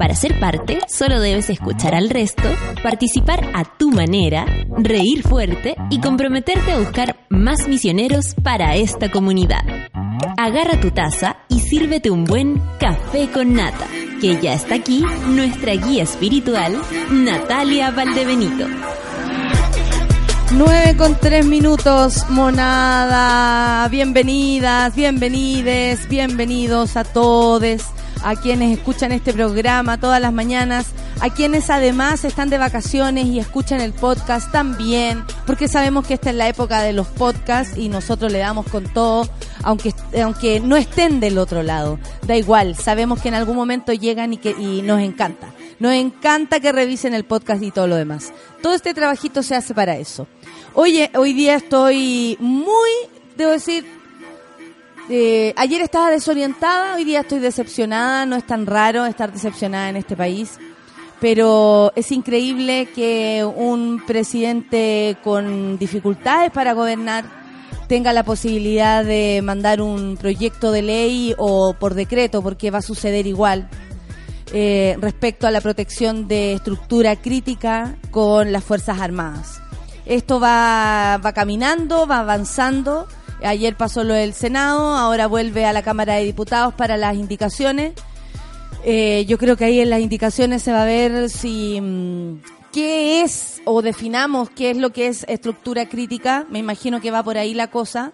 Para ser parte, solo debes escuchar al resto, participar a tu manera, reír fuerte y comprometerte a buscar más misioneros para esta comunidad. Agarra tu taza y sírvete un buen café con nata, que ya está aquí nuestra guía espiritual, Natalia Valdebenito. 9 con 3 minutos, monada. Bienvenidas, bienvenides, bienvenidos a todos a quienes escuchan este programa todas las mañanas, a quienes además están de vacaciones y escuchan el podcast también, porque sabemos que esta es la época de los podcasts y nosotros le damos con todo, aunque, aunque no estén del otro lado. Da igual, sabemos que en algún momento llegan y, que, y nos encanta. Nos encanta que revisen el podcast y todo lo demás. Todo este trabajito se hace para eso. Oye, hoy día estoy muy, debo decir, eh, ayer estaba desorientada, hoy día estoy decepcionada, no es tan raro estar decepcionada en este país, pero es increíble que un presidente con dificultades para gobernar tenga la posibilidad de mandar un proyecto de ley o por decreto, porque va a suceder igual, eh, respecto a la protección de estructura crítica con las Fuerzas Armadas. Esto va, va caminando, va avanzando Ayer pasó lo del Senado, ahora vuelve a la Cámara de Diputados para las indicaciones. Eh, yo creo que ahí en las indicaciones se va a ver si mm, qué es o definamos qué es lo que es estructura crítica. Me imagino que va por ahí la cosa.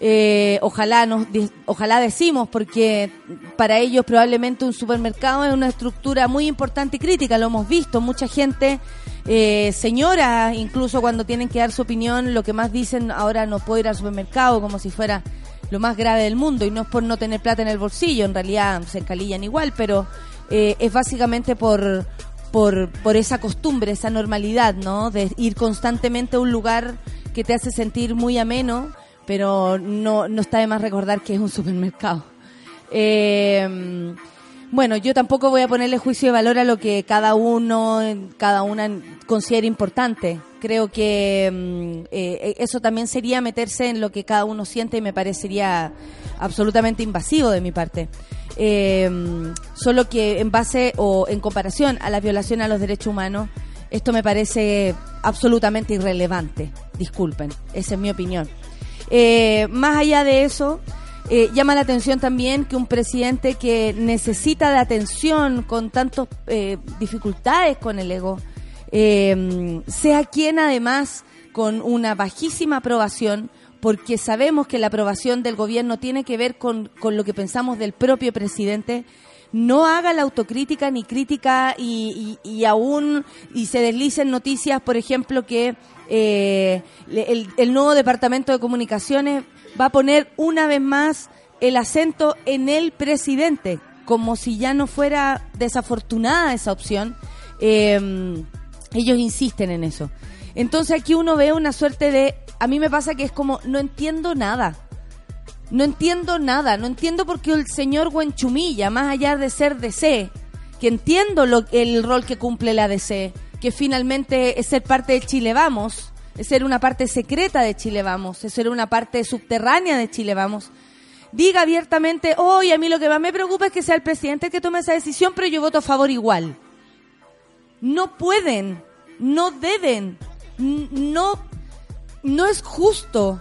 Eh, ojalá nos, ojalá decimos porque para ellos probablemente un supermercado es una estructura muy importante y crítica. Lo hemos visto, mucha gente eh, señoras, incluso cuando tienen que dar su opinión, lo que más dicen ahora no puedo ir al supermercado como si fuera lo más grave del mundo y no es por no tener plata en el bolsillo, en realidad se encalillan igual, pero eh, es básicamente por, por, por esa costumbre, esa normalidad, ¿no? De ir constantemente a un lugar que te hace sentir muy ameno, pero no, no está de más recordar que es un supermercado. Eh, bueno, yo tampoco voy a ponerle juicio de valor a lo que cada uno, cada una considera importante. Creo que mm, eh, eso también sería meterse en lo que cada uno siente y me parecería absolutamente invasivo de mi parte. Eh, solo que en base o en comparación a la violación a los derechos humanos, esto me parece absolutamente irrelevante. Disculpen, esa es mi opinión. Eh, más allá de eso, eh, llama la atención también que un presidente que necesita de atención con tantas eh, dificultades con el ego, eh, sea quien además con una bajísima aprobación, porque sabemos que la aprobación del gobierno tiene que ver con, con lo que pensamos del propio presidente, no haga la autocrítica ni crítica y, y, aún y se deslicen noticias, por ejemplo, que el, el, nuevo departamento de comunicaciones va a poner una vez más el acento en el presidente, como si ya no fuera desafortunada esa opción. Em, ellos insisten en eso. Entonces aquí uno ve una suerte de, a mí me pasa que es como, no entiendo nada. No entiendo nada, no entiendo por qué el señor Huenchumilla, más allá de ser DC, que entiendo el rol que cumple la DC, que finalmente es ser parte de Chile Vamos, es ser una parte secreta de Chile Vamos, es ser una parte subterránea de Chile Vamos, diga abiertamente, hoy a mí lo que más me preocupa es que sea el presidente el que tome esa decisión, pero yo voto a favor igual. No pueden, no deben, no, no es justo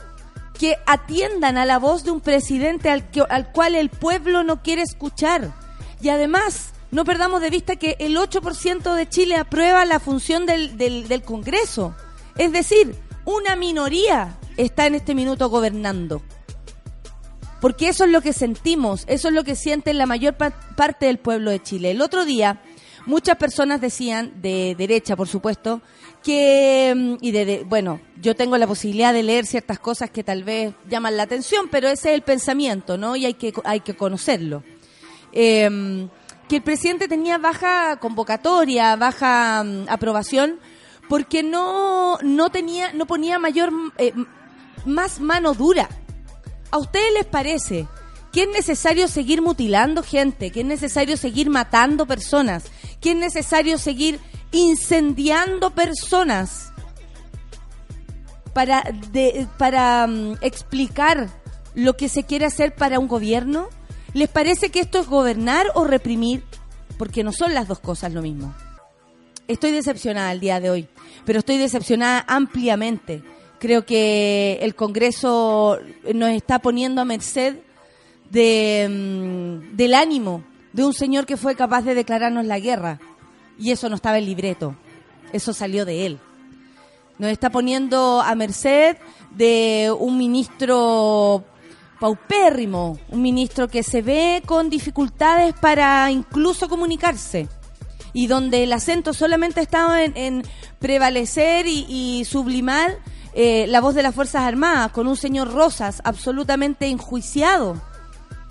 que atiendan a la voz de un presidente al, que, al cual el pueblo no quiere escuchar. Y además, no perdamos de vista que el 8% de Chile aprueba la función del, del, del Congreso. Es decir, una minoría está en este minuto gobernando. Porque eso es lo que sentimos, eso es lo que siente la mayor parte del pueblo de Chile. El otro día, muchas personas decían, de derecha por supuesto, que, mm, y de, bueno, yo tengo la posibilidad de leer ciertas cosas que tal vez llaman la atención, pero ese es el pensamiento, ¿no? Y hay que, hay que conocerlo. Em, que el presidente tenía baja convocatoria, baja mm, aprobación, porque no, no tenía, no ponía mayor, eh, más mano dura. ¿A ustedes les parece que es necesario seguir mutilando gente, que es necesario seguir matando personas, que es necesario seguir incendiando personas para, para mm, explicar lo que se quiere hacer para un gobierno? ¿Les parece que esto es gobernar o reprimir? Porque no son las dos cosas lo mismo. Estoy decepcionada el día de hoy, pero estoy decepcionada ampliamente. Creo que el Congreso nos está poniendo a merced de, mm, del ánimo de un señor que fue capaz de declararnos la guerra. Y eso no estaba en libreto, eso salió de él. Nos está poniendo a merced de un ministro paupérrimo, un ministro que se ve con dificultades para incluso comunicarse y donde el acento solamente estaba en, prevalecer y, sublimar eh, la voz de las Fuerzas Armadas con un señor Rosas absolutamente enjuiciado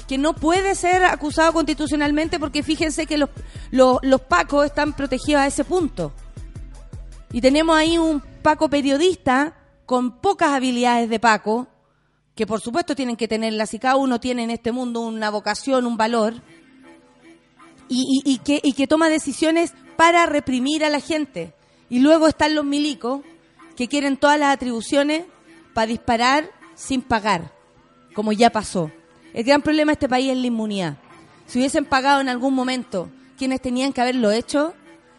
que no puede ser acusado constitucionalmente porque fíjense que los, los, pacos están protegidos a ese punto. Y tenemos ahí un paco periodista con pocas habilidades de paco, que por supuesto tienen que tenerlas y cada uno tiene en este mundo una vocación, un valor, y, que, y que toma decisiones para reprimir a la gente. Y luego están los milicos que quieren todas las atribuciones para disparar sin pagar, como ya pasó. El gran problema de este país es la inmunidad. Si hubiesen pagado en algún momento quienes tenían que haberlo hecho,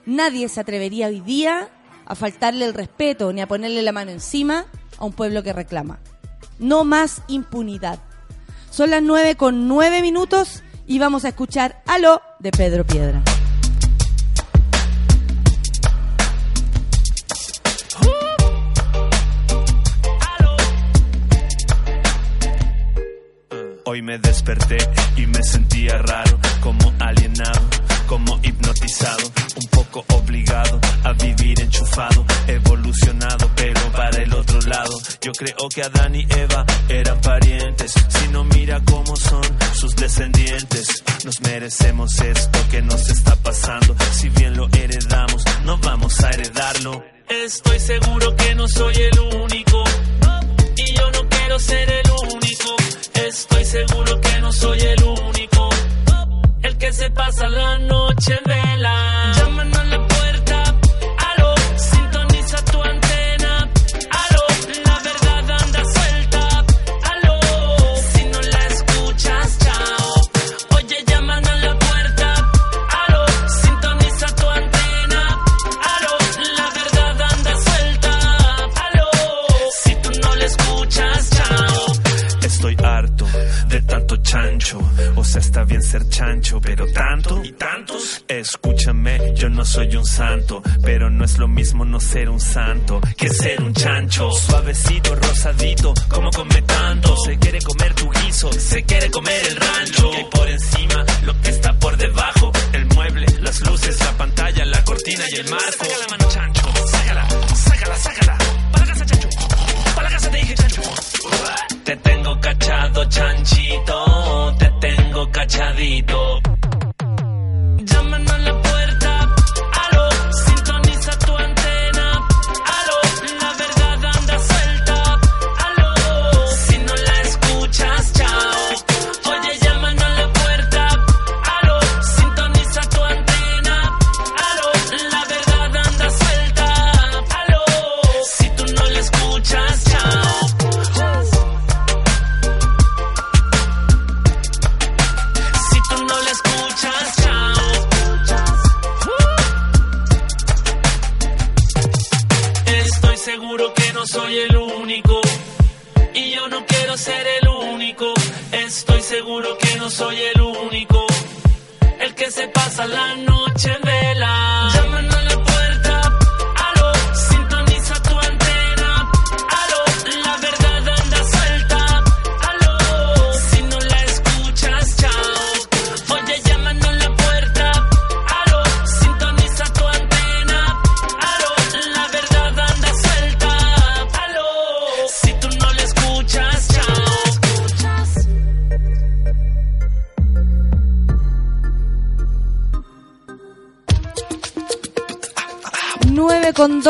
nadie se atrevería hoy día a faltarle el respeto ni a ponerle la mano encima a un pueblo que reclama no más impunidad. Son las nueve con nueve minutos y vamos a escuchar Aló de Pedro Piedra. Hoy me desperté y me sentía raro, como alienado, como hipnotizado, un poco obligado a vivir enchufado, evolucionado, pero para el otro lado. Yo creo que Adán y Eva eran parientes, si no mira cómo son sus descendientes. Nos merecemos esto que nos está pasando, si bien lo heredamos, no vamos a heredarlo. Estoy seguro que no soy el único, y yo no quiero ser el único. Estoy seguro que no soy el único, el que se pasa la noche en vela. Ser chancho, pero tanto y tantos. Escúchame, yo no soy un santo, pero no es lo mismo no ser un santo que ser un chancho. Suavecito, rosadito, como come tanto. Se quiere comer tu guiso, se quiere comer el rancho. Y por encima lo que está por debajo: el mueble, las luces, la pantalla, la cortina y el marco. Saca la mano, chancho. Sácala, sácala, sácala. Para la casa, chancho. Para la casa te dije, chancho. Te tengo cachado, chanchito.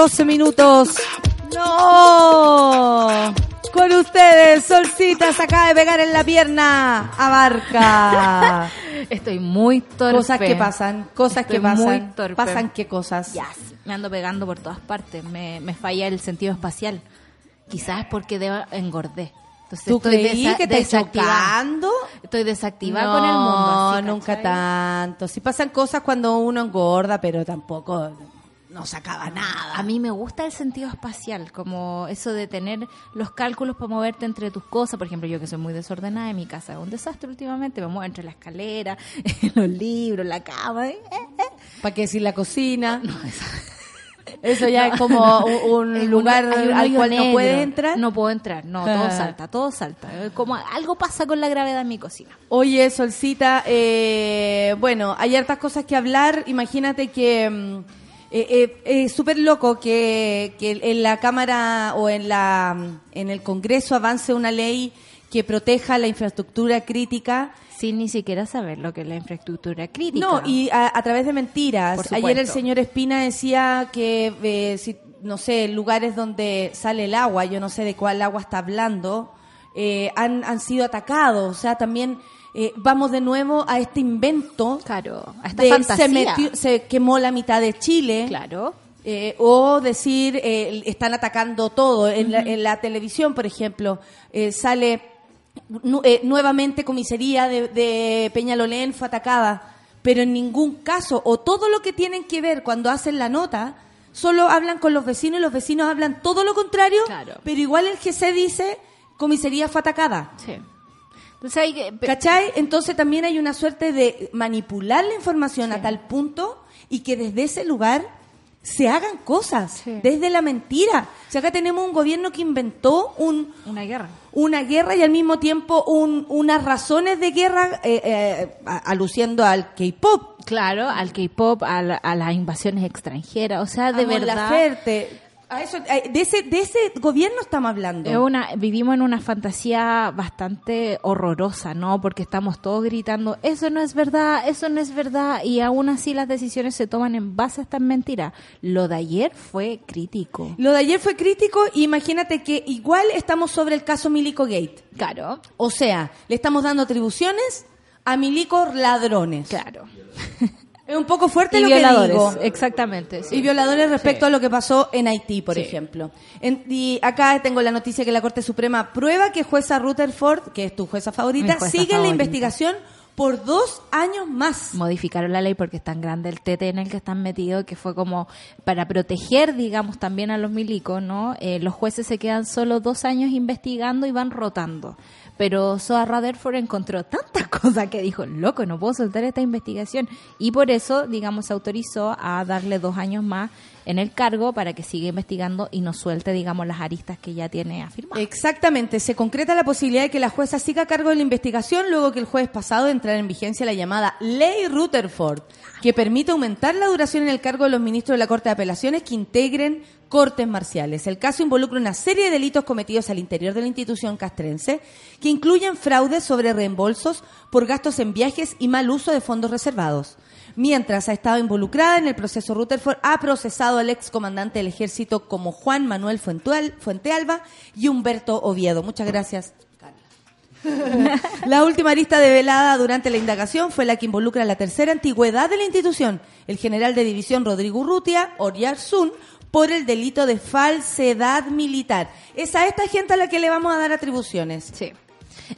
12 minutos. ¡No! Con ustedes, Solcita se acaba de pegar en la pierna. Abarca. Estoy muy torpe. Cosas que pasan, cosas Estoy que pasan. muy torpe. Pasan qué cosas. Ya, me ando pegando por todas partes. Me, me falla el sentido espacial. Quizás porque debo, engordé. Entonces ¿Tú estoy creí que te chocando? Estoy desactivada con el mundo. No, nunca tanto. Si pasan cosas cuando uno engorda, pero tampoco no sacaba nada. A mí me gusta el sentido espacial, como eso de tener los cálculos para moverte entre tus cosas. Por ejemplo, yo que soy muy desordenada en mi casa, es un desastre últimamente, me muevo entre la escalera, los libros, la cama. ¿eh? ¿Para qué decir la cocina? Eso ya es como un, lugar un- al cual no puedes entrar. No puedo entrar, no, todo salta, todo salta. Eh, Como algo pasa con la gravedad en mi cocina. Oye, Solcita, eh, bueno, hay hartas cosas que hablar. Imagínate que mm, eh, eh, es súper loco que, que en la Cámara o en, la, en el Congreso avance una ley que proteja la infraestructura crítica. Sin ni siquiera saber lo que es la infraestructura crítica. No, y a, a través de mentiras. Ayer el señor Espina decía que, eh, si, no sé, lugares donde sale el agua, yo no sé de cuál agua está hablando, eh, han, han sido atacados. O sea, también eh, vamos de nuevo a este invento. Claro, a esta de fantasía. se, metió- se quemó la mitad de Chile. Claro. Eh, o decir, eh, están atacando todo. En, la, en la televisión, por ejemplo, eh, sale nu- eh, nuevamente comisaría de, de Peñalolén fue atacada, pero en ningún caso, o todo lo que tienen que ver cuando hacen la nota, solo hablan con los vecinos y los vecinos hablan todo lo contrario, Claro. pero igual el GC dice comisaría fue atacada. Sí. Entonces hay ¿Cachai? Entonces también hay una suerte de manipular la información a tal punto y que desde ese lugar se hagan cosas, Sí. desde la mentira. O sea, acá tenemos un gobierno que inventó un, Una guerra. una guerra y al mismo tiempo un- unas razones de guerra eh, eh, aluciendo al K-pop. Claro, al K-pop, a, la- a las invasiones extranjeras. O sea, de a Mon verdad... Laferte. A eso, eh, de, ese, de ese gobierno estamos hablando. Es una, vivimos en una fantasía bastante horrorosa, ¿no? Porque estamos todos gritando, eso no es verdad, eso no es verdad, y aún así las decisiones se toman en base a estas mentiras. Lo de ayer fue crítico. Lo de ayer fue crítico y imagínate que igual estamos sobre el caso Milico Gate. Claro, O sea, le estamos dando atribuciones a milicos ladrones. claro. Es un poco fuerte Y lo violadores, que digo. exactamente. sí. Y violadores respecto Sí. a lo que pasó en Haití, por Sí. ejemplo. En- y acá tengo la noticia que la Corte Suprema prueba que jueza Rutherford, que es tu jueza favorita, jueza sigue en la favorita. investigación por dos años más. modificaron la ley porque es tan grande el TT en el que están metidos que fue como para proteger, digamos, también a los milicos, ¿no? Eh, los jueces se quedan solo dos años investigando y van rotando. Pero Soa Rutherford encontró tantas cosas que dijo, loco, no puedo soltar esta investigación. Y por eso, digamos, se autorizó a darle dos años más en el cargo para que siga investigando y no suelte, digamos, las aristas que ya tiene afirmadas. Exactamente, se concreta la posibilidad de que la jueza siga a cargo de la investigación luego que el jueves pasado entrara en vigencia la llamada Ley Rutherford, que permite aumentar la duración en el cargo de los ministros de la Corte de Apelaciones que integren cortes marciales. El caso involucra una serie de delitos cometidos al interior de la institución castrense que incluyen fraudes sobre reembolsos por gastos en viajes y mal uso de fondos reservados. Mientras ha estado involucrada en el proceso Rutherford, ha procesado al excomandante del ejército como Juan Manuel Fuentealba y Humberto Oviedo. Muchas gracias. La última arista develada durante la indagación fue la que involucra la tercera antigüedad de la institución, el general de división Rodrigo Urrutia, Oriarzún, por el delito de falsedad militar. Es a esta gente a la que le vamos a dar atribuciones. Sí.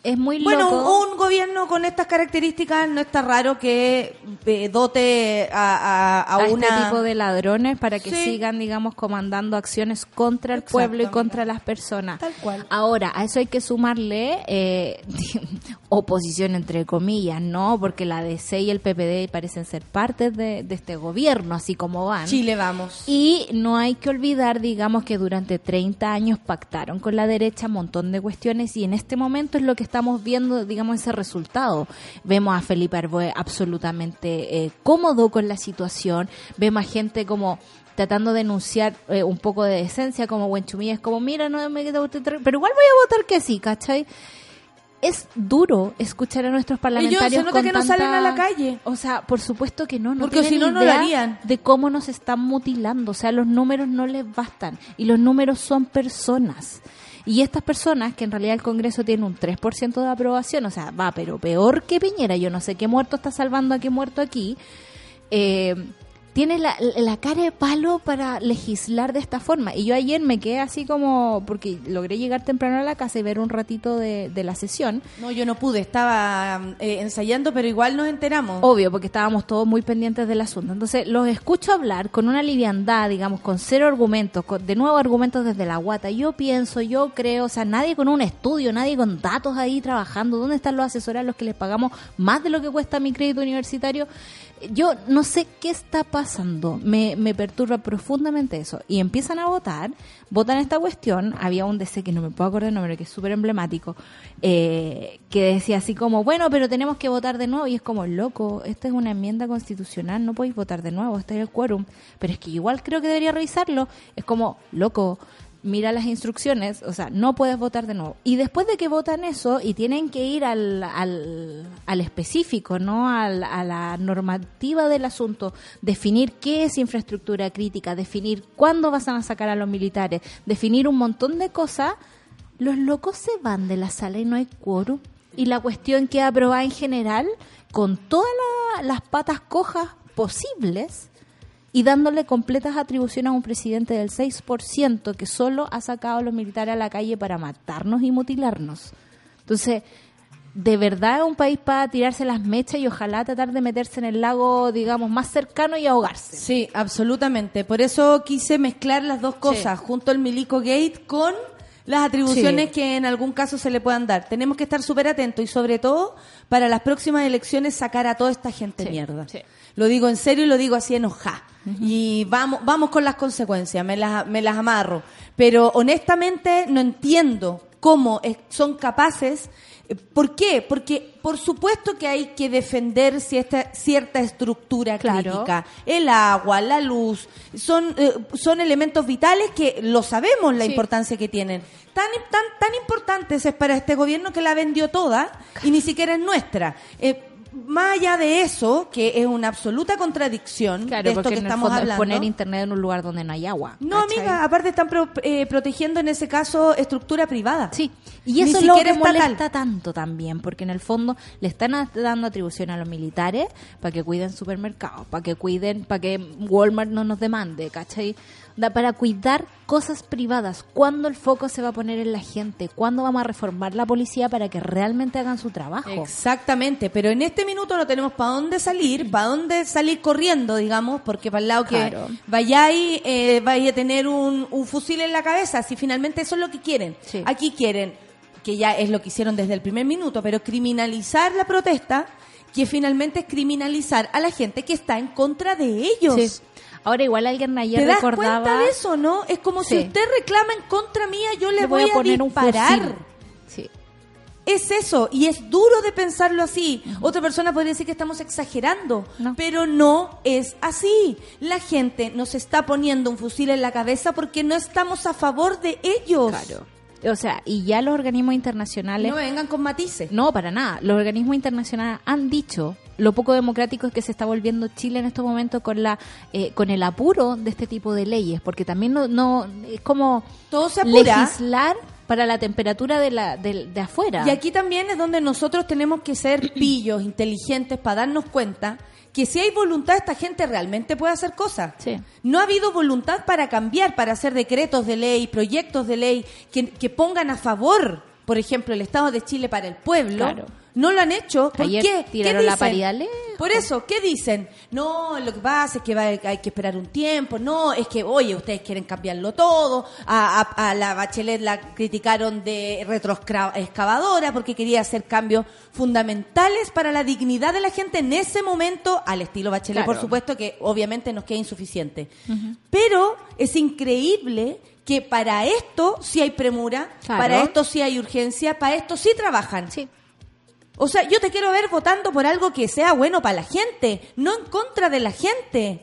Es muy Bueno, loco. un, un gobierno con estas características no está raro que eh, dote a, a- a a una... este tipo de ladrones para que Sí. sigan, digamos, comandando acciones contra el pueblo y contra las personas. Tal cual. Ahora, a eso hay que sumarle eh, oposición entre comillas, ¿no? Porque la DC y el PPD parecen ser parte de, de este gobierno, así como van. Chile, vamos. Y no hay que olvidar, digamos, que durante 30 años pactaron con la derecha un montón de cuestiones y en este momento es lo que estamos viendo, digamos, ese resultado. Vemos a Felipe Arboe absolutamente eh, cómodo con la situación, vemos a gente como tratando de denunciar eh, un poco de decencia, como Buenchumilla, es como, mira, no me queda votar, pero igual voy a votar que sí, ¿cachai? es duro escuchar a nuestros parlamentarios se nota con que no tanta- salen a la calle. O sea, por supuesto que no, no Porque si no, no lo harían. de cómo nos están mutilando, o sea, los números no les bastan y los números son personas. Y estas personas, que en realidad el Congreso tiene un 3% de aprobación, o sea, va, pero peor que Piñera, yo no sé qué muerto está salvando a qué muerto aquí, eh, tiene la, la cara de palo para legislar de esta forma. Y yo ayer me quedé así como, porque logré llegar temprano a la casa y ver un ratito de, de la sesión. No, yo no pude, estaba eh, ensayando, pero igual nos enteramos. Obvio, porque estábamos todos muy pendientes del asunto. Entonces, los escucho hablar con una liviandad, digamos, con cero argumentos, con, de nuevo argumentos desde la guata. Yo pienso, yo creo, o sea, nadie con un estudio, nadie con datos ahí trabajando. ¿Dónde están los asesores a los que les pagamos más de lo que cuesta mi crédito universitario? Yo no sé qué está pasando. Me, me perturba profundamente eso. Y empiezan a votar, votan esta cuestión. Había un DC que no me puedo acordar el nombre, que es súper emblemático, eh, que decía así como, bueno, pero tenemos que votar de nuevo. Y es como, loco, esta es una enmienda constitucional, no podéis votar de nuevo, este es el quórum. Pero es que igual creo que debería revisarlo. Es como, loco, mira las instrucciones, o sea, no puedes votar de nuevo. Y después de que votan eso y tienen que ir al, al, al específico, ¿no? Al- a la normativa del asunto, definir qué es infraestructura crítica, definir cuándo vas a sacar a los militares, definir un montón de cosas, los locos se van de la sala y no hay quórum. Y la cuestión queda aprobada en general con todas la- las patas cojas posibles y dándole completas atribuciones a un presidente del 6% que solo ha sacado a los militares a la calle para matarnos y mutilarnos. Entonces, de verdad es un país para tirarse las mechas y ojalá tratar de meterse en el lago, digamos, más cercano y ahogarse. Sí, absolutamente. Por eso quise mezclar las dos cosas, junto al Milico Gate con las atribuciones Sí. que en algún caso se le puedan dar. Tenemos que estar súper atentos y sobre todo para las próximas elecciones sacar a toda esta gente Sí, mierda. sí. Lo digo en serio y lo digo así enojada. Y vamos, vamos con las consecuencias, me las, me las amarro. Pero honestamente no entiendo cómo es- son capaces. eh, ¿Por qué? Porque por supuesto que hay que defender cierta, cierta estructura Claro. crítica. El agua, la luz, son, eh, son elementos vitales que lo sabemos la Sí. importancia que tienen. Tan, tan, tan importantes es para este gobierno que la vendió toda y ni siquiera es nuestra. Eh, más allá de eso, que es una absoluta contradicción Claro, de esto que estamos fondo es hablando. poner internet en un lugar donde no hay agua. no, ¿cachai? amiga, aparte están pro- eh, protegiendo en ese caso estructura privada. Sí, y Ni eso es lo que estatal. molesta tanto también, porque en el fondo le están dando atribución a los militares para que cuiden supermercados, para que cuiden, para que Walmart no nos demande, ¿cachai? Da para cuidar cosas privadas. ¿Cuándo el foco se va a poner en la gente? ¿Cuándo vamos a reformar la policía para que realmente hagan su trabajo? Exactamente, pero en este minuto no tenemos para dónde salir, para dónde salir corriendo, digamos, porque para el lado Claro. que vayáis, eh, vais a tener un, un fusil en la cabeza, si finalmente eso es lo que quieren. Sí. Aquí quieren, que ya es lo que hicieron desde el primer minuto, pero criminalizar la protesta, que finalmente es criminalizar a la gente que está en contra de ellos. Sí. Ahora igual alguien ayer ¿Te das recordaba... cuenta de eso, no? Es como si usted reclama en contra mía, yo le, Le voy a poner un disparar. fusil. Sí. Es eso, y es duro de pensarlo así. Otra persona podría decir que estamos exagerando, No. pero no es así. La gente nos está poniendo un fusil en la cabeza porque no estamos a favor de ellos. Claro. O sea, y ya los organismos internacionales... No vengan con matices. No, para nada. Los organismos internacionales han dicho lo poco democrático es que se está volviendo Chile en estos momentos con la eh, con el apuro de este tipo de leyes, porque también no, no es como Todo se apura. legislar para la temperatura de la de, de afuera. Y aquí también es donde nosotros tenemos que ser pillos, inteligentes, para darnos cuenta que si hay voluntad, esta gente realmente puede hacer cosas. Sí. No ha habido voluntad para cambiar, para hacer decretos de ley, proyectos de ley que, que pongan a favor, por ejemplo, el Estado de Chile para el pueblo. Claro. No lo han hecho. ¿Por Ayer qué? tiraron ¿Qué la dicen? paridad lejos. Por eso, ¿qué dicen? No, lo que pasa es que va- hay que esperar un tiempo. No, es que, oye, ustedes quieren cambiarlo todo. A, a- a la Bachelet la criticaron de retroexcavadora porque quería hacer cambios fundamentales para la dignidad de la gente en ese momento, al estilo Bachelet, Claro. por supuesto, que obviamente nos queda insuficiente. Pero es increíble que para esto sí hay premura, Claro. para esto sí hay urgencia, para esto sí trabajan. Sí. O sea, yo te quiero ver votando por algo que sea bueno para la gente, no en contra de la gente.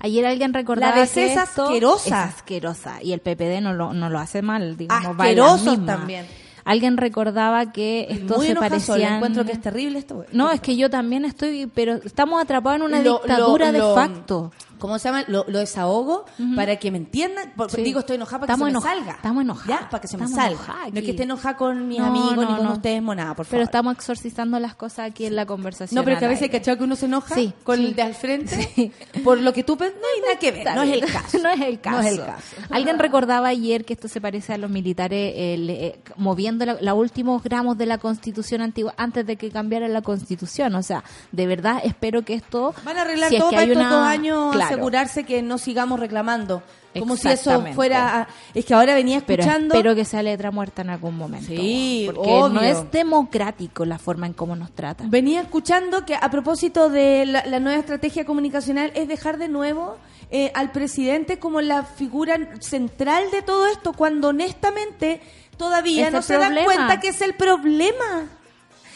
Ayer alguien recordaba La que es asquerosa. es asquerosa y el PPD no lo, no lo hace mal, digamos, Asquerosos también. alguien recordaba que esto Muy se parecía. encuentro que es terrible esto. No, es que yo también estoy, pero estamos atrapados en una Lo- dictadura lo- de lo- facto. ¿Cómo se llama? Lo, lo desahogo para que me entiendan. Por- Sí. Digo, estoy enojada para Estamos que se me salga. estamos enojadas, Ya, para que se me salga. No es que esté enojada con mis No, amigos no, ni con no. ustedes, monada, por favor. Pero estamos exorcizando las cosas aquí en la conversación. No, pero que a veces. ¿cachado que uno se enoja Sí, con sí. el de al frente? Por lo que tú pensas, no hay nada que ver, no es el caso. no es el caso. No es el caso. Alguien recordaba ayer que esto se parece a los militares eh, le- eh, moviendo los últimos gramos de la constitución antigua antes de que cambiara la constitución. O sea, de verdad espero que esto... Van a arreglar si es todo que para hay estos una- dos años, Claro. Asegurarse que no sigamos reclamando. Como si eso fuera... Es que ahora venía Pero escuchando... espero que sea letra muerta en algún momento. Sí, porque no es democrático la forma en cómo nos tratan. Venía escuchando que a propósito de la, la nueva estrategia comunicacional es dejar de nuevo eh, al presidente como la figura central de todo esto, cuando honestamente todavía Es no se dan cuenta que es el problema.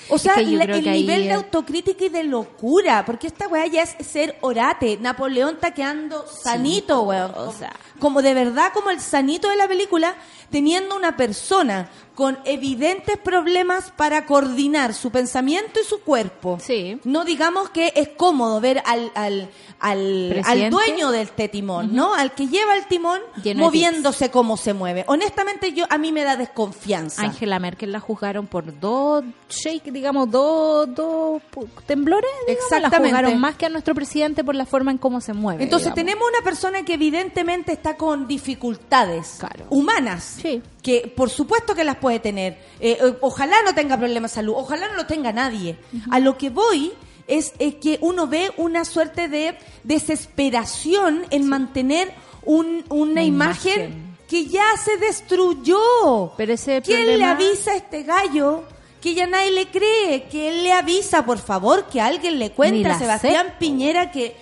O sea, que la- el nivel de es- autocrítica y de locura, porque esta weá ya es ser orate. Napoleón está quedando sanito, weón. o sea. como de verdad como el sanito de la película, teniendo una persona con evidentes problemas para coordinar su pensamiento y su cuerpo. Sí. No digamos que es cómodo ver al, al, al, dueño del timón, ¿no? Al que lleva el timón Lleno moviéndose como se mueve. Honestamente, yo a mí me da desconfianza. Angela Merkel la juzgaron por dos shake, digamos, dos, dos temblores. digamos, Exactamente. La juzgaron más que a nuestro presidente por la forma en cómo se mueve. Entonces digamos. tenemos una persona que evidentemente está con dificultades Claro. humanas, Sí. Que por supuesto que las puede tener. Eh, eh, ojalá no tenga problemas de salud, ojalá no lo tenga nadie. A lo que voy es, eh, que uno ve una suerte de desesperación en mantener un- una Una imagen, imagen. que ya se destruyó. Pero ese ¿Quién le problema- avisa a este gallo? Que ya nadie le cree, que él le avisa, por favor, que alguien le cuente a Sebastián sé. Piñera que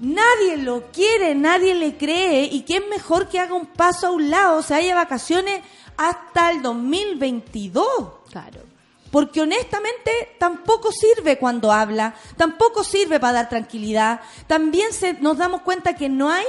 nadie lo quiere, nadie le cree y que es mejor que haga un paso a un lado, o sea, haya vacaciones hasta el 2022. Claro. Porque honestamente tampoco sirve cuando habla, tampoco sirve para dar tranquilidad. También se, nos damos cuenta que no hay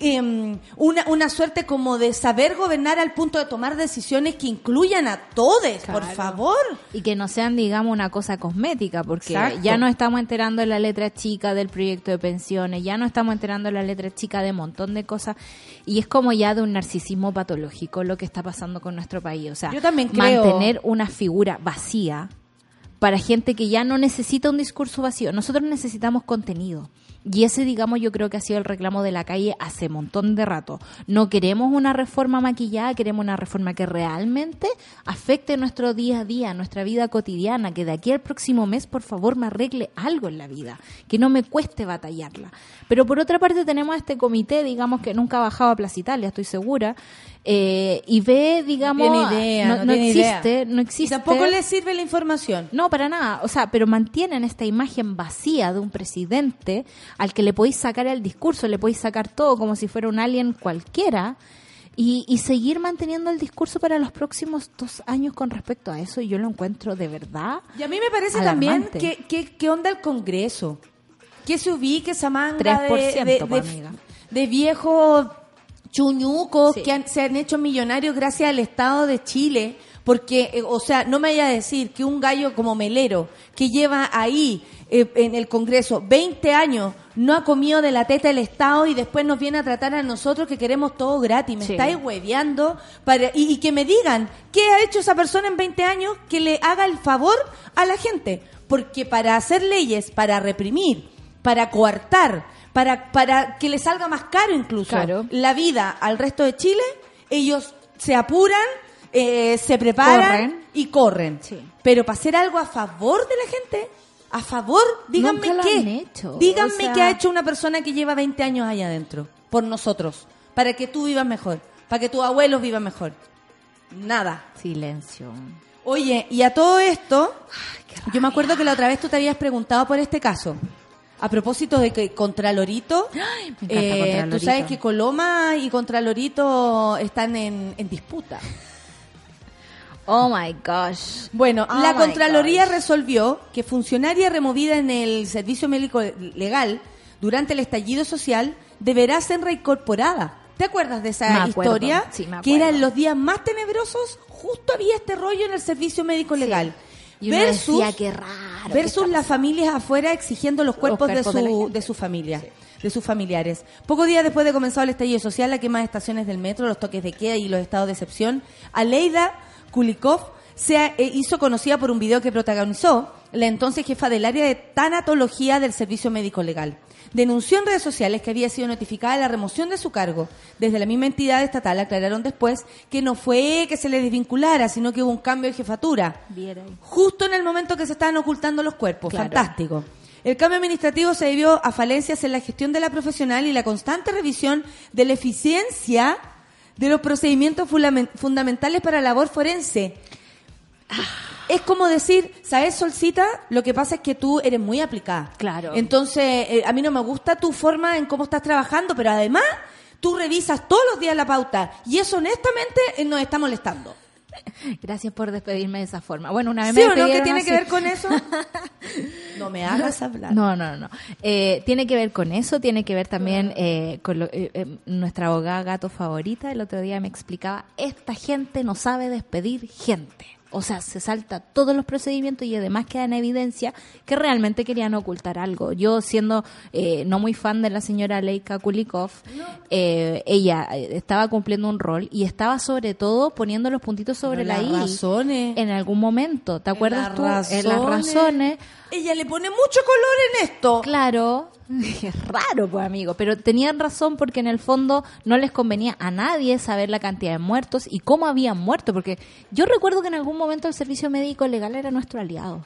em, una, una suerte como de saber gobernar al punto de tomar decisiones que incluyan a todos, por favor. Y que no sean, digamos, una cosa cosmética, porque Exacto. ya no estamos enterando en la letra chica del proyecto de pensiones, ya no estamos enterando en la letra chica de un montón de cosas, y es como ya de un narcisismo patológico lo que está pasando con nuestro país. O sea, Yo también creo- mantener una figura vacía para gente que ya no necesita un discurso vacío. Nosotros necesitamos contenido. Y ese, digamos, yo creo que ha sido el reclamo de la calle hace montón de rato. No queremos una reforma maquillada, queremos una reforma que realmente afecte nuestro día a día, nuestra vida cotidiana, que de aquí al próximo mes, por favor, me arregle algo en la vida, que no me cueste batallarla. Pero por otra parte tenemos a este comité, digamos, que nunca ha bajado a Plaza Italia, estoy segura, eh, y ve, digamos, idea, no, no no tiene existe, idea. no Y existe. tampoco le sirve la información. No, para nada. O sea, pero mantienen esta imagen vacía de un presidente al que le podéis sacar el discurso, le podéis sacar todo como si fuera un alien cualquiera y, y seguir manteniendo el discurso para los próximos dos años con respecto a eso. Y yo lo encuentro de verdad. Y a mí me parece Alarmante. también que, que, que onda el Congreso. Que se ubique esa manga 3%, de, de, de- amiga. de viejos chuñucos Sí. que han- se han hecho millonarios gracias al Estado de Chile. Porque, eh, o sea, no me vaya a decir que un gallo como Melero, que lleva ahí eh, en el Congreso 20 años, no ha comido de la teta del Estado y después nos viene a tratar a nosotros que queremos todo gratis. Me Sí. estáis hueveando para, y, y que me digan qué ha hecho esa persona en 20 años que le haga el favor a la gente. Porque para hacer leyes, para reprimir, para coartar, para, para que le salga más caro incluso Claro. la vida al resto de Chile, ellos se apuran, eh, se preparan Corren. y corren. Sí. Pero para hacer algo a favor de la gente, a favor, díganme Nunca qué. han hecho, Díganme o sea- qué ha hecho una persona que lleva 20 años allá adentro, por nosotros, para que tú vivas mejor, para que tus abuelos vivan mejor. Nada. Silencio. Oye, y a todo esto, yo me acuerdo que la otra vez tú te habías preguntado por este caso. A propósito de que Contralorito, me eh, tú sabes que Coloma y Contralorito están en, en disputa. Oh my gosh. Bueno, Oh la Contraloría gosh. resolvió que funcionaria removida en el servicio médico legal durante el estallido social deberá ser reincorporada ¿Te acuerdas de esa historia? sí, me que eran los días más tenebrosos, justo había este rollo en el servicio médico legal. Y uno versus decía, qué raro. versus qué las familias afuera exigiendo los cuerpos, cuerpos de, de su, gente. de su familia, de sus familiares. Pocos días después de comenzar el estallido social, la quema de estaciones del metro, los toques de queda y los estados de excepción, Aleida Kulikov se eh, hizo conocida por un video que protagonizó la entonces jefa del área de tanatología del Servicio Médico Legal. Denunció en redes sociales que había sido notificada de la remoción de su cargo. Desde la misma entidad estatal aclararon después que no fue que se le desvinculara, sino que hubo un cambio de jefatura Viera justo en el momento que se estaban ocultando los cuerpos. Claro. Fantástico. El cambio administrativo se debió a falencias en la gestión de la profesional y la constante revisión de la eficiencia de los procedimientos fundamentales para la labor forense. Es como decir, ¿sabes, Solcita? Lo que pasa es que tú eres muy aplicada. Claro. Entonces, eh, a mí no me gusta tu forma en cómo estás trabajando, pero además tú revisas todos los días la pauta y eso honestamente eh, nos está molestando. Gracias por despedirme de esa forma. Bueno, una vez ¿Sí me o no? ¿Qué tiene así. que ver con eso? No me hagas hablar. No, no, no. Eh, tiene que ver con eso, tiene que ver también eh, con lo- eh, eh, nuestra abogada gato favorita. El otro día me explicaba, esta gente no sabe despedir gente. O sea, se salta todos los procedimientos y además queda en evidencia que realmente querían ocultar algo. Yo, siendo eh, no muy fan de la señora Leika Kulikov, eh, ella eh, estaba cumpliendo un rol y estaba sobre todo poniendo los puntitos sobre Pero la las I razones. en algún momento. ¿Te acuerdas las tú? En las razones. Ella le pone mucho color en esto. Claro, es raro, pues amigo, pero tenían razón porque en el fondo no les convenía a nadie saber la cantidad de muertos y cómo habían muerto, porque yo recuerdo que en algún momento el servicio médico legal era nuestro aliado.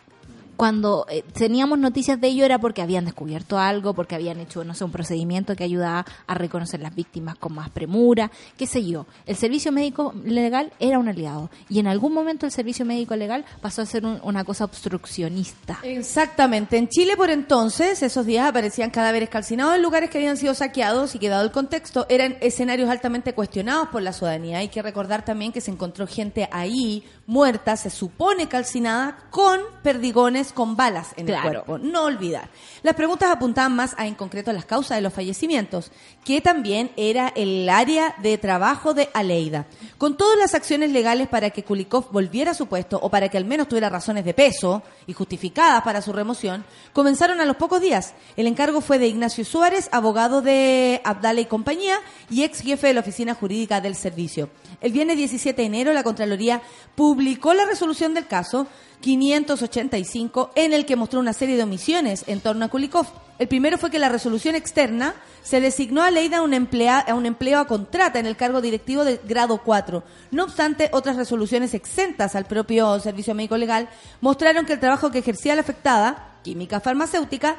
Cuando eh, teníamos noticias de ello era porque habían descubierto algo, porque habían hecho, no sé, un procedimiento que ayudaba a reconocer las víctimas con más premura, qué sé yo. El servicio médico legal era un aliado y en algún momento el servicio médico legal pasó a ser un- una cosa obstruccionista. Exactamente. En Chile, por entonces, esos días aparecían cadáveres calcinados en lugares que habían sido saqueados y que, dado el contexto, eran escenarios altamente cuestionados por la ciudadanía. Hay que recordar también que se encontró gente ahí, muerta, se supone calcinada, con perdigones, con balas en Claro. el cuerpo. No olvidar. Las preguntas apuntaban más a, en concreto, a las causas de los fallecimientos, que también era el área de trabajo de Aleida. Con todas las acciones legales para que Kulikov volviera a su puesto, o para que al menos tuviera razones de peso y justificadas para su remoción, comenzaron a los pocos días. El encargo fue de Ignacio Suárez, abogado de Abdala y compañía, y ex jefe de la oficina jurídica del servicio. El viernes 17 de enero, la Contraloría publicó la resolución del caso 585, en el que mostró una serie de omisiones en torno a Kulikov. El primero fue que la resolución externa se designó a Leida un, emplea- a un empleo a contrata en el cargo directivo de grado 4. No obstante, otras resoluciones exentas al propio Servicio Médico Legal mostraron que el trabajo que ejercía la afectada, química farmacéutica,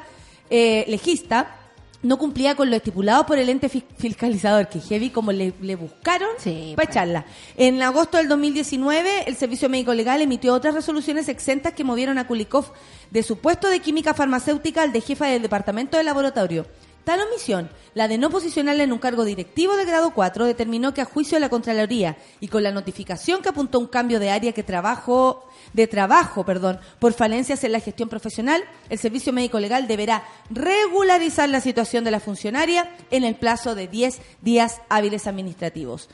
eh, legista, no cumplía con lo estipulado por el ente fis- fiscalizador, que heavy como le, le buscaron Sí, para pues. echarla. En agosto del 2019, el Servicio Médico Legal emitió otras resoluciones exentas que movieron a Kulikov de su puesto de química farmacéutica al de jefa del departamento de laboratorio. Tal omisión, la de no posicionarla en un cargo directivo de grado 4, determinó que a juicio de la Contraloría y con la notificación que apuntó un cambio de área que trabajo, de trabajo, perdón, por falencias en la gestión profesional, el Servicio Médico Legal deberá regularizar la situación de la funcionaria en el plazo de 10 días hábiles administrativos.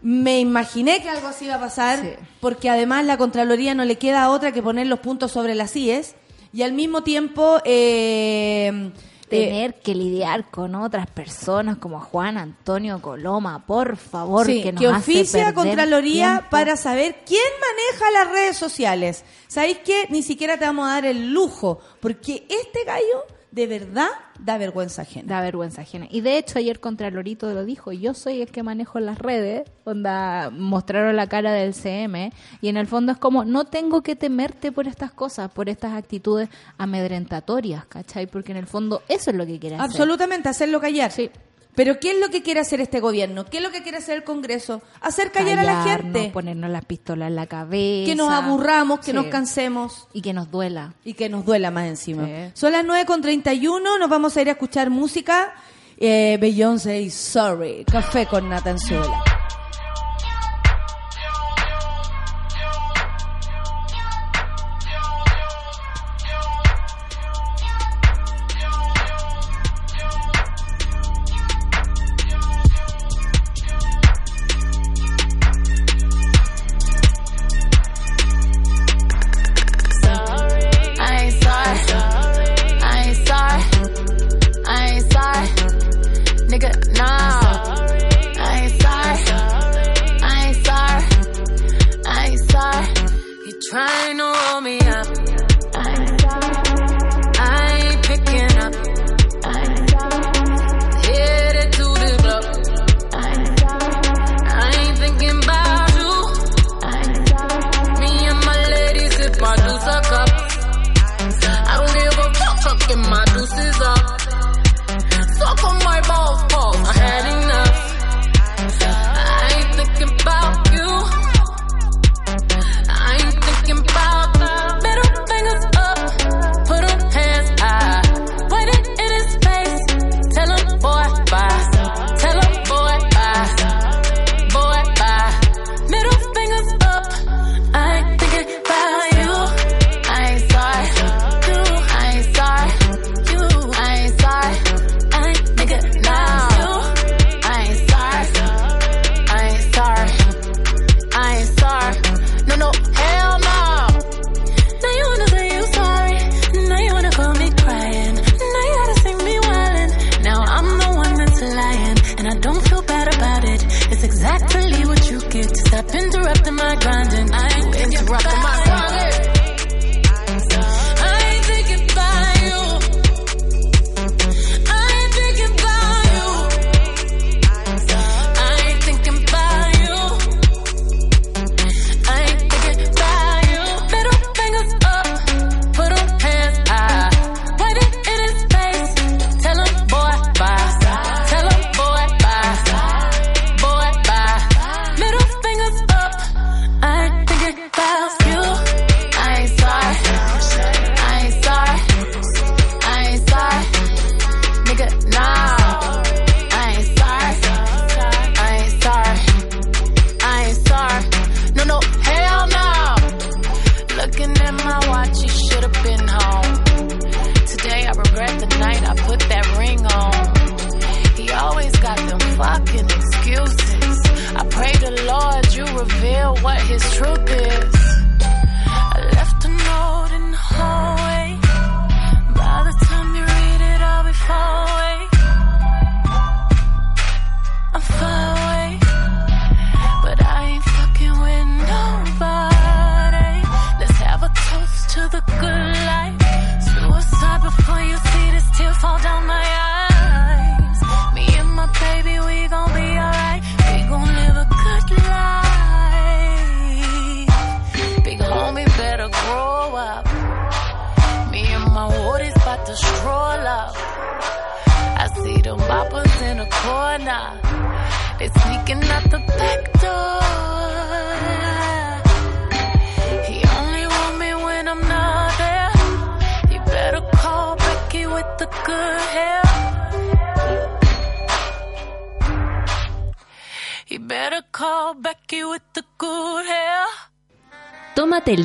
Me imaginé que algo así iba a pasar, Sí. porque además la Contraloría no le queda otra que poner los puntos sobre las IES y al mismo tiempo eh, eh, tener que lidiar con otras personas como Juan Antonio Coloma, por favor, sí, que nos que hace oficia perder Contraloría tiempo. para saber quién maneja las redes sociales. ¿Sabéis qué? Ni siquiera te vamos a dar el lujo, porque este gallo de verdad da vergüenza ajena. Da vergüenza ajena. Y de hecho ayer Contralorito lo dijo, yo soy el que manejo las redes, onda, mostraron la cara del CM, y en el fondo es como, no tengo que temerte por estas cosas, por estas actitudes amedrentatorias, ¿cachai? Porque en el fondo eso es lo que quiere hacer. Absolutamente, hacerlo callar. Sí. Pero ¿qué es lo que quiere hacer este gobierno? ¿Qué es lo que quiere hacer el Congreso? Hacer callar a la gente. ponernos las pistolas en la cabeza. Que nos aburramos, que Sí. nos cansemos. Y que nos duela. y que nos duela más encima. Sí. Son las 9 con 31, nos vamos a ir a escuchar música. Eh, Beyoncé y Sorry, Café con Natanzuela. nigga,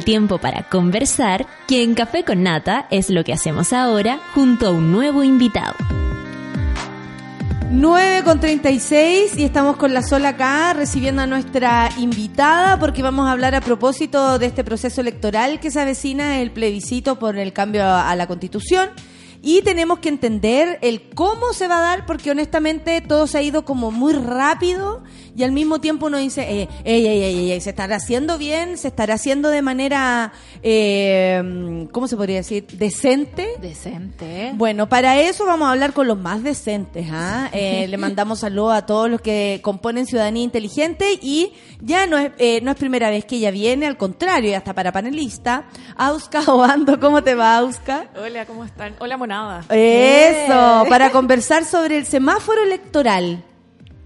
tiempo para conversar, que en Café con Nata es lo que hacemos ahora junto a un nuevo invitado. 9 con 36 y estamos con la sola acá recibiendo a nuestra invitada porque vamos a hablar a propósito de este proceso electoral que se avecina, el plebiscito por el cambio a la constitución. Y tenemos que entender el cómo se va a dar, porque honestamente todo se ha ido como muy rápido y al mismo tiempo uno dice, eh, ey, ey, ey, ey, se estará haciendo bien, se estará haciendo de manera, eh, ¿cómo se podría decir? Decente. Decente. Bueno, para eso vamos a hablar con los más decentes. ¿ah? Eh, le mandamos saludos a todos los que componen Ciudadanía Inteligente y ya no es, eh, no es primera vez que ella viene, al contrario, y hasta para panelista. Auska Obando, ¿cómo te va, Auska? Hola, ¿cómo están? Hola, monada. Eso, para conversar sobre el semáforo electoral.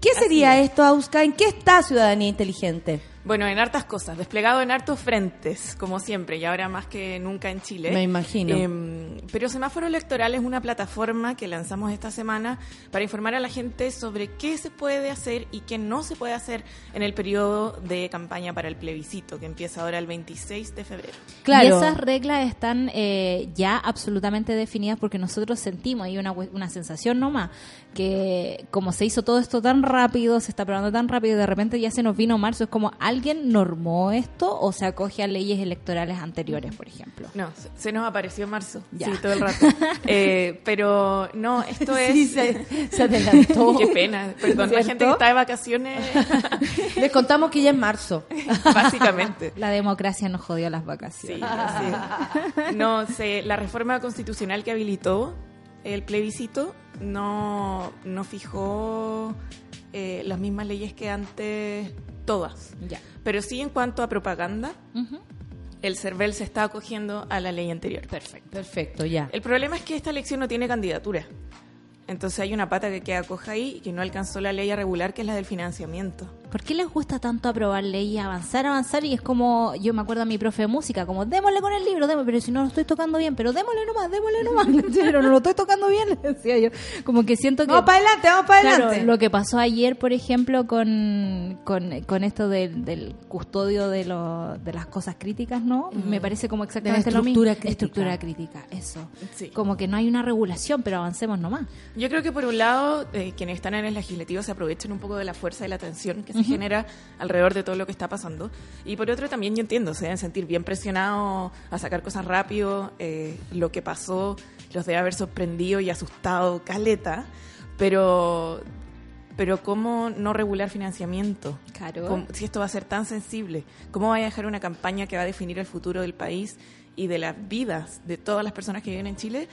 ¿Qué sería esto, Auska? ¿En qué está Ciudadanía Inteligente? Bueno, en hartas cosas, desplegado en hartos frentes, como siempre, y ahora más que nunca en Chile. Me imagino. Eh, pero Semáforo Electoral es una plataforma que lanzamos esta semana para informar a la gente sobre qué se puede hacer y qué no se puede hacer en el periodo de campaña para el plebiscito, que empieza ahora el 26 de febrero. Claro. Y esas reglas están eh, ya absolutamente definidas porque nosotros sentimos, hay una, una sensación nomás, que como se hizo todo esto tan rápido, se está probando tan rápido, de repente ya se nos vino marzo, es como ¿Alguien normó esto o se acoge a leyes electorales anteriores, por ejemplo? No, se, se nos apareció en marzo. Ya. Sí, todo el rato. Eh, pero no, esto es. Sí, se, se adelantó. Qué pena. Perdón, la ¿Cierto? gente que está de vacaciones, Les contamos que ya es marzo. básicamente. La democracia nos jodió las Sí, vacaciones. así es. No sé, la reforma constitucional que habilitó el plebiscito no, no fijó eh, las mismas leyes que antes todas. Ya. Pero sí en cuanto a propaganda, el CERVEL se está acogiendo a la ley anterior. Perfecto. Perfecto, ya. El problema es que esta elección no tiene candidatura. Entonces hay una pata que queda coja ahí y que no alcanzó la ley a regular, que es la del financiamiento. ¿Por qué les gusta tanto aprobar leyes, avanzar, avanzar? Y es como, yo me acuerdo a mi profe de música, como, démosle con el libro, démosle, pero si no lo estoy tocando bien, pero démosle nomás, démosle nomás. pero no lo estoy tocando bien, le decía yo. Como que siento que... Vamos para adelante, vamos para Claro, adelante. lo que pasó ayer, por ejemplo, con, con, con esto del, del custodio de, lo, de las cosas críticas, ¿no? Me parece como exactamente lo mismo. estructura crítica. Estructura crítica, eso. Sí. Como que no hay una regulación, pero avancemos nomás. Yo creo que por un lado, eh, quienes están en el legislativo se aprovechan un poco de la fuerza y la tensión que se genera alrededor de todo lo que está pasando. Y por otro también yo entiendo, se deben sentir bien presionados a sacar cosas rápido. eh, lo que pasó los debe haber sorprendido y asustado caleta. Pero, pero ¿cómo no regular financiamiento? Claro. ¿Cómo- si esto va a ser tan sensible, ¿cómo va a dejar una campaña que va a definir el futuro del país y de las vidas de todas las personas que viven en Chile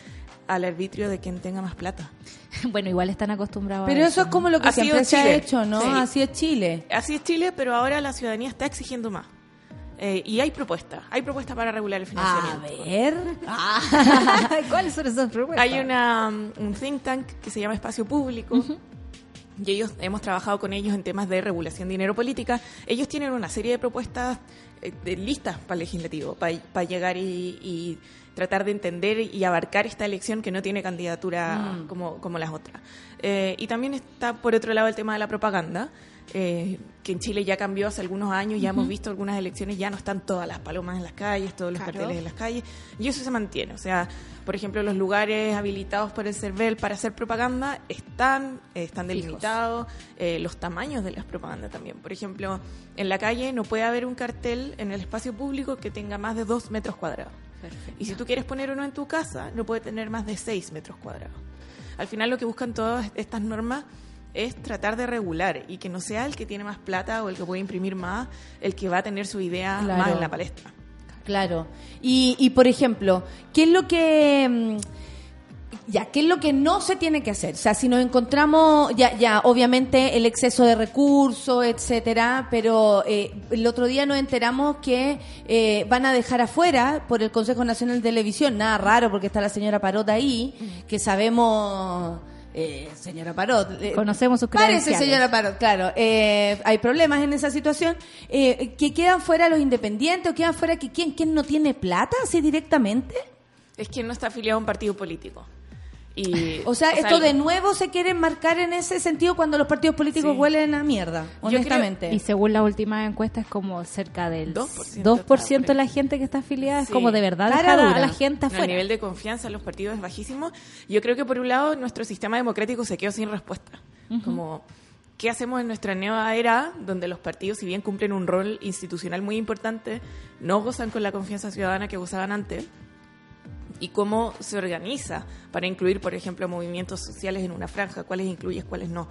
al arbitrio de quien tenga más plata? bueno, igual están acostumbrados Pero a eso es ¿no? como lo que siempre se ha hecho, ¿no? Sí. Así es Chile. Así es Chile, pero ahora la ciudadanía está exigiendo más. Eh, y hay propuestas, hay propuestas para regular el A financiamiento. ver. ¿Cuáles son esas propuestas? Hay una, um, un think tank que se llama Espacio Público. Y ellos hemos trabajado con ellos en temas de regulación de dinero política. Ellos tienen una serie de propuestas eh, de listas para el legislativo, para, llegar y, y tratar de entender y abarcar esta elección que no tiene candidatura como, como las otras. Eh, y también está, por otro lado, el tema de la propaganda, eh, que en Chile ya cambió hace algunos años, ya hemos visto algunas elecciones, ya no están todas las palomas en las calles, todos los Claro. carteles en las calles, y eso se mantiene. O sea, por ejemplo, los lugares habilitados por el CERVEL para hacer propaganda están, eh, están delimitados, eh, los tamaños de las propagandas también. Por ejemplo, en la calle no puede haber un cartel en el espacio público que tenga más de dos metros cuadrados. Y si tú quieres poner uno en tu casa, no puede tener más de 6 metros cuadrados. Al final lo que buscan todas estas normas es tratar de regular y que no sea el que tiene más plata o el que puede imprimir más el que va a tener su idea Claro. más en la palestra. Claro. Y, y por ejemplo, ¿qué es lo que mm, ya, ¿qué es lo que no se tiene que hacer? O sea, si nos encontramos, ya, ya, obviamente el exceso de recursos, etcétera, pero eh, el otro día nos enteramos que eh, van a dejar afuera por el Consejo Nacional de Televisión, nada raro porque está la señora Parot ahí, que sabemos, eh, señora Parot, eh, Conocemos sus Parece, señora Parot, claro. eh, hay problemas en esa situación. Eh, que quedan fuera los independientes o quedan fuera que quién, quién no tiene plata, así directamente. Es que no está afiliado a un partido político. Y, O sea, esto de nuevo se quiere marcar en ese sentido cuando los partidos políticos Sí. huelen a mierda, honestamente. Y según la última encuesta es como cerca del 2% 2% de la gente que está afiliada. Es como de verdad Cara dejar a la gente No, afuera. el nivel de confianza en los partidos es bajísimo. Yo creo que por un lado nuestro sistema democrático se quedó sin respuesta. Como, ¿qué hacemos en nuestra nueva era donde los partidos, si bien cumplen un rol institucional muy importante, no gozan con la confianza ciudadana que gozaban antes? ¿Y cómo se organiza para incluir, por ejemplo, movimientos sociales en una franja? ¿Cuáles incluyes, cuáles no?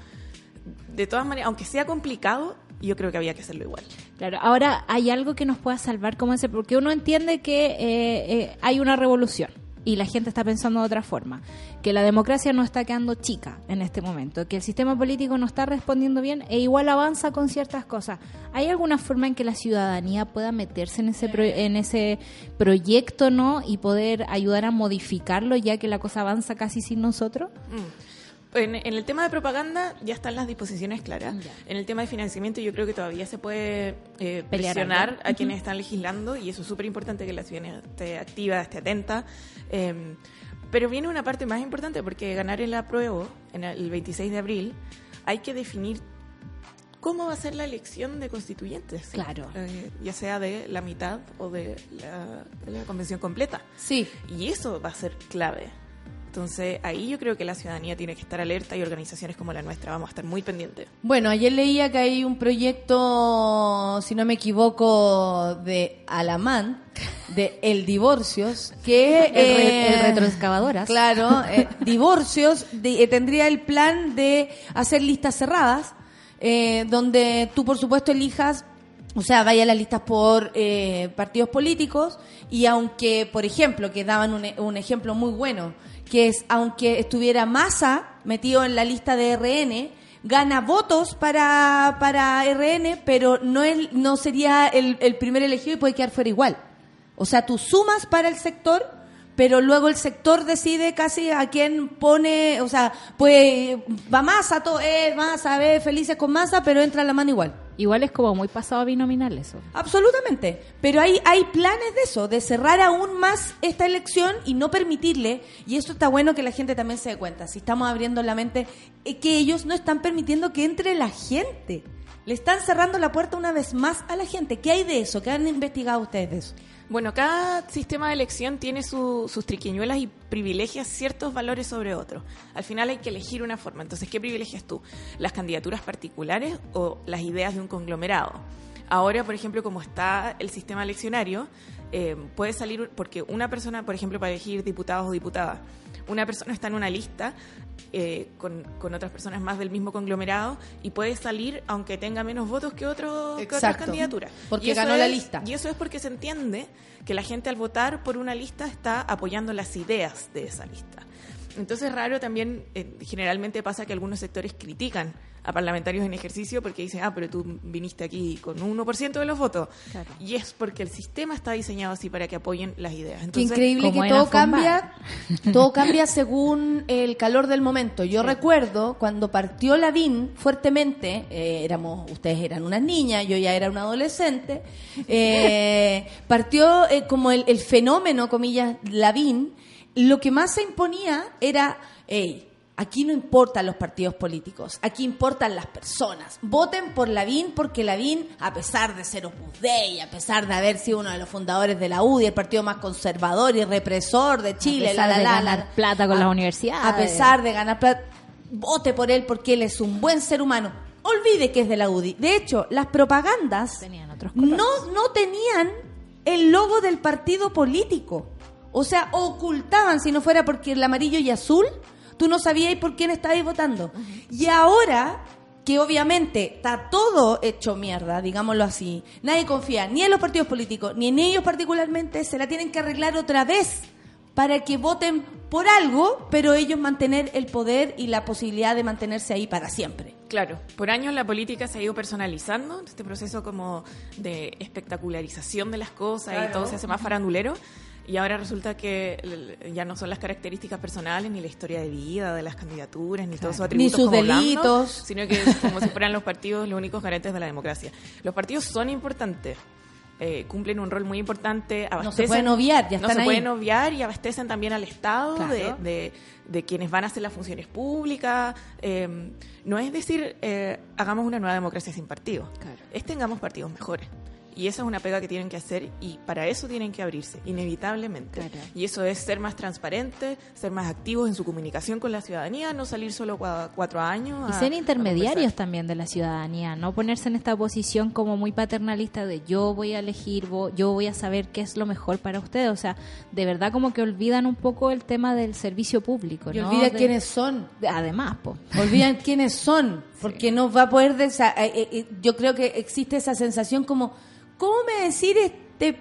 De todas maneras, aunque sea complicado, yo creo que había que hacerlo igual. Claro, ahora hay algo que nos pueda salvar como ese, porque uno entiende que eh, eh, hay una revolución y la gente está pensando de otra forma, que la democracia no está quedando chica en este momento, que el sistema político no está respondiendo bien e igual avanza con ciertas cosas. ¿Hay alguna forma en que la ciudadanía pueda meterse en ese pro- en ese proyecto, no, y poder ayudar a modificarlo ya que la cosa avanza casi sin nosotros? En, en el tema de propaganda ya están las disposiciones claras. Ya. En el tema de financiamiento yo creo que todavía se puede eh, presionar algo. a quienes están legislando y eso es súper importante que la ciudadanía esté activa, esté atenta. Eh, pero viene una parte más importante porque ganar el apruebo en el 26 de abril hay que definir cómo va a ser la elección de constituyentes. Claro. Eh, ya sea de la mitad o de la, de la convención completa. Sí. Y eso va a ser clave. Entonces ahí yo creo que la ciudadanía tiene que estar alerta y organizaciones como la nuestra vamos a estar muy pendientes. Bueno, ayer leía que hay un proyecto, si no me equivoco, de Alamán, de El Divorcios, que... El, re- el eh, retroexcavadoras. Claro, eh, Divorcios de- eh, tendría el plan de hacer listas cerradas, eh, donde tú, por supuesto, elijas, o sea, vaya a las listas por eh, partidos políticos, y aunque, por ejemplo, que daban un, e- un ejemplo muy bueno, que es, aunque estuviera Massa metido en la lista de RN, gana votos para, para RN, pero no, el, no sería el, el primer elegido y puede quedar fuera igual. O sea, tú sumas para el sector, pero luego el sector decide casi a quién pone, o sea, pues va masa, todo, eh, masa, ve, felices con masa, pero entra la mano igual. Igual es como muy pasado a binominal eso. Absolutamente. Pero hay, hay planes de eso, de cerrar aún más esta elección y no permitirle, y eso está bueno que la gente también se dé cuenta, si estamos abriendo la mente, eh, que ellos no están permitiendo que entre la gente. Le están cerrando la puerta una vez más a la gente. ¿Qué hay de eso? ¿Qué han investigado ustedes de eso? Bueno, cada sistema de elección tiene su- sus triquiñuelas y privilegia ciertos valores sobre otros. Al final hay que elegir una forma. Entonces, ¿qué privilegias tú? ¿Las candidaturas particulares o las ideas de un conglomerado? Ahora, por ejemplo, como está el sistema eleccionario, eh, puede salir, porque una persona, por ejemplo, para elegir diputados o diputadas, una persona está en una lista eh, con, con otras personas más del mismo conglomerado y puede salir aunque tenga menos votos que, otro, que otras candidaturas. Porque ganó la lista. Y eso es porque se entiende que la gente al votar por una lista está apoyando las ideas de esa lista. Entonces raro también, eh, generalmente pasa que algunos sectores critican a parlamentarios en ejercicio porque dicen, ah, pero tú viniste aquí con un 1% de los votos. Claro. Y es porque el sistema está diseñado así para que apoyen las ideas. Qué Entonces, increíble que todo cambia, todo cambia según el calor del momento. Yo recuerdo cuando partió Lavín fuertemente, eh, éramos, ustedes eran unas niñas, yo ya era un adolescente, eh, partió eh, como el, el fenómeno, comillas, Lavín, lo que más se imponía era, hey, Aquí no importan los partidos políticos, aquí importan las personas. Voten por Lavín porque Lavín, a pesar de ser Opus Dei, a pesar de haber sido uno de los fundadores de la UDI, el partido más conservador y represor de Chile, pesar la, la, de ganar la, plata con a- las universidades. A pesar de ganar plata, vote por él porque él es un buen ser humano. Olvide que es de la UDI. De hecho, las propagandas Tenían otros colores. no, no tenían el logo del partido político. O sea, ocultaban, si no fuera porque el amarillo y azul, tú no sabías por quién estabais votando. Y ahora, que obviamente está todo hecho mierda, digámoslo así, nadie confía ni en los partidos políticos, ni en ellos particularmente, se la tienen que arreglar otra vez para que voten por algo, pero ellos mantener el poder y la posibilidad de mantenerse ahí para siempre. Claro, por años la política se ha ido personalizando, este proceso como de espectacularización de las cosas y todo se hace más farandulero. Y ahora resulta que ya no son las características personales, ni la historia de vida de las candidaturas, ni todos sus Ni atributos sus como delitos. sino que es como si fueran los partidos los únicos garantes de la democracia. Los partidos son importantes, eh, cumplen un rol muy importante, abastecen, pueden obviar, ya no están se ahí. pueden obviar y abastecen también al Estado Claro. de, de, de quienes van a hacer las funciones públicas. eh, no es decir, eh, hagamos una nueva democracia sin partidos. Es tengamos partidos mejores. Y esa es una pega que tienen que hacer y para eso tienen que abrirse, inevitablemente. Claro. Y eso es ser más transparente, ser más activos en su comunicación con la ciudadanía, no salir solo cua- cuatro años. Y ser intermediarios también de la ciudadanía, no ponerse en esta posición como muy paternalista de yo voy a elegir, vo- yo voy a saber qué es lo mejor para ustedes. O sea, de verdad como que olvidan un poco el tema del servicio público. Y ¿no? olvida De- quiénes son. Además, po. Olvidan quiénes son, porque no va a poder... desa- eh, eh, eh, yo creo que existe esa sensación como, ¿cómo me decir este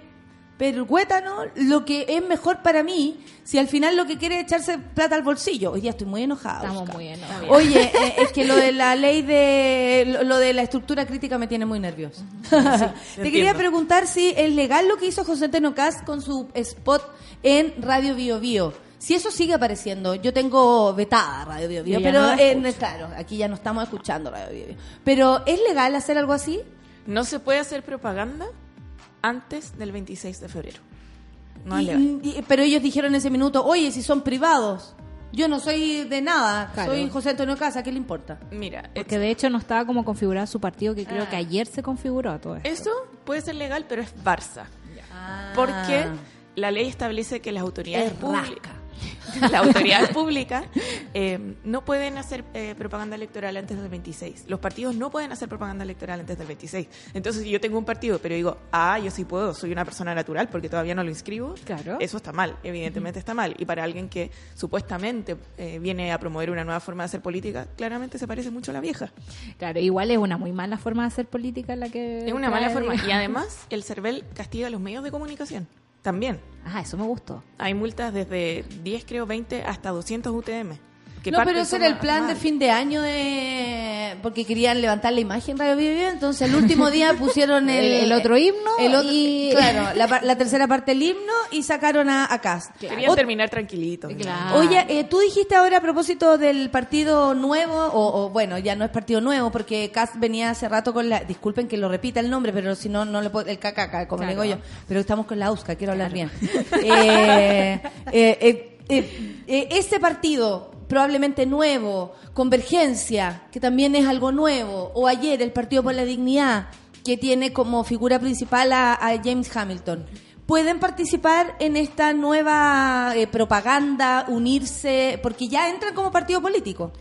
perhuétano lo que es mejor para mí si al final lo que quiere es echarse plata al bolsillo? Hoy día estoy muy enojada. Estamos Oscar. muy enojados. Oye, eh, es que lo de la ley de lo, de la estructura crítica me tiene muy nervioso. Te quería entiendo. preguntar si es legal lo que hizo José Antonio Cast con su spot en Radio Bio Bio. Si eso sigue apareciendo, yo tengo vetada Radio Bio Bio, pero no en- claro, aquí ya no estamos escuchando Radio Bio Bio. Pero ¿es legal hacer algo así? No se puede hacer propaganda antes del 26 de febrero. No es Y- legal. y- pero ellos dijeron en ese minuto, oye, si son privados, yo no soy de nada, Claro. soy José Antonio Casa, ¿qué le importa? Mira, Porque de hecho no estaba como configurado su partido, que creo Ah. que ayer se configuró todo esto. Eso puede ser legal, pero es Barça. Ah. Porque la ley establece que las autoridades Es públicas. las autoridades públicas eh, no pueden hacer eh, propaganda electoral antes del 26. Los partidos no pueden hacer propaganda electoral antes del 26. Entonces, si yo tengo un partido, pero digo, ah, yo sí puedo, soy una persona natural porque todavía no lo inscribo, Claro. eso está mal, evidentemente está mal. Y para alguien que supuestamente eh, viene a promover una nueva forma de hacer política, claramente se parece mucho a la vieja. Claro, igual es una muy mala forma de hacer política la que... Es una mala forma. Y además, el CERVEL castiga a los medios de comunicación. También. Ah, eso me gustó. Hay multas desde 10, creo, 20 hasta 200 UTM. Que no, pero ese era el plan de fin de año de porque querían levantar la imagen Radio Viva Viva, entonces el último día pusieron el, El- otro himno el otro- y- claro, la, la tercera parte del himno y sacaron a, a Cast. Querían terminar tranquilitos. Claro. Oye, eh, tú dijiste ahora a propósito del partido nuevo, o, o, bueno, ya no es partido nuevo, porque Cast venía hace rato con la, disculpen que lo repita el nombre, pero si no, no le puedo, el cacaca, como le digo yo, pero estamos con la AUSCA, quiero hablar bien. Eh, eh, eh, eh, eh, este partido, probablemente nuevo, Convergencia, que también es algo nuevo, o ayer el Partido por la Dignidad, que tiene como figura principal a, James Hamilton. ¿Pueden participar en esta nueva eh, propaganda, unirse, porque ya entran como partido político?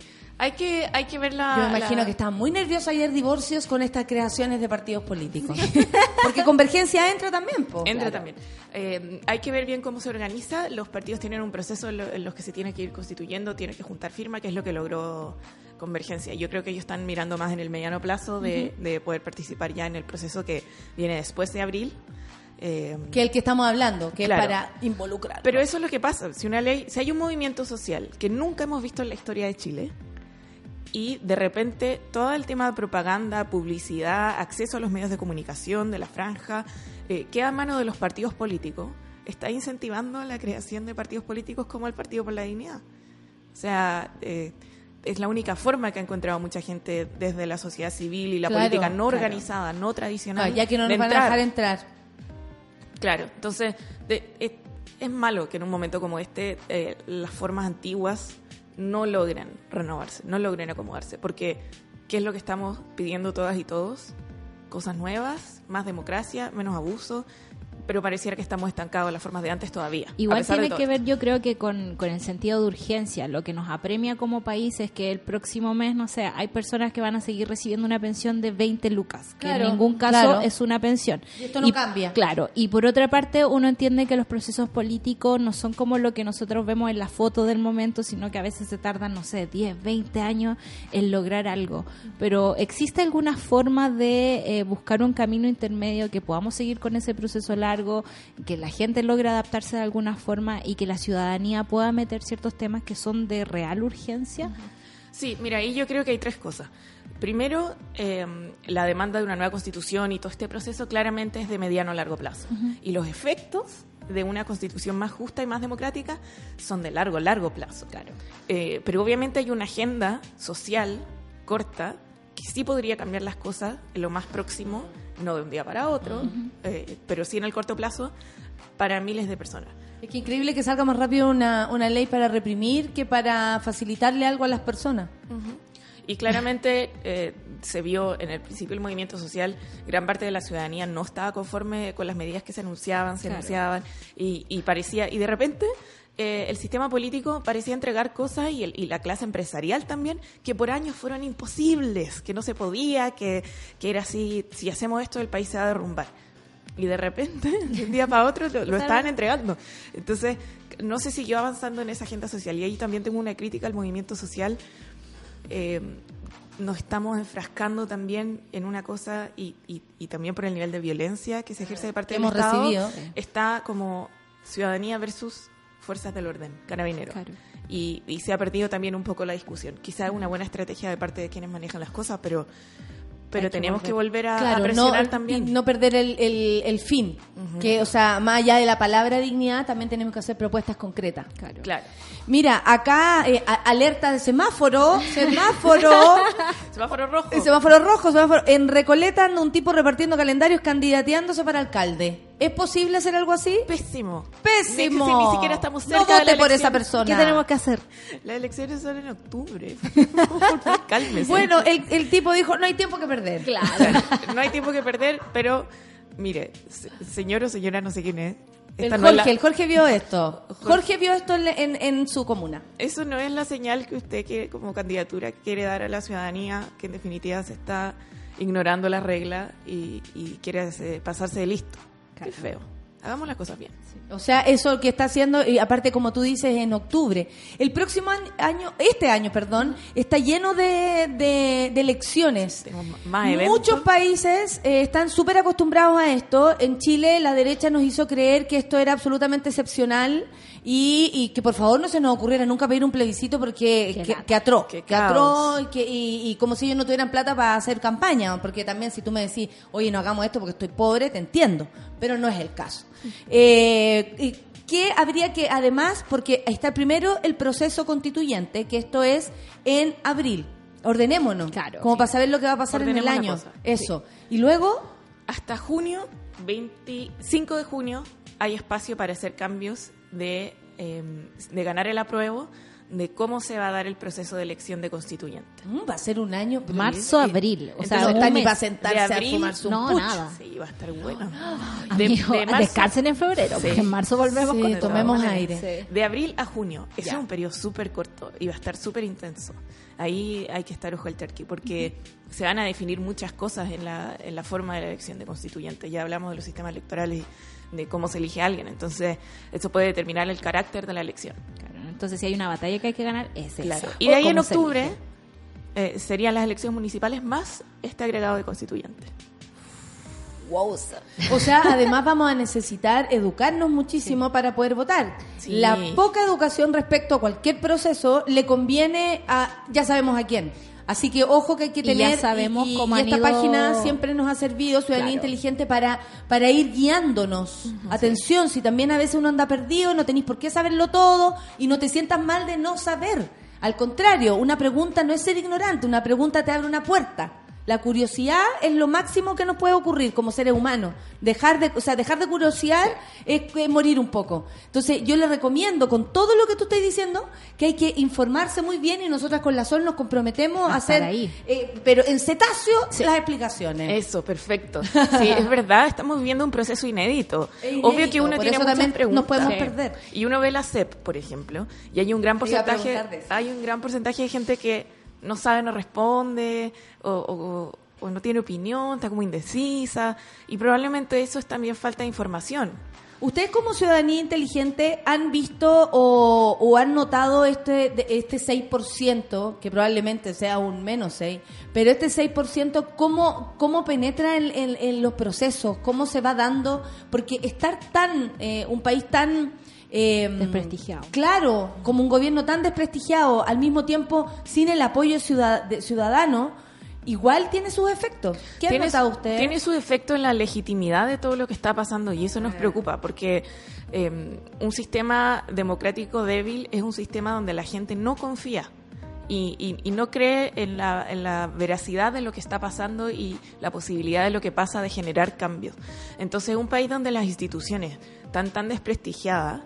Hay que, hay que ver la... Yo me imagino la- que estaban muy nerviosos ayer divorcios con estas creaciones de partidos políticos. Porque Convergencia entra también, po. Entra Claro. también. Eh, hay que ver bien cómo se organiza. Los partidos tienen un proceso en, lo- en los que se tiene que ir constituyendo, tienen que juntar firma, que es lo que logró Convergencia. Yo creo que ellos están mirando más en el mediano plazo de, de poder participar ya en el proceso que viene después de abril. Eh, Que el que estamos hablando, que Claro. es para involucrar. Pero eso es lo que pasa. Si una ley, si hay un movimiento social que nunca hemos visto en la historia de Chile y de repente todo el tema de propaganda, publicidad, acceso a los medios de comunicación de la franja eh, queda a mano de los partidos políticos, está incentivando la creación de partidos políticos como el Partido por la Dignidad. O sea, eh, es la única forma que ha encontrado mucha gente desde la sociedad civil y la Claro, política no claro. organizada, no tradicional. Ya que no de nos van a dejar entrar. Claro, entonces de- es, es malo que en un momento como este eh, las formas antiguas no logren renovarse, no logren acomodarse, porque ¿qué es lo que estamos pidiendo todas y todos? Cosas nuevas, más democracia, menos abuso, pero pareciera que estamos estancados en las formas de antes todavía. Igual tiene que esto. ver, yo creo que con, con el sentido de urgencia. Lo que nos apremia como país es que el próximo mes, no sé, hay personas que van a seguir recibiendo una pensión de 20 lucas, que Claro, en ningún caso claro. es una pensión. Y esto no cambia. Claro, y por otra parte, uno entiende que los procesos políticos no son como lo que nosotros vemos en la foto del momento, sino que a veces se tardan, no sé, 10, 20 años en lograr algo. Pero ¿existe alguna forma de eh, buscar un camino intermedio que podamos seguir con ese proceso largo, que la gente logre adaptarse de alguna forma y que la ciudadanía pueda meter ciertos temas que son de real urgencia? Sí, mira, ahí yo creo que hay tres cosas. Primero, eh, la demanda de una nueva constitución y todo este proceso claramente es de mediano a largo plazo. Y los efectos de una constitución más justa y más democrática son de largo, largo plazo. Claro. Eh, pero obviamente hay una agenda social corta que sí podría cambiar las cosas en lo más próximo, no de un día para otro, eh, pero sí en el corto plazo, para miles de personas. Es que increíble que salga más rápido una, una ley para reprimir que para facilitarle algo a las personas. Y claramente eh, se vio en el principio el movimiento social, gran parte de la ciudadanía no estaba conforme con las medidas que se anunciaban, se Claro. anunciaban, y, y parecía, y de repente eh, el sistema político parecía entregar cosas y, el- y la clase empresarial también, que por años fueron imposibles, que no se podía, que, que era así, si hacemos esto el país se va a derrumbar. Y de repente, de un día para otro, lo, lo estaban entregando. Entonces, no se siguió avanzando en esa agenda social. Y ahí también tengo una crítica al movimiento social eh, nos estamos enfrascando también en una cosa y, y- y también por el nivel de violencia que se ejerce de parte del hemos Estado, recibido. está como ciudadanía versus fuerzas del orden, carabineros. Claro. Y, y se ha perdido también un poco la discusión. Quizá es una buena estrategia de parte de quienes manejan las cosas, pero, pero Hay que tenemos que volver a, presionar no, también. no perder el, el- el fin. Que, o sea, más allá de la palabra dignidad, también tenemos que hacer propuestas concretas. Claro. Claro. Mira, acá eh, alerta de semáforo, semáforo, Semáforo rojo. eh, semáforo rojo, semáforo. En Recoleta anda un tipo repartiendo calendarios candidateándose para alcalde. ¿Es posible hacer algo así? Pésimo. Pésimo. Ni, ni siquiera estamos No cerca de vote la por esa persona. ¿Qué tenemos que hacer? Las elecciones son en octubre. Por favor, Cálmese. Bueno, el, el tipo dijo, no hay tiempo que perder. Claro. no hay tiempo que perder, pero mire, se- señor o señora, no sé quién es, El Esta no Jorge, es la- el Jorge vio esto. Jorge vio esto en, en- en su comuna. Eso no es la señal que usted quiere, como candidatura quiere dar a la ciudadanía, que en definitiva se está ignorando la regla y, y quiere pasarse de listo. Qué feo. Hagamos las cosas bien. O sea, eso que está haciendo, y aparte como tú dices, en octubre. El próximo año, este año, perdón, está lleno de, de- de elecciones. Más. Muchos países eh, están súper acostumbrados a esto. En Chile la derecha nos hizo creer que esto era absolutamente excepcional y, y que por favor no se nos ocurriera nunca pedir un plebiscito porque que, que atroz, que atroz y, que- y- y como si ellos no tuvieran plata para hacer campaña. Porque también si tú me decís, oye, no hagamos esto porque estoy pobre, te entiendo, pero no es el caso. Eh, y que habría que, además, porque está primero el proceso constituyente, que esto es en abril. Ordenémonos, Claro. como para saber lo que va a pasar en el año. cosa, Eso. Y luego, Hasta junio, 25 de junio, hay espacio para hacer cambios de, eh, de ganar el apruebo, de cómo se va a dar el proceso de elección de constituyente. mm, va a ser un año. Marzo, abril. O Entonces, sea, no ni para sentarse De a abril, fumarse un no, pucho. nada. Sí, va a estar bueno. Amigo, De, de marzo- descansen en febrero, Sí. porque en marzo volvemos Sí, con tomemos aire. Sí. De abril a junio. Ese Ya. es un periodo súper corto y va a estar súper intenso. Ahí hay que estar ojo al turkey porque se van a definir muchas cosas en la, en la forma de la elección de constituyente. Ya hablamos de los sistemas electorales y de cómo se elige a alguien. Entonces, eso puede determinar el carácter de la elección. Entonces, si hay una batalla que hay que ganar, es Claro. esa. Y de ahí en octubre eh, serían las elecciones municipales más este agregado de constituyente. O sea, además vamos a necesitar educarnos muchísimo para poder votar. Sí. La poca educación respecto a cualquier proceso le conviene a, ya sabemos a quién. Así que ojo que hay que Y ya tener sabemos y, cómo y han esta página siempre nos ha servido ciudadanía Claro. inteligente para para ir guiándonos. Atención, si también a veces uno anda perdido, no tenéis por qué saberlo todo y no te sientas mal de no saber. Al contrario, una pregunta no es ser ignorante, una pregunta te abre una puerta. La curiosidad es lo máximo que nos puede ocurrir como seres humanos. Dejar de, o sea, dejar de curiosidad es, morir un poco. Entonces, yo le recomiendo con todo lo que tú estás diciendo que hay que informarse muy bien y nosotras con la Sol nos comprometemos a, hacer, ahí. eh, pero en cetáceo, las explicaciones. Eso, perfecto. Sí, es verdad, estamos viviendo un proceso inédito. Obvio que uno tiene muchas también preguntas. nos podemos Sí. perder. Y uno ve la CEP, por ejemplo, y hay un gran porcentaje, hay un gran porcentaje de gente que no sabe, no responde, o, o- o no tiene opinión, está como indecisa, y probablemente eso es también falta de información. ¿Ustedes como ciudadanía inteligente han visto o, han notado este, este 6%, que probablemente sea un menos 6, pero este 6%, ¿cómo, cómo penetra en, en- en los procesos? ¿Cómo se va dando? Porque estar tan, eh, un país tan... eh, Desprestigiado. Claro, como un gobierno tan desprestigiado, al mismo tiempo sin el apoyo ciudad- de- ciudadano, igual tiene sus efectos. ¿Qué ha notado usted? Tiene su efecto en la legitimidad de todo lo que está pasando y eso nos preocupa porque eh, un sistema democrático débil es un sistema donde la gente no confía y, y- y no cree en la, en la veracidad de lo que está pasando y la posibilidad de lo que pasa de generar cambios. Entonces, un país donde las instituciones están tan desprestigiadas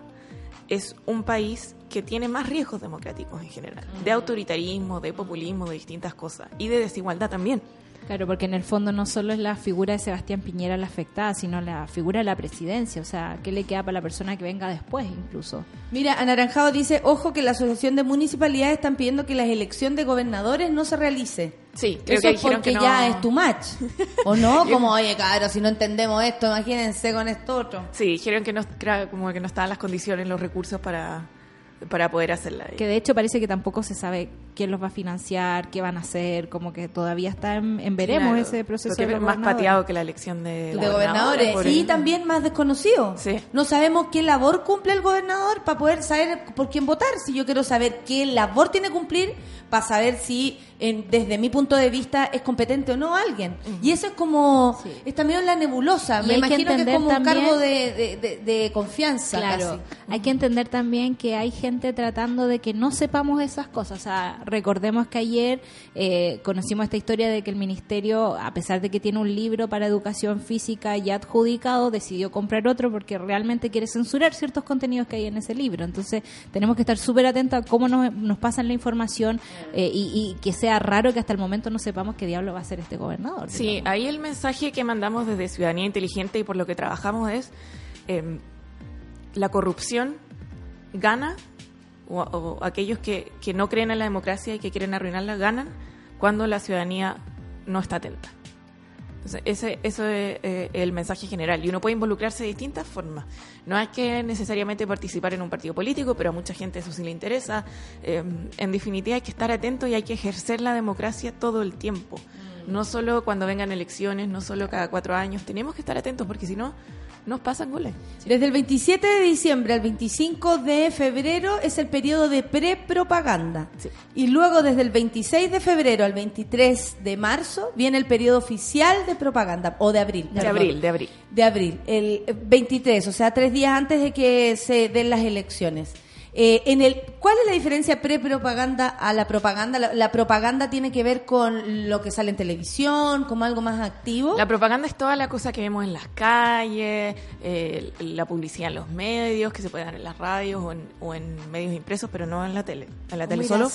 es un país que tiene más riesgos democráticos en general, de autoritarismo, de populismo, de distintas cosas y de desigualdad también. Claro, porque en el fondo no solo es la figura de Sebastián Piñera la afectada, sino la figura de la presidencia. O sea, ¿qué le queda para la persona que venga después incluso? Mira, Anaranjado dice, ojo que la Asociación de Municipalidades están pidiendo que la elección de gobernadores no se realice. Sí, creo Eso que porque que no- ya es tu match. ¿O no? Como, oye, cabrón, si no entendemos esto, imagínense con esto otro. Sí, dijeron que no, como que no estaban las condiciones, los recursos para, para poder hacerla. Que de hecho parece que tampoco se sabe quién los va a financiar, qué van a hacer, como que todavía está en, en veremos Claro, ese proceso. porque de más pateado que la elección de, De gobernadores. Y también más desconocido. Sí. No sabemos qué labor cumple el gobernador para poder saber por quién votar. Si yo quiero saber qué labor tiene que cumplir para saber si, en- desde mi punto de vista, es competente o no alguien. Y eso es como, Sí. es también en la nebulosa. Y Me que imagino que, es como un cargo de, de- de- de confianza. Claro, casi. hay que entender también que hay gente tratando de que no sepamos esas cosas. O sea, recordemos que ayer eh, conocimos esta historia de que el ministerio, a pesar de que tiene un libro para educación física ya adjudicado, decidió comprar otro porque realmente quiere censurar ciertos contenidos que hay en ese libro. Entonces, tenemos que estar súper atentos a cómo nos, nos pasan la información eh, y, y que sea raro que hasta el momento no sepamos qué diablo va a hacer este gobernador. Sí, digamos. ahí el mensaje que mandamos desde Ciudadanía Inteligente y por lo que trabajamos es, eh, la corrupción gana, o, o aquellos que, que no creen en la democracia y que quieren arruinarla, ganan cuando la ciudadanía no está atenta. Entonces, ese, eso es eh, el mensaje general. Y uno puede involucrarse de distintas formas. No hay que necesariamente participar en un partido político, pero a mucha gente eso sí le interesa. Eh, en definitiva, hay que estar atento y hay que ejercer la democracia todo el tiempo. No solo cuando vengan elecciones, no solo cada cuatro años. Tenemos que estar atentos porque si no, nos pasan goles. Desde el 27 de diciembre al 25 de febrero es el periodo de pre-propaganda. Sí. Y luego desde el 26 de febrero al 23 de marzo viene el periodo oficial de propaganda, o de abril. De perdón. abril, de abril. De abril, el 23, o sea, tres días antes de que se den las elecciones. Eh, en el, ¿Cuál es la diferencia pre-propaganda a la propaganda? La, la propaganda tiene que ver con lo que sale en televisión, como algo más activo. La propaganda es toda la cosa que vemos en las calles, eh, la publicidad en los medios, que se puede dar en las radios o en, o en medios impresos, pero no en la tele. En la tele solo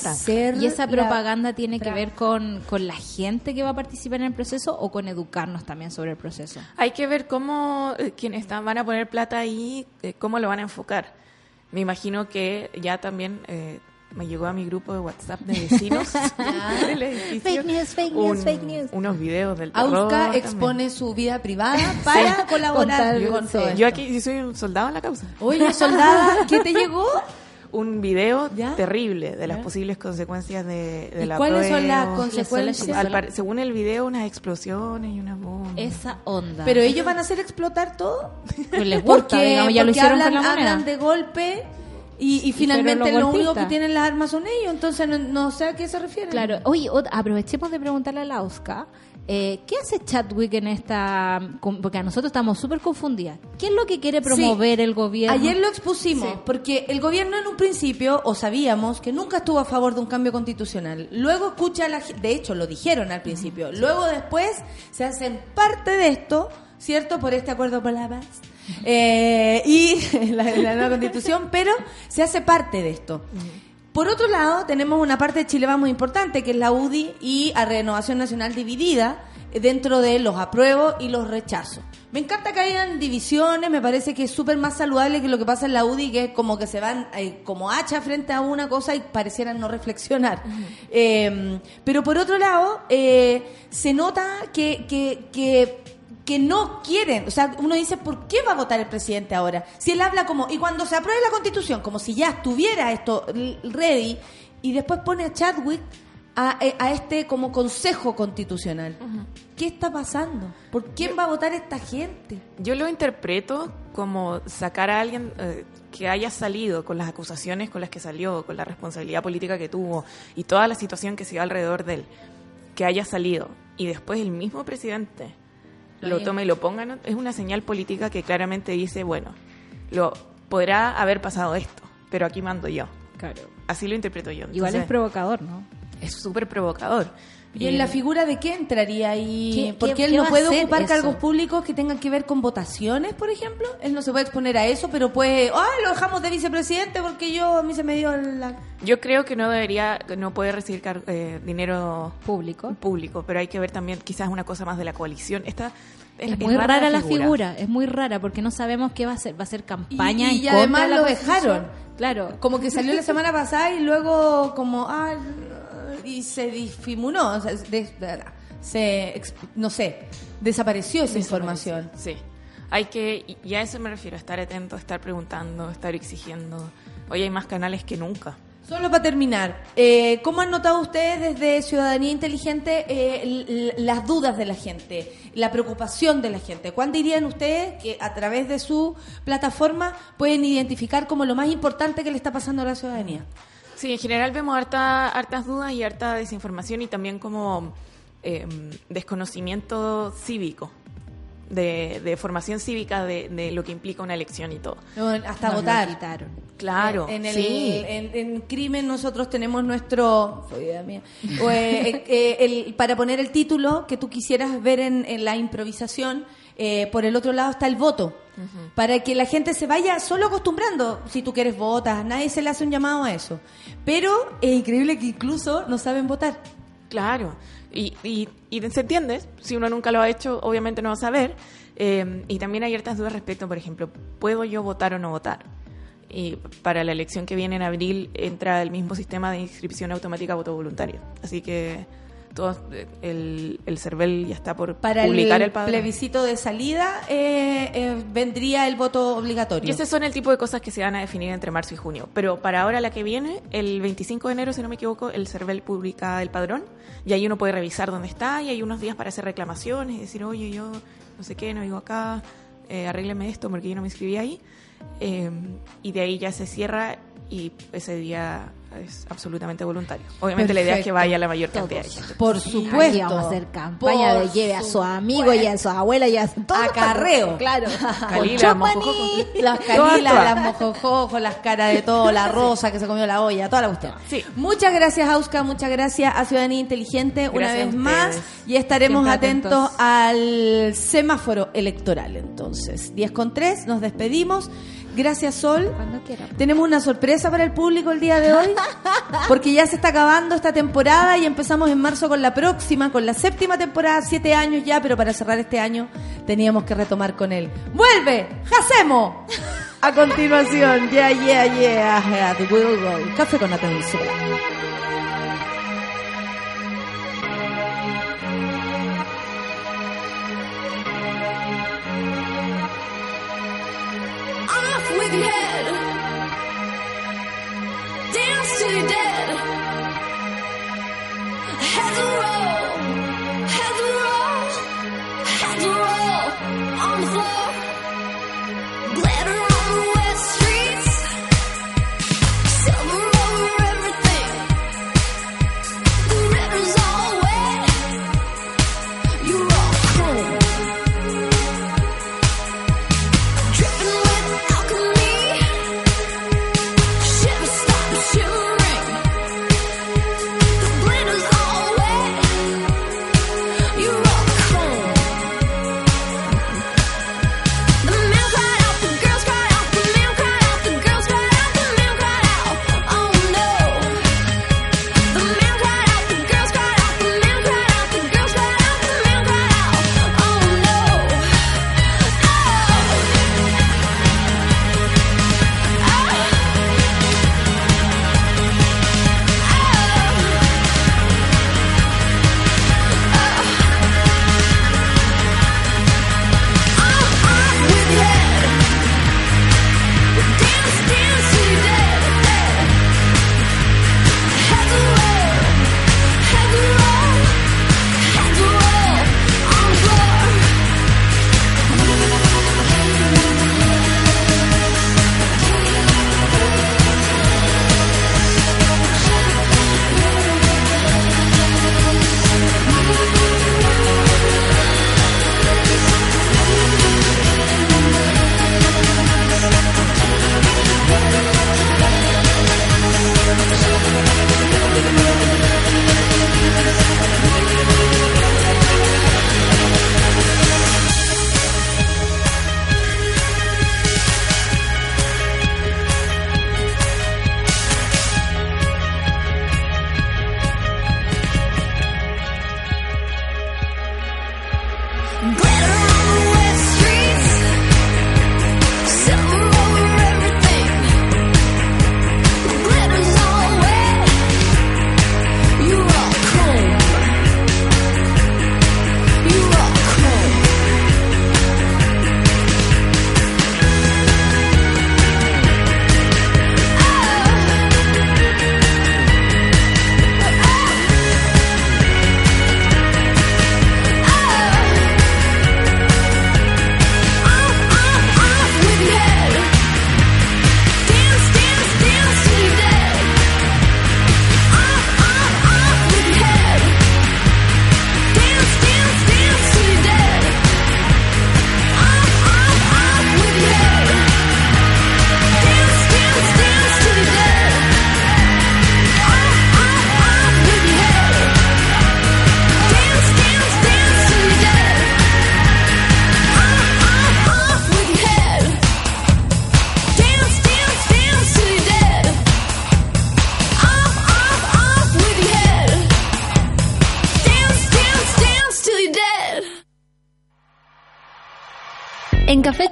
¿Y esa la- propaganda tiene que ver con, con la gente que va a participar en el proceso o con educarnos también sobre el proceso? Hay que ver cómo eh, quienes están, van a poner plata ahí, eh, cómo lo van a enfocar. Me imagino que ya también eh, me llegó a mi grupo de WhatsApp de vecinos del edificio Fake news, fake news, un- fake news. unos videos del terror. Auska también. expone su vida privada para colaborar Con tal- con, sí. todo Yo esto. aquí yo soy un soldado en la causa. Oye, soldada, ¿qué te llegó? Un video ¿Ya? terrible de las posibles consecuencias de, de ¿Y la cuáles son las consecuencias? Al par- según el video, unas explosiones y unas bombas. Esa onda. Pero ellos van a hacer explotar todo. Pues les gusta, digamos, ya lo porque hicieron hablan, con la moneda. hablan de golpe y, y finalmente lo único que tienen las armas son ellos. Entonces no, no sé a qué se refieren. Claro, oye, aprovechemos de preguntarle a la Auska, eh, ¿qué hace Chadwick en esta...? Porque a nosotros estamos súper confundidas. ¿Qué es lo que quiere promover Sí. el gobierno? Ayer lo expusimos, Sí. porque el gobierno en un principio, o sabíamos, que nunca estuvo a favor de un cambio constitucional. Luego escucha a la ge- de hecho lo dijeron al principio, luego después se hacen parte de esto, ¿cierto? Por este acuerdo por la paz. Eh, y la, la nueva constitución, pero se hace parte de esto. Por otro lado, tenemos una parte de Chile va muy importante, que es la UDI y a Renovación Nacional dividida eh, dentro de los apruebos y los rechazos. Me encanta que hayan divisiones, me parece que es súper más saludable que lo que pasa en la UDI, que es como que se van eh, como hacha frente a una cosa y parecieran no reflexionar. Eh, pero por otro lado, eh, se nota que, que, que que no quieren, o sea, uno dice, ¿por qué va a votar el presidente ahora? Si él habla como, y cuando se apruebe la constitución, como si ya estuviera esto ready, y después pone a Chadwick a, eh, a este como consejo constitucional. ¿Qué está pasando? ¿Por quién va a votar esta gente? Yo lo interpreto como sacar a alguien eh, que haya salido con las acusaciones con las que salió, con la responsabilidad política que tuvo y toda la situación que se dio alrededor de él, que haya salido y después el mismo presidente lo tome y lo ponga, ¿no? es una señal política que claramente dice, bueno, lo podrá haber pasado esto, pero aquí mando yo. Claro. Así lo interpreto yo. Igual es provocador, ¿no? es súper provocador. ¿Y en la figura de qué entraría ahí? ¿Qué- Porque él no puede ocupar eso? cargos públicos que tengan que ver con votaciones, por ejemplo. Él no se puede exponer a eso, pero puede, ah, lo dejamos de vicepresidente porque yo a mí se me dio la... Yo creo que no debería, no puede recibir eh, dinero Público. público, pero hay que ver también quizás una cosa más de la coalición. Esta Es, muy rara, la figura. es muy rara porque no sabemos qué va a hacer. Va a ser campaña Y- en y contra además de la lo dejaron. Claro. Como que salió la semana pasada y luego como, ah, y se difuminó, o sea, de- se, no sé, desapareció esa información. Sí. Hay que, y- a eso me refiero, estar atento, estar preguntando, estar exigiendo. Hoy hay más canales que nunca. Solo para terminar, eh, ¿cómo han notado ustedes desde Ciudadanía Inteligente eh, las dudas de la gente, la preocupación de la gente? ¿Cuál dirían ustedes que a través de su plataforma pueden identificar como lo más importante que le está pasando a la ciudadanía? Sí, en general vemos harta, hartas dudas y harta desinformación y también como eh, desconocimiento cívico, de, de formación cívica de, de lo que implica una elección y todo. No, hasta votar. Claro, En, el, sí. en, en crimen nosotros tenemos nuestro... idea mía. O, eh, eh, el- para poner el título que tú quisieras ver en, en la improvisación, eh, por el otro lado está el voto. Para que la gente se vaya solo acostumbrando. Si tú quieres votas, nadie se le hace un llamado a eso. Pero es increíble que incluso no saben votar. Claro, y, y, y se entiende, si uno nunca lo ha hecho, obviamente no va a saber. Eh, y también hay ciertas dudas respecto, por ejemplo, ¿puedo yo votar o no votar? Y para la elección que viene en abril entra el mismo sistema de inscripción automática voto voluntario. Así que todos, eh, el, el CERVEL ya está por Para publicar el, el, padrón. plebiscito de salida eh, eh, vendría el voto obligatorio. Y ese son el tipo de cosas que se van a definir entre marzo y junio. Pero para ahora la que viene, el 25 de enero, si no me equivoco, el CERVEL publica el padrón y ahí uno puede revisar dónde está y hay unos días para hacer reclamaciones y decir, oye, yo no sé qué, no vivo acá, eh, arrégleme esto porque yo no me inscribí ahí. Eh, y de ahí ya se cierra y ese día es absolutamente voluntario. Obviamente la idea es que vaya la mayor cantidad de gente. Por supuesto. Vamos a hacer campaña Por de lleve a su amigo supuesto. y a su abuela y a todo. Acarreo. Claro. Calila. Las calilas, las mojojojos, las caras de todo, la rosa que se comió la olla, toda la cuestión. Sí. Muchas gracias, Auska, muchas gracias a Ciudadanía Inteligente una Gracias vez más y estaremos atentos, atentos. al semáforo electoral entonces. 10 con 3, nos despedimos. Gracias, Sol. Cuando quiera. Tenemos una sorpresa para el público el día de hoy, porque ya se está acabando esta temporada y empezamos en marzo con la próxima, con la séptima temporada, siete años ya, pero para cerrar este año teníamos que retomar con él. ¡Vuelve! ¡Hacemos! A continuación, yeah, yeah, yeah, the will roll. Café con atención. yeah.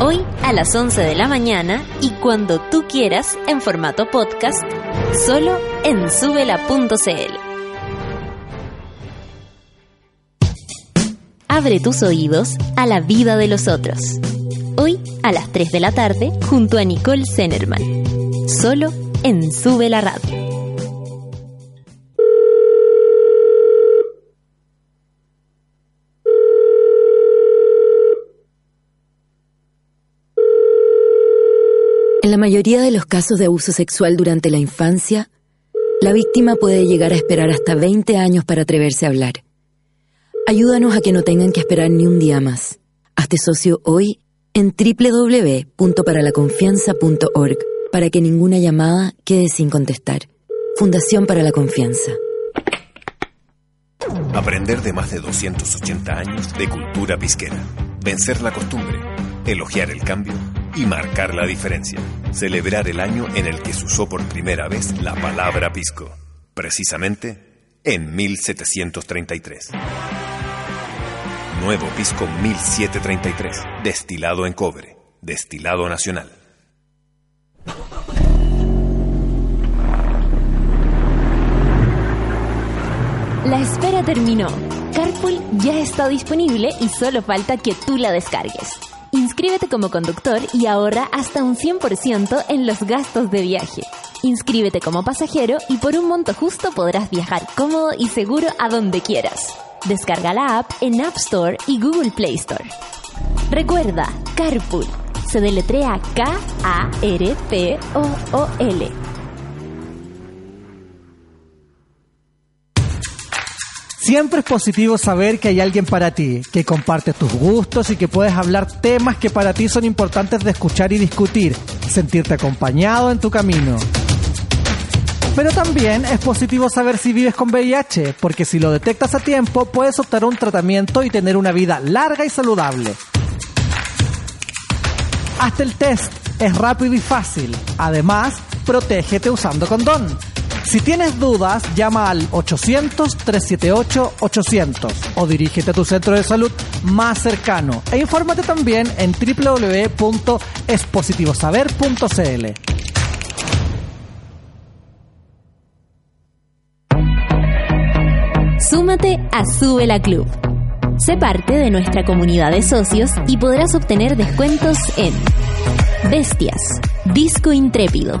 hoy a las 11 de la mañana y cuando tú quieras en formato podcast, solo en subela.cl. Abre tus oídos a la vida de los otros. Hoy a las 3 de la tarde junto a Nicole Zenerman. Solo en Sube la Radio. En la mayoría de los casos de abuso sexual durante la infancia, la víctima puede llegar a esperar hasta 20 años para atreverse a hablar. Ayúdanos a que no tengan que esperar ni un día más. Hazte socio hoy en www.paralaconfianza.org para que ninguna llamada quede sin contestar. Fundación para la Confianza. Aprender de más de 280 años de cultura pisquera. Vencer la costumbre, elogiar el cambio y marcar la diferencia. Celebrar el año en el que se usó por primera vez la palabra pisco. Precisamente en 1733. Nuevo Pisco 1733. Destilado en cobre. Destilado nacional. La espera terminó. Carpool ya está disponible y solo falta que tú la descargues. Inscríbete como conductor y ahorra hasta un 100% en los gastos de viaje. Inscríbete como pasajero y por un monto justo podrás viajar cómodo y seguro a donde quieras. Descarga la app en App Store y Google Play Store. Recuerda, Carpool. Se deletrea K-A-R-P-O-O-L. Siempre es positivo saber que hay alguien para ti, que comparte tus gustos y que puedes hablar temas que para ti son importantes de escuchar y discutir, sentirte acompañado en tu camino. Pero también es positivo saber si vives con VIH, porque si lo detectas a tiempo puedes optar a un tratamiento y tener una vida larga y saludable. Hasta el test es rápido y fácil. Además, protégete usando condón. Si tienes dudas, llama al 800-378-800 o dirígete a tu centro de salud más cercano e infórmate también en www.espositivosaber.cl. Súmate a Sube la Club. Sé parte de nuestra comunidad de socios y podrás obtener descuentos en Bestias, Disco Intrépido,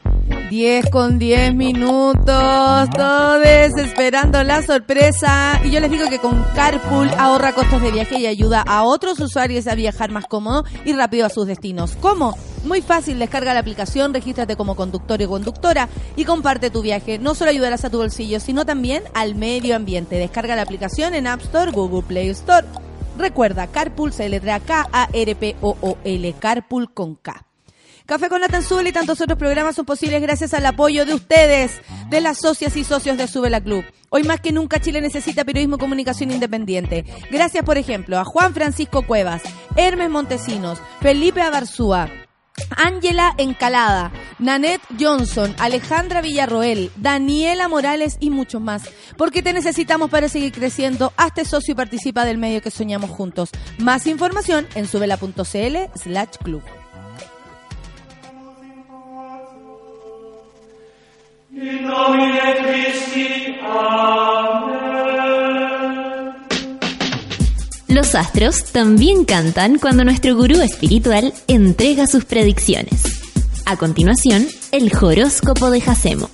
10 con 10 minutos, todos esperando la sorpresa. Y yo les digo que con Carpool ahorra costos de viaje y ayuda a otros usuarios a viajar más cómodo y rápido a sus destinos. ¿Cómo? Muy fácil, descarga la aplicación, regístrate como conductor y conductora y comparte tu viaje. No solo ayudarás a tu bolsillo, sino también al medio ambiente. Descarga la aplicación en App Store, Google Play Store. Recuerda, Carpool se letra K-A-R-P-O-O-L, Carpool con K. Café con Nata en Subela y tantos otros programas son posibles gracias al apoyo de ustedes, de las socias y socios de Subela Club. Hoy más que nunca Chile necesita periodismo y comunicación independiente. Gracias, por ejemplo, a Juan Francisco Cuevas, Hermes Montesinos, Felipe Abarzúa, Ángela Encalada, Nanette Johnson, Alejandra Villarroel, Daniela Morales y muchos más. Porque te necesitamos para seguir creciendo. Hazte socio y participa del medio que soñamos juntos. Más información en subela.cl slash club. Los astros también cantan cuando nuestro gurú espiritual entrega sus predicciones. A continuación, el horóscopo de Jacemo.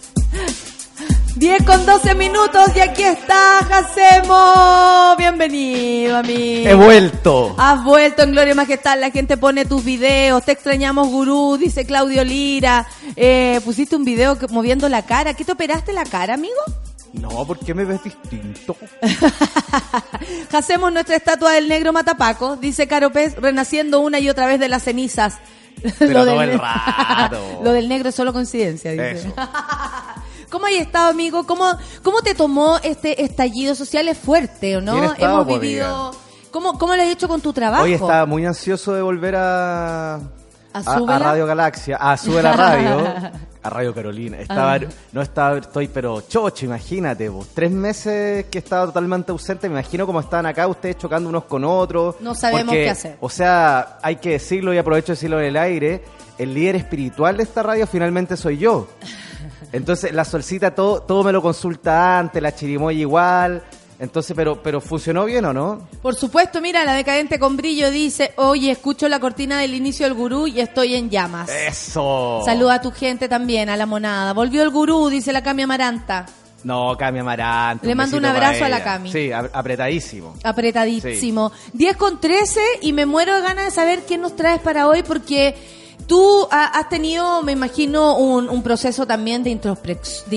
10 con 12 minutos y aquí está Jacemo. Bienvenido, amigo. He vuelto. Has vuelto en Gloria y Majestad, la gente pone tus videos, te extrañamos gurú, dice Claudio Lira. Eh, pusiste un video que- moviendo la cara. ¿Qué te operaste la cara, amigo? No, ¿por qué me ves distinto? Hacemos nuestra estatua del negro Matapaco, dice Caro Pez, renaciendo una y otra vez de las cenizas. Pero todo del- el rato. Lo del negro es solo coincidencia, dice. Eso. ¿Cómo has estado, amigo? ¿Cómo, ¿Cómo te tomó este estallido social? Es fuerte, ¿o no? Bien he estado, Hemos pues, vivido... ¿Cómo, ¿Cómo lo has hecho con tu trabajo? Hoy estaba muy ansioso de volver a, ¿A Radio Galaxia, a Sube la Radio, a Radio Carolina. Estaba, Ah. no estaba, estoy pero chocho, imagínate, vos. Tres meses que estaba totalmente ausente, me imagino cómo estaban acá ustedes chocando unos con otros. No sabemos porque, qué hacer. O sea, hay que decirlo y aprovecho de decirlo en el aire, el líder espiritual de esta radio finalmente soy yo. Entonces, la solcita todo, todo me lo consulta antes, la chirimoya igual. Entonces, pero, pero funcionó bien o no? Por supuesto, mira, la decadente con brillo dice, oye, escucho la cortina del inicio del gurú y estoy en llamas. Eso. Saluda a tu gente también, a la monada. Volvió el gurú, dice la Cami Amaranta. No, Cami Amarante. Le mando un abrazo a la. Cami. Sí, ap- apretadísimo. Apretadísimo. 10 con 13 y me muero de ganas de saber qué nos traes para hoy porque tú ha- has tenido, me imagino, un, un proceso también de introspección.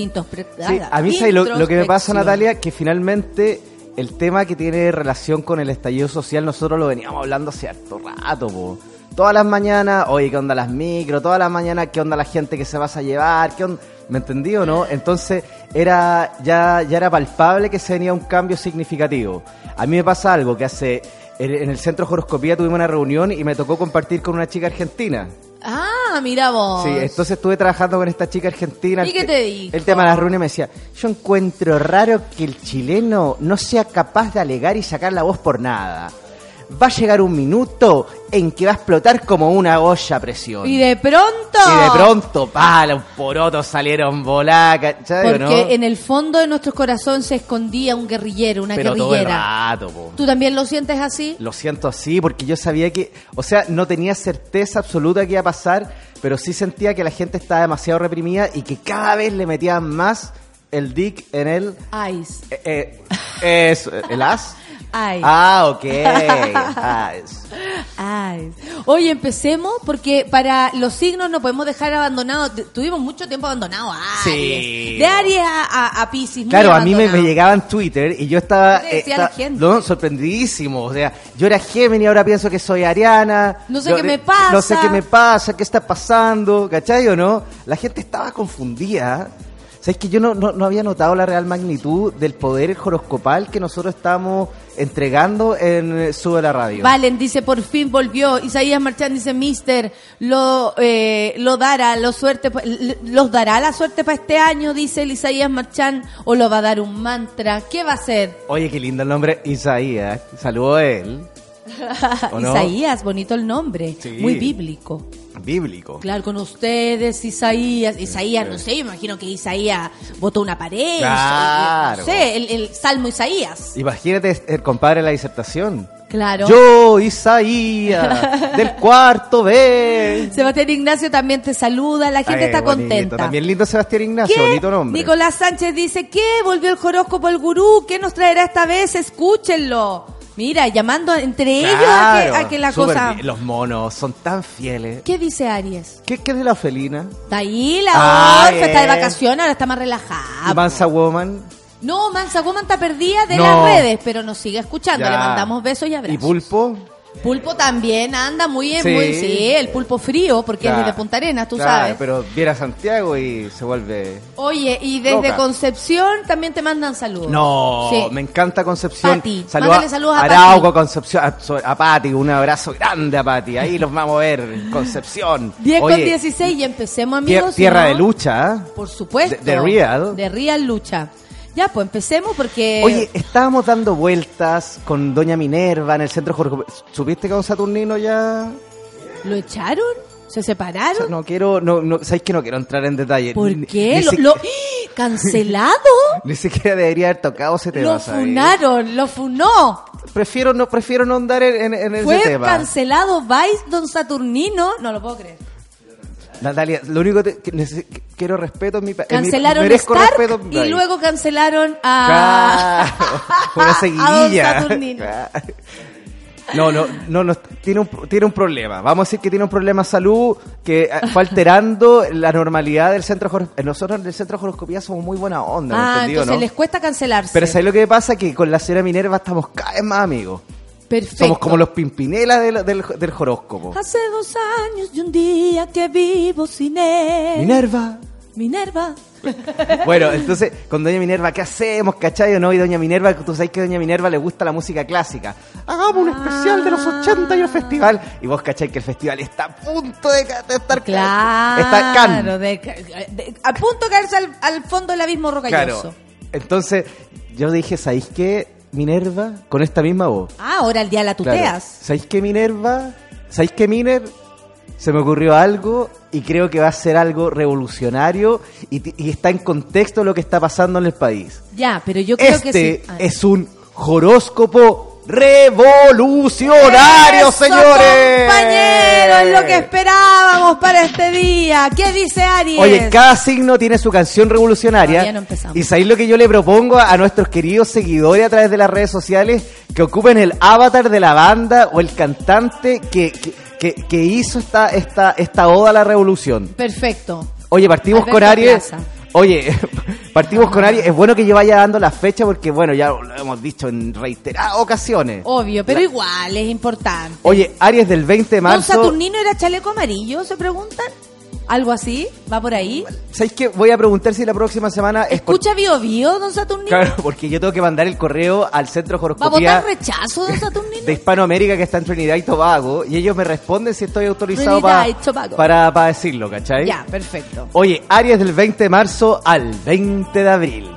Sí, a mí ¿sabes lo, lo que me pasa. Natalia, que finalmente el tema que tiene relación con el estallido social, nosotros lo veníamos hablando hace harto rato, po. Todas las mañanas, oye, ¿qué onda las micro? Todas las mañanas, ¿qué onda la gente que se vas a llevar? ¿Qué onda? ¿Me entendí o no? Entonces, era ya, ya era palpable que se venía un cambio significativo. A mí me pasa algo que hace... En en el centro de horoscopía tuvimos una reunión y me tocó compartir con una chica argentina. Ah, mira vos. Sí, entonces estuve trabajando con esta chica argentina. ¿Y qué te- te dijo? El tema de las reuniones me decía, yo encuentro raro que el chileno no sea capaz de alegar y sacar la voz por nada. Va a llegar un minuto en que va a explotar como una olla a presión. Y de pronto. Y de pronto, pa, los porotos salieron volacas, ¿sabes o Porque no? en el fondo de nuestro corazón se escondía un guerrillero, una Pero todo el guerrillera. rato, po. ¿Tú también lo sientes así? Lo siento así porque yo sabía que, o sea, no tenía certeza absoluta que iba a pasar, pero sí sentía que la gente estaba demasiado reprimida y que cada vez le metían más el dick en el... Ice. Eh, eh, es, ¿El as? Ice. Ah, ok. As. Ay. Oye, empecemos porque para los signos no podemos dejar abandonados. Tu- Tuvimos mucho tiempo abandonado a Aries. Sí. De Aries a, a, a Pisces. Claro, a mí me, me abandonado. llegaba en Twitter y yo estaba, no, sorprendidísimo. O sea, yo era Géminis, ahora pienso que soy Ariana. No sé Yo- qué me pasa. No sé qué me pasa, qué está pasando, ¿cachai o no? La gente estaba confundida. ¿Sabes que yo no, no, no había notado la real magnitud del poder horoscopal que nosotros estamos entregando en eh, Sube la Radio? Valen dice, por fin volvió. Isaías Marchán dice, mister, lo, eh, lo dará, lo suerte, los dará la suerte para este año, dice el Isaías Marchán, o lo va a dar un mantra. ¿Qué va a hacer? Oye, qué lindo el nombre, Isaías. Saludo a él. ¿O no? Isaías, bonito el nombre, Sí. muy bíblico. Bíblico. Claro, con ustedes, Isaías. Isaías, no sé, yo imagino que Isaías votó una pared. Claro. No sé, el, el Salmo Isaías. Imagínate el compadre de la disertación. Claro. Yo, Isaías, del cuarto B. Sebastián Ignacio también te saluda, la gente Ay, está bonito. contenta. También lindo Sebastián Ignacio, ¿Qué? bonito nombre. Nicolás Sánchez dice, ¿qué? Volvió el horóscopo el gurú, ¿qué nos traerá esta vez? Escúchenlo. Mira, llamando entre ellos a que, Claro, a que la cosa... bien. Los monos son tan fieles. ¿Qué dice Aries? ¿Qué, qué es de la felina? Está ahí la Ah, orfa, está de vacaciones, ahora está más relajada. ¿Y Mansa Woman? No, Mansa Woman está perdida de No. las redes, pero nos sigue escuchando. Ya. Le mandamos besos y ¿Y abrazos. Pulpo? Pulpo también anda muy Sí. muy sí, el pulpo frío, porque Claro. es de Punta Arenas, tú Claro, sabes. pero viera Santiago y se vuelve... Oye, y desde Loca. Concepción también te mandan saludos. No, Sí. me encanta Concepción. Pati, Saluda mándale saludos a Arauco, Pati. Concepción, a, a Pati, un abrazo grande a Pati. Ahí los vamos a ver, Concepción. 10 con Oye, 16 y empecemos, amigos. tierra ¿no? de lucha, ¿ah? Por supuesto. De- de Real. De Real Lucha. Ya, pues empecemos porque... Oye, estábamos dando vueltas con Doña Minerva en el centro Jorge. ¿Supiste que a don Saturnino ya.? ¿Lo echaron? ¿Se O sea, separaron? no quiero. No, no, ¿Sabes que no quiero entrar en detalle? ¿Por Ni- qué? Ni, ¿Lo, ¿Cancelado? ni siquiera debería haber tocado ese tema. Lo funaron, lo funó. Prefiero no, prefiero no andar en, en- en ese Fue tema. cancelado Vice Don Saturnino. No lo puedo creer. Natalia, lo único te- que neces- que quiero respeto en mi país. Cancelaron merezco Stark respeto mi y luego cancelaron a... Claro, una a Don seguidilla. Claro. No, no, no, no, tiene un, tiene un problema. Vamos a decir que tiene un problema de salud que eh, fue alterando la normalidad del centro Joros- eh, Nosotros en el centro de horoscopía somos muy buena onda, ¿me Ah, entonces no? les cuesta cancelarse. Pero ¿sabes lo que pasa? Que con la señora Minerva estamos cada vez más amigos. Perfecto. Somos como los pimpinelas del, del, del horóscopo. Hace dos años y un día que vivo sin él. Minerva. Minerva. Bueno, entonces, con Doña Minerva, ¿qué hacemos, cachai o no? Y Doña Minerva, tú sabes que a Doña Minerva le gusta la música clásica. Hagamos un especial de los 80 y el festival. Y vos, cachai, que el festival está a punto de, de estar... Claro. Está can. de de- a punto de caerse al, al fondo del abismo rocalloso. Claro. Entonces, yo dije, ¿sabéis qué, Minerva? Con esta misma voz. Ah, ahora el día la Claro. tuteas. ¿Sabéis qué, Minerva? ¿Sabéis qué, Miner? Se me ocurrió algo y creo que va a ser algo revolucionario y, está en contexto lo que está pasando en el país. Ya, pero yo creo este que sí. Ah. es un horóscopo revolucionario, ¡Eso, señores. compañero, es lo que esperábamos para este día. ¿Qué dice Aries? Oye, cada signo tiene su canción revolucionaria. Todavía no empezamos. Y sabéis lo que yo le propongo a, a nuestros queridos seguidores a través de las redes sociales, que ocupen el avatar de la banda o el cantante que, que, que- que hizo esta, esta, esta oda a la revolución. Perfecto. Oye, partimos Alberto con Aries. Plaza. Oye, partimos con Aries. Es bueno que yo vaya dando la fecha porque, bueno, ya lo hemos dicho en reiteradas ocasiones. Obvio, pero La- igual es importante. Oye, Aries del 20 de ¿Don marzo. Saturnino era chaleco amarillo? ¿Se preguntan? ¿Algo así? ¿Va por ahí? ¿Sabéis qué? Voy a preguntar si la próxima semana es por- ¿Escucha Bio Bio, don Saturnino? Claro, porque yo tengo que mandar el correo al centro de ¿Va a horoscopía votar rechazo, don Saturnino? de Hispanoamérica que está en Trinidad y Tobago y ellos me responden si estoy autorizado pa- para, para decirlo, ¿cachai? Ya, perfecto. Oye, Aries del 20 de marzo al 20 de abril.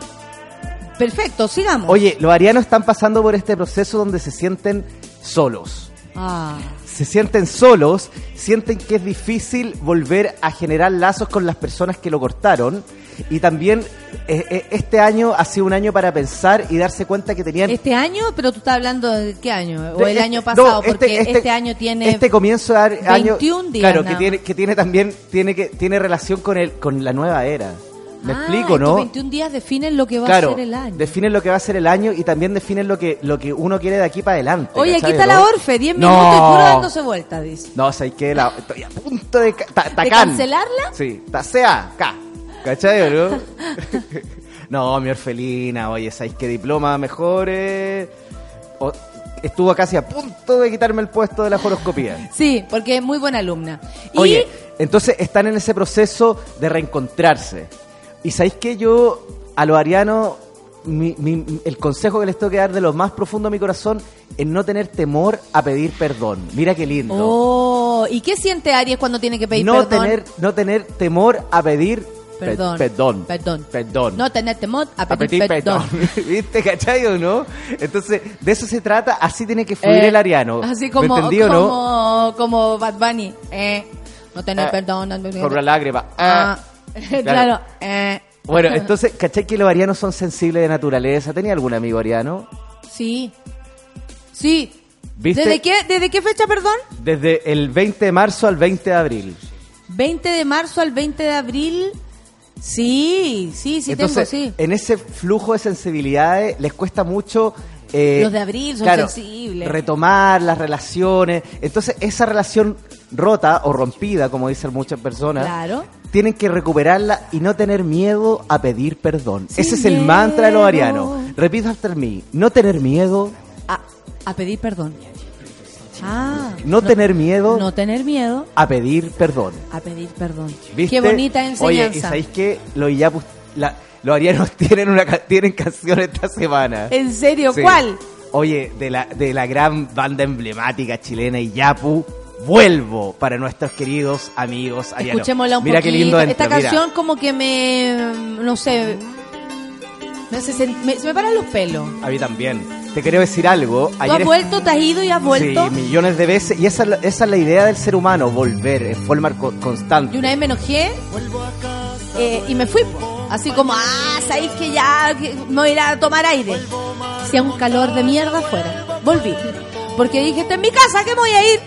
Perfecto, sigamos. Oye, los arianos están pasando por este proceso donde se sienten solos. Ah, Se sienten solos, sienten que es difícil volver a generar lazos con las personas que lo cortaron. Y también eh, eh, este año ha sido un año para pensar y darse cuenta que tenían... ¿Este año? Pero tú estás hablando de qué año? ¿O De- el este- año pasado? no, porque este, año tiene... este comienzo de año 21 días claro que tiene que tiene también tiene que tiene relación con el con la nueva era me Ah, explico no 21 días definen lo que va claro a ser el año. definen lo que va a ser el año y también definen lo que lo que uno quiere de aquí para adelante Oye, aquí ¿cachai, está no? la Orfe, 10 No. minutos y puro dándose vueltas, dice. no sé que la, estoy a punto de ca- ta- ¿De tacán. cancelarla? sí ta- sea acá ¿cachai o no? no mi orfelina oye sabéis qué diploma mejor eh? O- estuvo casi a punto de quitarme el puesto de la horoscopía Sí, porque es muy buena alumna. Y Oye, entonces están en ese proceso de reencontrarse. Y sabéis que yo, a los arianos, mi- mi- el consejo que les tengo que dar de lo más profundo de mi corazón es no tener temor a pedir perdón. Mira qué lindo. Oh, ¿y qué siente Aries cuando tiene que pedir no, perdón? tener, no tener temor a pedir pe- Perdón. perdón. Perdón. Perdón. No tener temor a a pedir, pedir perdón. perdón. ¿Viste, cachai o no? Entonces, de eso se trata, así tiene que fluir Eh, el ariano. Así ¿Me como, entendí o no? como, como Bad Bunny. Eh, no tener Eh, perdón. no Por una lágrima. Ah, Claro. eh. Bueno, entonces, ¿cachai que los arianos son sensibles de naturaleza? ¿Tenía algún amigo ariano? Sí. Sí. ¿Viste? ¿Desde qué, ¿Desde qué fecha, perdón? Desde el 20 de marzo al 20 de abril. 20 de marzo al 20 de abril. Sí, sí, sí Entonces, tengo, sí. en ese flujo de sensibilidades les cuesta mucho... eh, Los de abril son claro, sensibles. Retomar las relaciones. Entonces, esa relación rota o rompida, como dicen muchas personas, Claro. Tienen que recuperarla y no tener miedo a pedir perdón. Sin Ese es el mantra de los arianos. Repito after me. No tener miedo, A, a pedir perdón. Ah. no, tener miedo No tener miedo a pedir perdón. a pedir perdón. ¿Viste? Qué bonita Oye, enseñanza. ¿y sabéis qué? Los Iyapus- la- los arianos tienen una tienen canción esta semana. ¿En serio? Sí. ¿Cuál? Oye, de la, de la gran banda emblemática chilena Iyapu, vuelvo para nuestros queridos amigos arianos. Escuchémosla un mira poquito. qué lindo Esta mira. canción como que me... No sé... Me hace me- se me paran los pelos. A mí también. Te quiero decir algo. ¿Tú has vuelto? ¿Te has ido y has vuelto? Sí, millones de veces. Y esa, es la- esa es la idea del ser humano, volver en forma co- constante. Y una vez me enojé eh, y me fui. Así como, ah, sabéis que ya me voy a ir a tomar aire. Hacía un calor de mierda afuera. Volví. Porque dije, estoy en mi casa, ¿qué me voy a ir?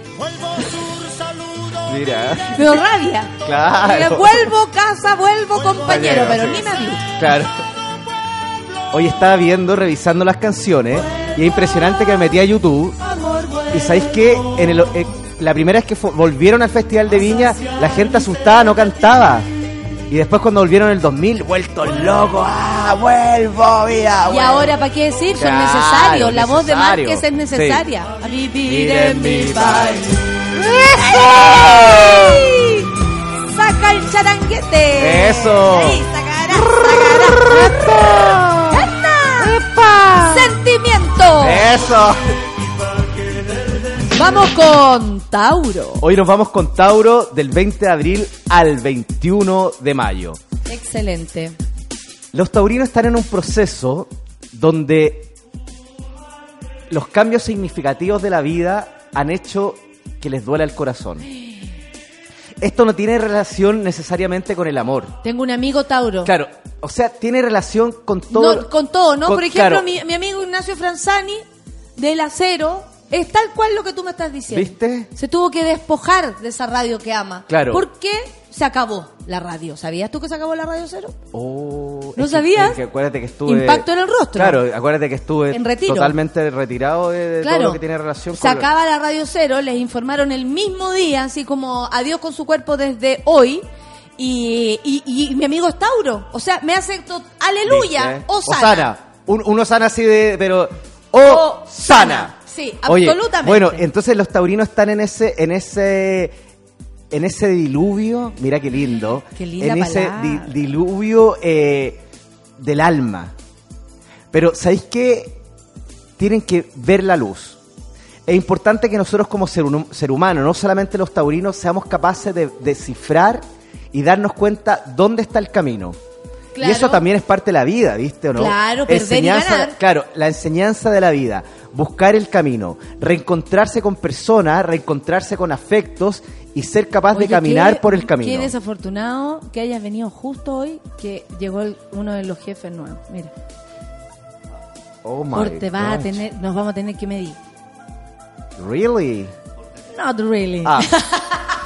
Mira. Me dio rabia. Claro. Dije, vuelvo casa, vuelvo compañero, pero sí. ni me vi. Claro. Hoy estaba viendo, revisando las canciones, y es impresionante que me metí a YouTube. Y sabéis que en el, eh, la primera vez que volvieron al Festival de Viña, la gente asustada no cantaba. Y después cuando volvieron en el 2000, vueltos locos, ¡ah, vuelvo, mira! Y ahora, ¿para qué decir? Son Claro, necesarios. La voz de. Márquez es necesaria. A vivir en mi país. ¡Saca el charanguete! ¡Eso! Ahí, sacará, sacará. ¡Sentimiento! ¡Eso! Vamos con Tauro. Hoy nos vamos con Tauro del 20 de abril al 21 de mayo. Excelente. Los taurinos están en un proceso donde los cambios significativos de la vida han hecho que les duela el corazón. Esto no tiene relación necesariamente con el amor. Tengo un amigo Tauro. Claro, o sea, tiene relación con todo. No, con todo, ¿no? con- Por ejemplo, claro, mi, mi amigo Ignacio Franzani, del acero, es tal cual lo que tú me estás diciendo. ¿Viste? Se tuvo que despojar de esa radio que ama. Claro. ¿Por qué se acabó la radio? ¿Sabías tú que se acabó la radio cero? Oh, ¿No sabías? que acuérdate que estuve. Impacto en el rostro. Claro, acuérdate que estuve En retiro. totalmente retirado de, de todo Claro. lo que tiene relación Se con. acaba la radio cero, les informaron el mismo día, así como adiós con su cuerpo desde hoy. Y, y- y mi amigo es Tauro. O sea, me hace aleluya. ¿Viste? Osana. Osana. Un, un Osana así de. Pero. ¡Oh! Osana. Sí, Oye, absolutamente. Bueno, entonces los taurinos están en ese. En ese en ese diluvio, mira qué lindo, Qué linda en ese palabra. di- diluvio eh, del alma. Pero, ¿sabéis qué? Tienen que ver la luz. Es importante que nosotros como ser, hum- ser humano, no solamente los taurinos, seamos capaces de descifrar y darnos cuenta dónde está el camino. Claro. Y eso también es parte de la vida, ¿viste o no? Claro, perder y Enseñanza- ganar. Claro, la enseñanza de la vida, buscar el camino, reencontrarse con personas, reencontrarse con afectos y ser capaz de Oye, caminar qué- por el camino. Qué desafortunado que hayas venido justo hoy que llegó el- uno de los jefes nuevos. Mira, Oh my por te vas a tener, nos vamos a tener que medir. Really? Not really. Ah.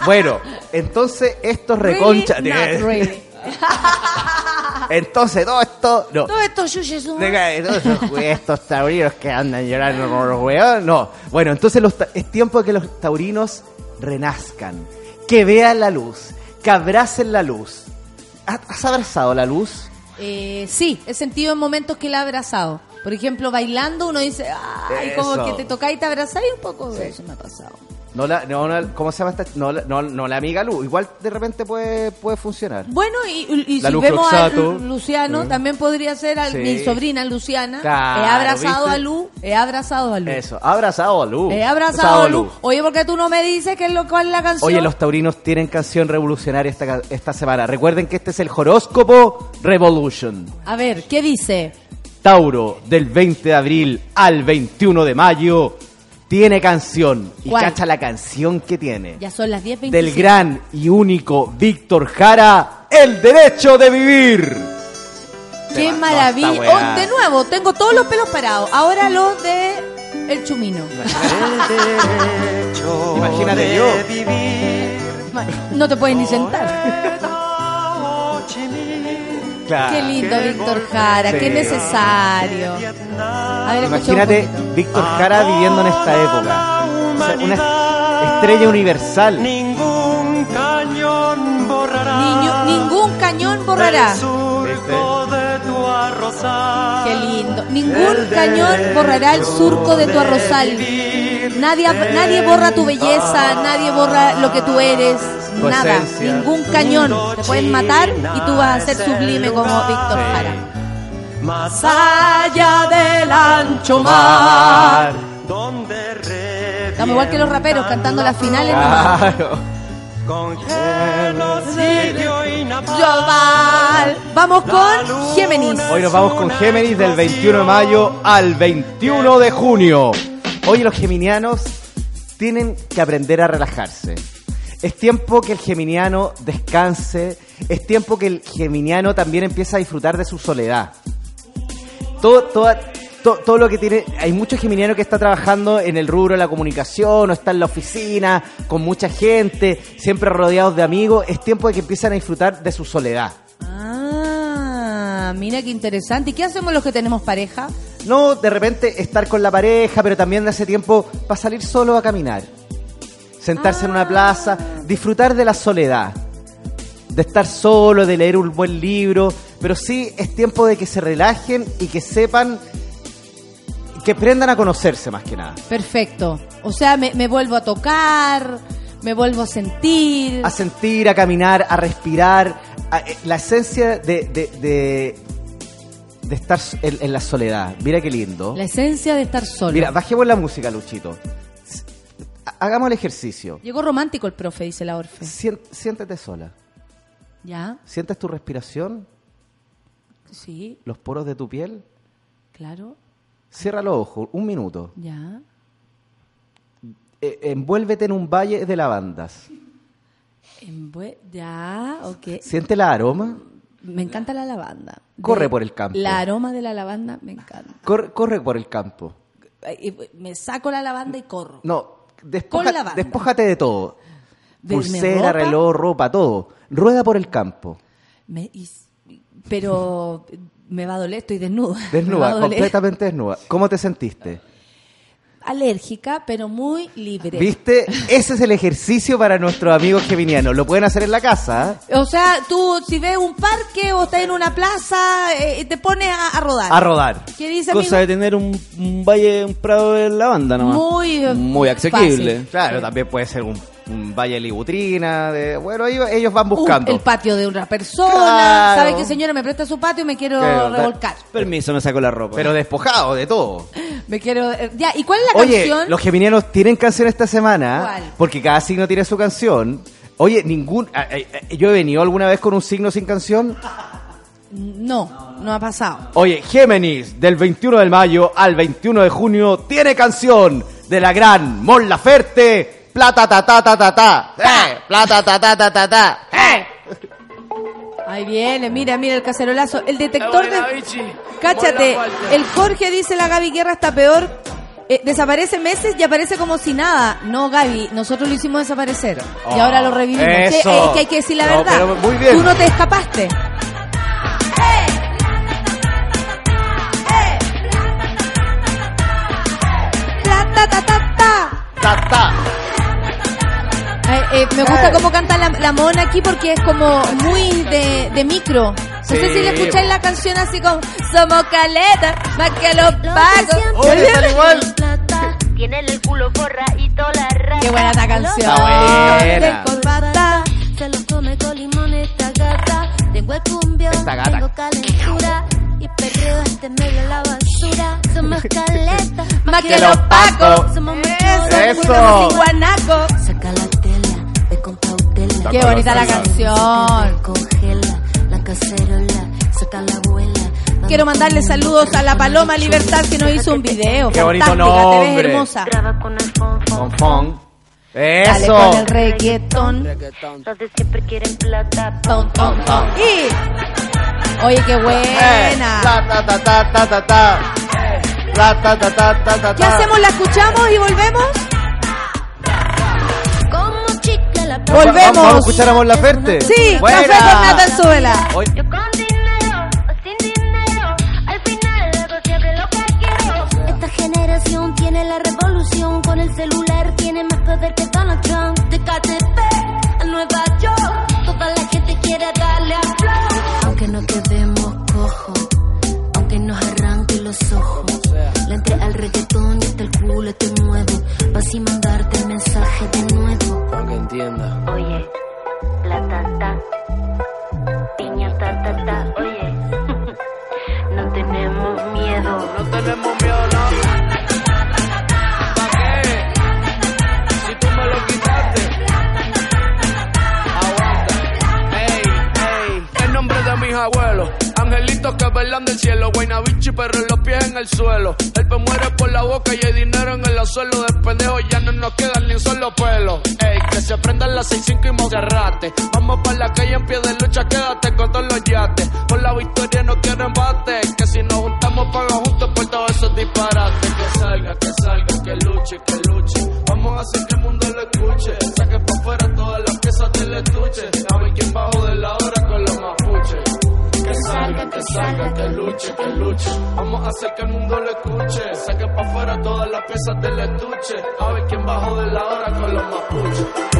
bueno, entonces estos Really? reconcha. Not really. Entonces todo esto. No. Todo esto esos- estos taurinos que andan llorando como los weón. No. Bueno, entonces los es tiempo de que los taurinos renazcan. Que vean la luz. Que abracen la luz. ¿Has abrazado la luz? Eh, sí, he sentido en momentos que la he abrazado. Por ejemplo, bailando uno dice, ay, como que te tocáis y te abrazáis un poco. Eso me ha pasado. No la, no, la- ¿Cómo se llama esta? No, la- no, no la amiga luz. Igual de repente puede, puede funcionar. Bueno, y, si Luz vemos a Lu- Luciano, también podría ser a Sí. mi sobrina Luciana. Claro, he abrazado ¿viste? a Lu, he abrazado a Lu. Eso, abrazado a luz. He abrazado a Lu. Oye, ¿por qué tú no me dices qué es lo cual es la canción? Oye, los taurinos tienen canción revolucionaria esta, esta semana. Recuerden que este es el horóscopo Revolution. A ver, ¿qué dice? Tauro, del 20 de abril al 21 de mayo, tiene canción. Y ¿Cuál? cacha la canción que tiene. Ya son las 10.25. Del gran y único Víctor Jara, El Derecho de Vivir. ¡Qué maravilla! Oh, de nuevo, tengo todos los pelos parados. Ahora los de El Chumino. Imagínate yo. No te puedes ni sentar. Claro. Qué lindo, Víctor Jara. Sí. Qué necesario. A ver, Imagínate. Víctor Jara viviendo en esta época. O sea, una estrella universal. Ningún cañón borrará. Niño- ningún cañón borrará. el surco de tu arrozal. Qué lindo. Ningún cañón borrará el surco de tu arrozal. Nadie, nadie borra tu belleza, nadie borra lo que tú eres, Tu nada. esencia. Ningún cañón. Te pueden matar y tú vas a ser sublime como Víctor Jara. Más allá del ancho mar. Donde Estamos igual que los raperos cantando las finales. Claro. con. Global. Vamos con Géminis. Hoy nos vamos con Géminis del 21 de mayo al 21 de junio. Hoy los geminianos tienen que aprender a relajarse. Es tiempo que el geminiano descanse. Es tiempo que el geminiano también empiece a disfrutar de su soledad. Todo, toda, to- todo lo que tiene. Hay muchos geminianos que está trabajando en el rubro de la comunicación o está en la oficina con mucha gente, siempre rodeados de amigos. Es tiempo de que empiezan a disfrutar de su soledad. Ah, mira qué interesante. ¿Y qué hacemos los que tenemos pareja? No de repente estar con la pareja, pero también de hace tiempo para salir solo a caminar. Sentarse en una plaza, disfrutar de la soledad. De estar solo, de leer un buen libro. Pero sí es tiempo de que se relajen y que sepan, que aprendan a conocerse más que nada. Perfecto. O sea, me, me vuelvo a tocar, me vuelvo a sentir. A sentir, a caminar, a respirar. a- eh, la esencia de, de, de, de estar en, en la soledad. Mira qué lindo. La esencia de estar solo. Mira, bajemos la música, Luchito. Hagamos el ejercicio. Llegó romántico el profe, dice la Orfe. Sien- siéntete sola. ¿Ya? ¿Sientes tu respiración? Sí, ¿Los poros de tu piel? claro. Cierra los ojos, un minuto. Ya. Eh, envuélvete en un valle de lavandas. Envue- ya, ok. ¿Siente la aroma? Me encanta la lavanda. Corre por el campo. La aroma de la lavanda me encanta. Corre, corre por el campo. Me saco la lavanda y corro. No, despoja- despójate de todo. ¿De Pulsera, ropa? reloj, ropa, todo. Rueda por el campo. Me- y- pero me va a doler, estoy desnuda. Desnuda, completamente desnuda. ¿Cómo te sentiste? Alérgica, pero muy libre. ¿Viste? Ese es el ejercicio para nuestros amigos geminianos. Lo pueden hacer en la casa. ¿eh? O sea, tú si ves un parque o estás en una plaza, eh, te pones a, a rodar. A rodar. ¿Qué dice Cosa amigo? de tener un, un valle, un prado de lavanda nomás. Muy, Muy asequible. fácil. Claro, también puede ser un, un valle de libutrina. De, bueno, ellos, ellos van buscando. Uh, el patio de una persona. Claro. ¿Sabe qué, señora? Me presta su patio y me quiero Claro, da- revolcar. Permiso, me saco la ropa. Pero despojado de todo. Me quiero. eh, ya, ¿y cuál es la Oye, canción? los geminianos tienen canción esta semana. ¿Cuál? Porque cada signo tiene su canción. Oye, ningún. a- a- a- Yo he venido alguna vez con un signo sin canción. No, no ha pasado. Oye, Géminis, del 21 de mayo al 21 de junio, tiene canción de la gran Mon Laferte. Plata ta ta ta ta ta. Eh, plata ta ta ta ta ta. Eh. Ahí viene, mira, mira el cacerolazo. El detector de. Cáchate, el Jorge dice la Gaby Guerra está peor. eh, desaparece meses y aparece como si nada. No, Gaby, nosotros lo hicimos desaparecer. y Oh, ahora lo revivimos. Que, eso. eh, que hay que decir la No, verdad. pero muy bien. Tú no te escapaste. Ta, ta, Eh, me gusta cómo canta la, la mona aquí porque es como muy de, de micro. No sé Sí. si le escucháis la canción así como Somos caleta, más que los pagos. Oye, está igual. Tiene el culo forradito la rata. Qué buena esta canción. Está buena. De corbata. Se lo come con limón esta gata. Tengo el cumbio, tengo calentura. Y perreo este medio la basura. Somos caleta, Más que los pacos. Somos guanaco. Saca la cautela. Qué bonita la canción. Congela la cacerola, saca la abuela. Quiero mandarle saludos a la Paloma Libertad que nos hizo un video. Qué bonito Fantástica, te ves nombre. hermosa. Funk. Dale Eso. con el reggaetón. Los de siempre quieren plata. Y. Oye, qué buena. ta, ta, ta, ta, ta, ta, ta. Ta, ta, ta, ta, ta, ta, ¿Qué hacemos? ¿La escuchamos y volvemos? Volvemos. Vamos a escuchar a Mon Laferte. Sí, Buena. café con Nathan Zuela. Oye, Yo con dinero o sin dinero, al final hago siempre lo que quiero. Esta generación tiene la revolución, con el celular tiene más poder que Donald Trump. De KTP a Nueva York, toda la gente quiere darle a flow. Aunque no quedemos cojos, aunque nos arranque los ojos. Le entré al reggaetón y hasta el culo te muevo, pa' así mandarte el mensaje de nuevo. Para que entienda. Tenemos miedo, no. ¿Para qué? Si tú me lo quitaste. Aguanta. Ey, ey. En nombre de mis abuelos. Angelitos que velan del cielo. Guaynabichi, pero en los pies en el suelo. El pe muere por la boca y hay dinero en el suelo. De pendejo ya no nos quedan ni un solo pelo. Ey, que se prendan las 6-5 y Monserrate. Vamos para la calle en pie de lucha, quédate con todos los yates. Por la victoria no quiero embate. Que si Vamos a pagar juntos por todos esos disparates. Que salga, que salga, que luche, que luche. Vamos a hacer que el mundo lo escuche. Saque para afuera todas las piezas del estuche. A ver quién bajo de la hora con los mapuches. Que salga, que salga, que luche, que luche. Vamos a hacer que el mundo lo escuche. Saque para afuera todas las piezas del estuche. A ver quién bajo de la hora con los mapuches.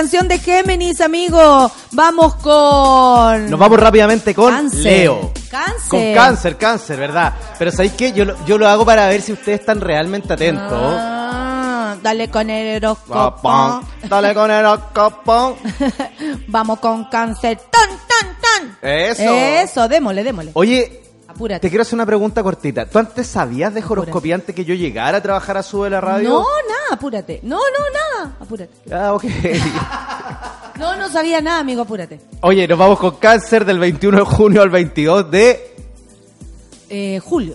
Canción de Géminis, amigo. Vamos con... Nos vamos rápidamente con Cáncer. Leo. Cáncer. Con cáncer, cáncer, ¿verdad? Pero ¿sabéis qué? Yo, lo- yo lo hago para ver si ustedes están realmente atentos. Ah, dale con el horóscopo. Dale con el horóscopo. Vamos con cáncer. ¡Tan, tan, tan! Eso. Eso, démosle, démosle. Oye, Apúrate. te quiero hacer una pregunta cortita. ¿Tú antes sabías de horoscopía antes que yo llegara a trabajar a Sube la Radio? No, nada, apúrate. No, no, nada, apúrate. Ah, ok. No, no sabía nada, amigo, apúrate. Oye, nos vamos con cáncer del 21 de junio al 22 de... Eh, Julio.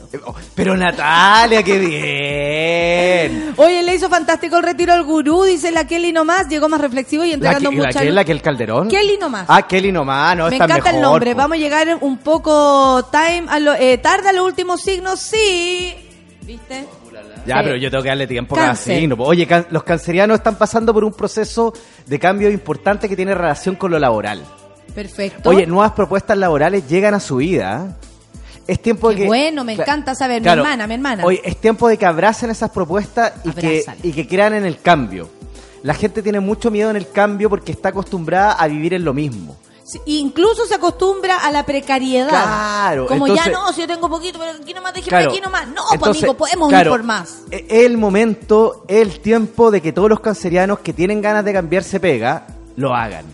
Pero Natalia, qué bien. Oye, le hizo fantástico el retiro al gurú, dice la Kelly nomás, llegó más reflexivo y entregando que, la mucha que, la que el Calderón. Kelly nomás. Ah, Kelly nomás, no, Me está encanta el nombre. po. Vamos a llegar un poco time a lo, eh, tarde a los últimos signos, sí. ¿Viste? Ya, Sí. pero yo tengo que darle tiempo a signo. Oye, can- los cancerianos están pasando por un proceso de cambio importante que tiene relación con lo laboral. Perfecto. Oye, nuevas propuestas laborales llegan a su vida. Es tiempo de Qué que... bueno, me encanta saber. Claro. Mi hermana, mi hermana. Oye, es tiempo de que abracen esas propuestas y que, y que crean en el cambio. La gente tiene mucho miedo en el cambio porque está acostumbrada a vivir en lo mismo. Sí, Incluso se acostumbra a la precariedad. Claro, Como entonces- ya no, si yo tengo poquito, pero aquí nomás déjeme Claro. aquí nomás. No, pues amigo, podemos claro, ir por más. Es el momento, el tiempo de que todos los cancerianos que tienen ganas de cambiarse pega, lo hagan.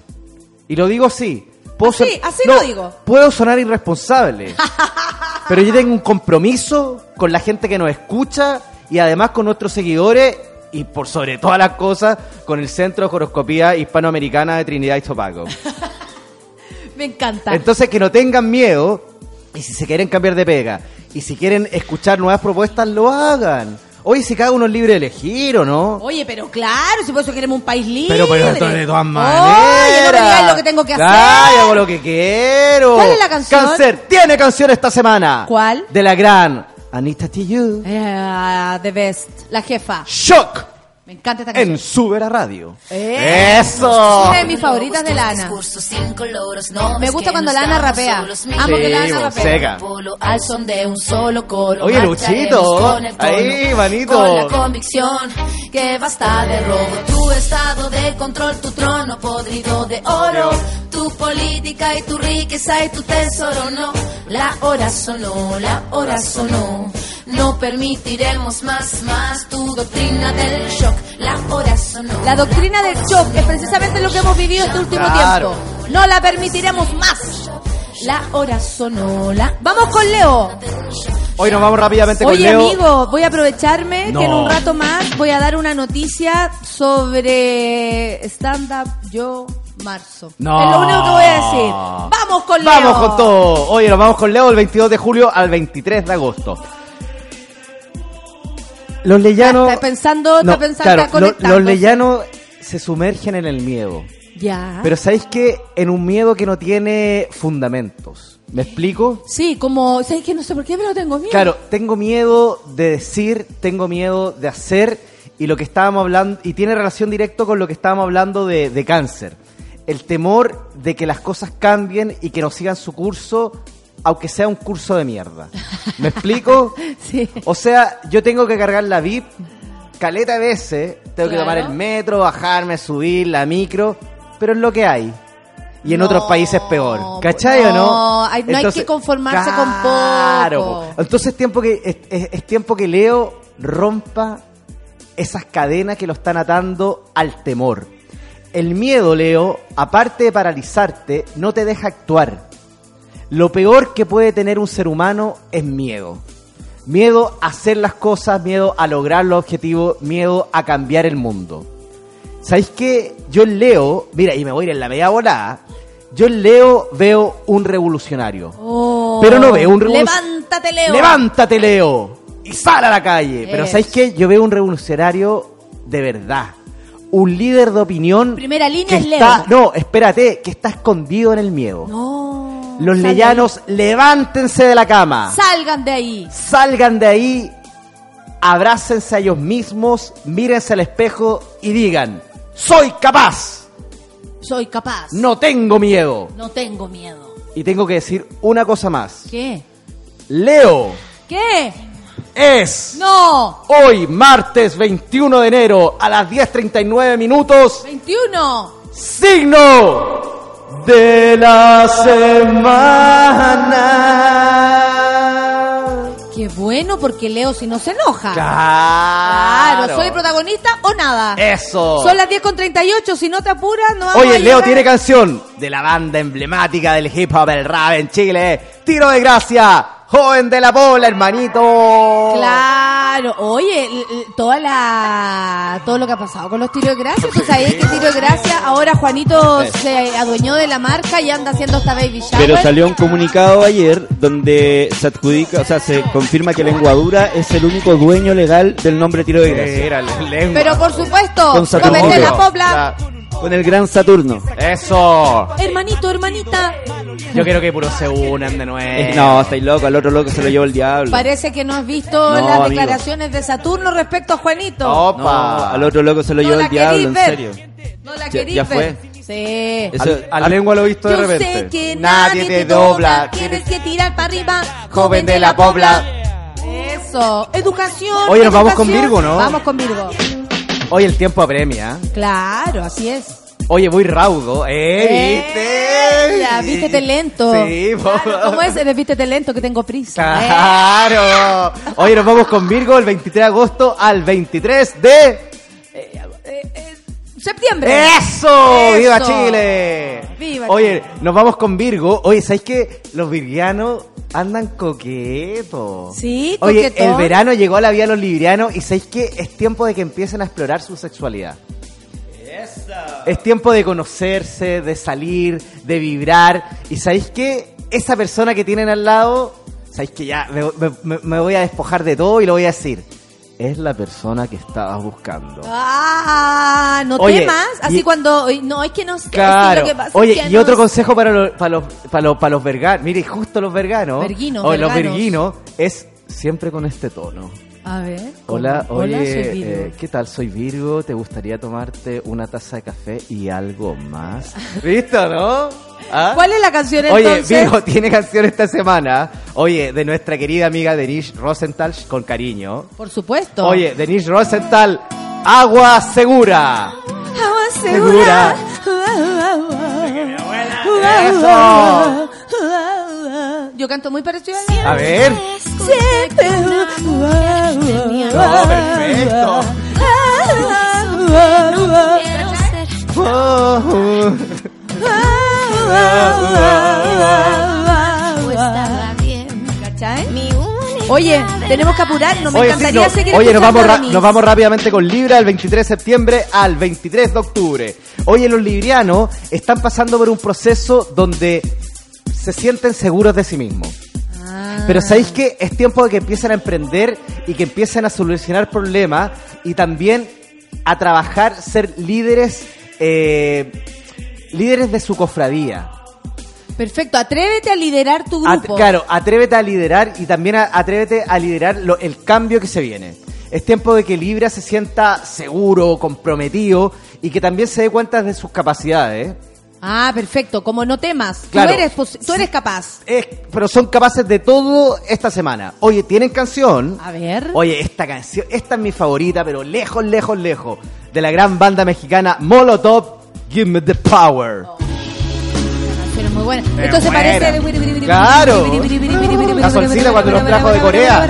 Y lo digo así. Puedo Así, son- así no, lo digo. Puedo sonar irresponsable. pero yo tengo un compromiso con la gente que nos escucha y además con nuestros seguidores y por sobre todas las cosas con el Centro de Horoscopía Hispanoamericana de Trinidad y Tobago. Me encanta. Entonces que no tengan miedo y si se quieren cambiar de pega y si quieren escuchar nuevas propuestas, lo hagan. Oye, si cada uno es libre de elegir o no. Oye, pero claro, si por eso queremos un país libre. Pero, pero de, de todas maneras. Oye, no me digáis lo que tengo que hacer. Ay, hago lo que quiero. ¿Cuál es la canción? Cáncer tiene canción esta semana. ¿Cuál? De la gran Anita Tijoux. Eh, the best. La jefa. Shock Me encanta esta canción. en Sube la Radio. Eh. Eso. Una de mis favoritas de Lana. Me gusta cuando Lana rapea. Amo que Lana rapea. coro. Oye, Luchito. Ahí, manito. Con la convicción que basta de robo. Tu estado de control, tu trono podrido de oro. Tu política y tu riqueza y tu tesoro. No, la hora sonó, la hora sonó. No permitiremos más, más tu doctrina del shock. La hora sonó. La doctrina del shock es precisamente lo que hemos vivido este último Claro. tiempo. No la permitiremos más. La hora sonó, la Vamos con Leo. Hoy nos vamos rápidamente con Oye, Leo. amigo, voy a aprovecharme No. que en un rato más voy a dar una noticia sobre stand-up yo marzo. No. Es lo único que voy a decir. Vamos con Leo. Vamos con todo. Oye, nos vamos con Leo del 22 de julio al 23 de agosto. Los leyanos... Está pensando, No, está pensando, claro, lo- los leyanos se sumergen en el miedo. Ya. Pero ¿sabéis qué? En un miedo que no tiene fundamentos. ¿Me explico? Sí, como, ¿sabes que No sé por qué, pero tengo miedo. Claro, tengo miedo de decir, tengo miedo de hacer, y lo que estábamos hablando, y tiene relación directo con lo que estábamos hablando de, de cáncer. El temor de que las cosas cambien y que no sigan su curso aunque sea un curso de mierda. ¿Me explico? Sí. O sea, yo tengo que cargar la VIP caleta de veces, tengo que tomar el metro, bajarme, subir la micro, pero es lo que hay. Y en otros países peor. ¿Cachai o no? no, hay- no hay que conformarse con Claro, poco. po. Entonces es tiempo que es, es- es tiempo que Leo rompa esas cadenas que lo están atando al temor. El miedo, Leo, aparte de paralizarte, no te deja actuar. Lo peor que puede tener un ser humano es miedo. Miedo a hacer las cosas, miedo a lograr los objetivos, miedo a cambiar el mundo. ¿Sabéis qué? Yo en Leo, mira, y me voy a ir en la media volada, yo en Leo veo un revolucionario. Oh. Pero no veo un revolu- Levántate, Leo. ¡Levántate, Leo! Y sal a la calle. Pero. ¿sabéis qué? Yo veo un revolucionario de verdad. Un líder de opinión. Primera línea que es Leo. está, No, espérate, que está escondido en el miedo. No. Los leyanos, levántense de la cama. Salgan de ahí. Salgan de ahí, abrácense a ellos mismos, mírense al espejo y digan, soy capaz, Soy capaz. no tengo miedo. No tengo miedo. Y tengo que decir una cosa más. ¿Qué? Leo ¿Qué? Es No. hoy, martes 21 de enero, a las 10.39 minutos, 21. signo de la semana. Qué bueno, porque Leo si no se enoja. Claro. Claro, ¿soy protagonista o nada? Eso. Son las 10 con 38, si no te apuras, no vamos a Oye, Leo llegar. tiene canción de la banda emblemática del hip hop, el rap en Chile. Tiro de gracia, joven de la bola, hermanito. Claro, oye, toda la todo lo que ha pasado con los tiros de gracia, tú sabes que tiro de gracia, ahora Juanito se adueñó de la marca y anda haciendo esta baby shower. Pero salió un comunicado ayer donde se adjudica, o sea, se confirma que Lenguadura es el único dueño legal del nombre Tiro de Gracia. Era la lengua. Pero por supuesto, de la pobla, Con el gran Saturno. Eso. hermanito, hermanita, Yo quiero que puro se unan de nuevo. Eh, no, estáis loco, al otro loco se lo llevó el diablo. parece que no has visto No, las amigo. declaraciones de Saturno respecto a Juanito. Opa. No, al otro loco se lo No llevó la el diablo, querís en ver. serio. No la Ya- querís ya ver. fue. Sí. Eso- A la lengua lo he visto de Yo repente. sé que nadie, te dobla, tienes que tirar para arriba, Joven de la pobla. Eso, educación. Oye, nos vamos con educación. Virgo, ¿no? Vamos con Virgo. Hoy el tiempo apremia. Claro, así es. Oye, voy raudo. ¿Eh? ¿Viste? Ya, vístete lento. Sí. Claro, ¿Cómo es? Eres vístete lento que tengo prisa. Eh. Claro. Oye, nos vamos con Virgo el 23 de agosto al 23 de... Septiembre. ¡Eso! ¡Viva. Chile! Viva Oye, nos vamos con Virgo. Oye, ¿sabes qué? Los virgianos andan coquetos. Sí, Oye, coquetón. el verano llegó a la vida de los librianos y ¿sabéis qué? Es tiempo de que empiecen a explorar su sexualidad. Es tiempo de conocerse, de salir, de vibrar. ¿Y sabéis qué? Esa persona que tienen al lado, ¿sabéis que ya me, me- me voy a despojar de todo y lo voy a decir? Es la persona que estabas buscando. Ah, no Oye, temas. Así y- cuando. No, es que no sé. Claro. lo que pasa es Oye, que y no otro consejo para los, para los, para los, para los verganos. Mire, justo los verganos. Verguinos, o los verguinos es siempre con este tono. A ver. Hola, ¿cómo? oye, Hola, soy Virgo. eh, ¿qué tal? Soy Virgo, ¿te gustaría tomarte una taza de café y algo más? ¿Viste, no? ¿Ah? ¿Cuál es la canción Oye, entonces? Virgo tiene canción esta semana. Oye, de nuestra querida amiga Denise Rosenthal, con cariño. Por supuesto. Oye, Denise Rosenthal, Agua Segura. Agua Segura. Eso. Yo canto muy parecido a ella. A ver. No, perfecto. Oh. ¿Cachai? Oye, tenemos que apurarnos. Me Oye, sí, encantaría no, seguir oye, nos vamos, nos vamos rápidamente con Libra el 23 de septiembre al 23 de octubre. Oye, los librianos están pasando por un proceso donde se sienten seguros de sí mismos. Ah. Pero ¿sabéis que es tiempo de que empiecen a emprender y que empiecen a solucionar problemas y también a trabajar, ser líderes, eh, líderes de su cofradía? Perfecto, atrévete a liderar tu At- grupo. claro, atrévete a liderar y también a- atrévete a liderar lo- el cambio que se viene. Es tiempo de que Libra se sienta seguro, comprometido y que también se dé cuenta de sus capacidades. Ah, perfecto. Como no temas. Claro. Tú, eres, pos- tú eres capaz. Es- pero son capaces de todo esta semana. Oye, ¿tienen canción? A ver. Oye, esta canción, esta es mi favorita, pero lejos, lejos, lejos. De la gran banda mexicana Molotov, Give Me the Power. Pero muy buena. Es Esto se buena. parece de... Claro. La solcita cuando los trajo de Corea.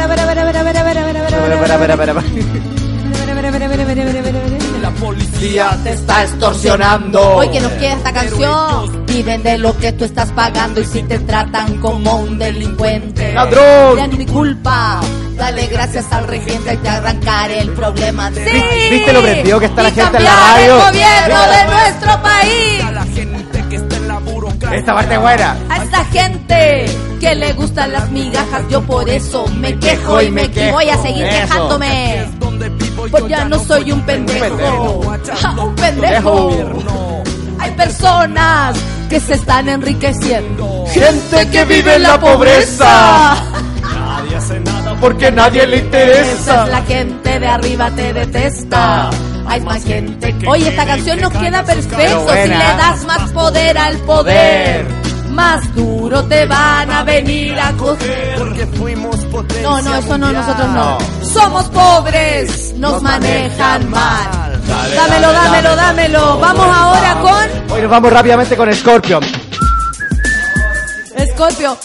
La policía te está extorsionando. Hoy que nos queda esta canción. Viven de lo que tú estás pagando y si te tratan como un delincuente. ¡Ladrón! Ya es mi culpa. Dale gracias al regente y te arrancaré el problema. Sí. ¿Viste lo prendido que está la Y gente en la radio? el gobierno de nuestro país. Esta parte buena. A esta gente que le gustan las migajas, yo por eso me quejo y me quejo. Voy a seguir Eso. quejándome. Yo Pues ya no soy un pendejo. un pendejo. Hay personas que se están enriqueciendo. Gente que vive en la pobreza. Nadie hace nada Porque nadie le Esa interesa. es la gente de arriba te detesta. Hay más gente que... Oye, esta canción nos queda perfecto si le das más poder al poder. Más duro te van a venir a coger. porque fuimos potencia No, no, eso no, nosotros no. Somos pobres, nos manejan mal. Dámelo, dámelo, dámelo. Vamos ahora con Hoy nos vamos rápidamente con Scorpion. Scorpio.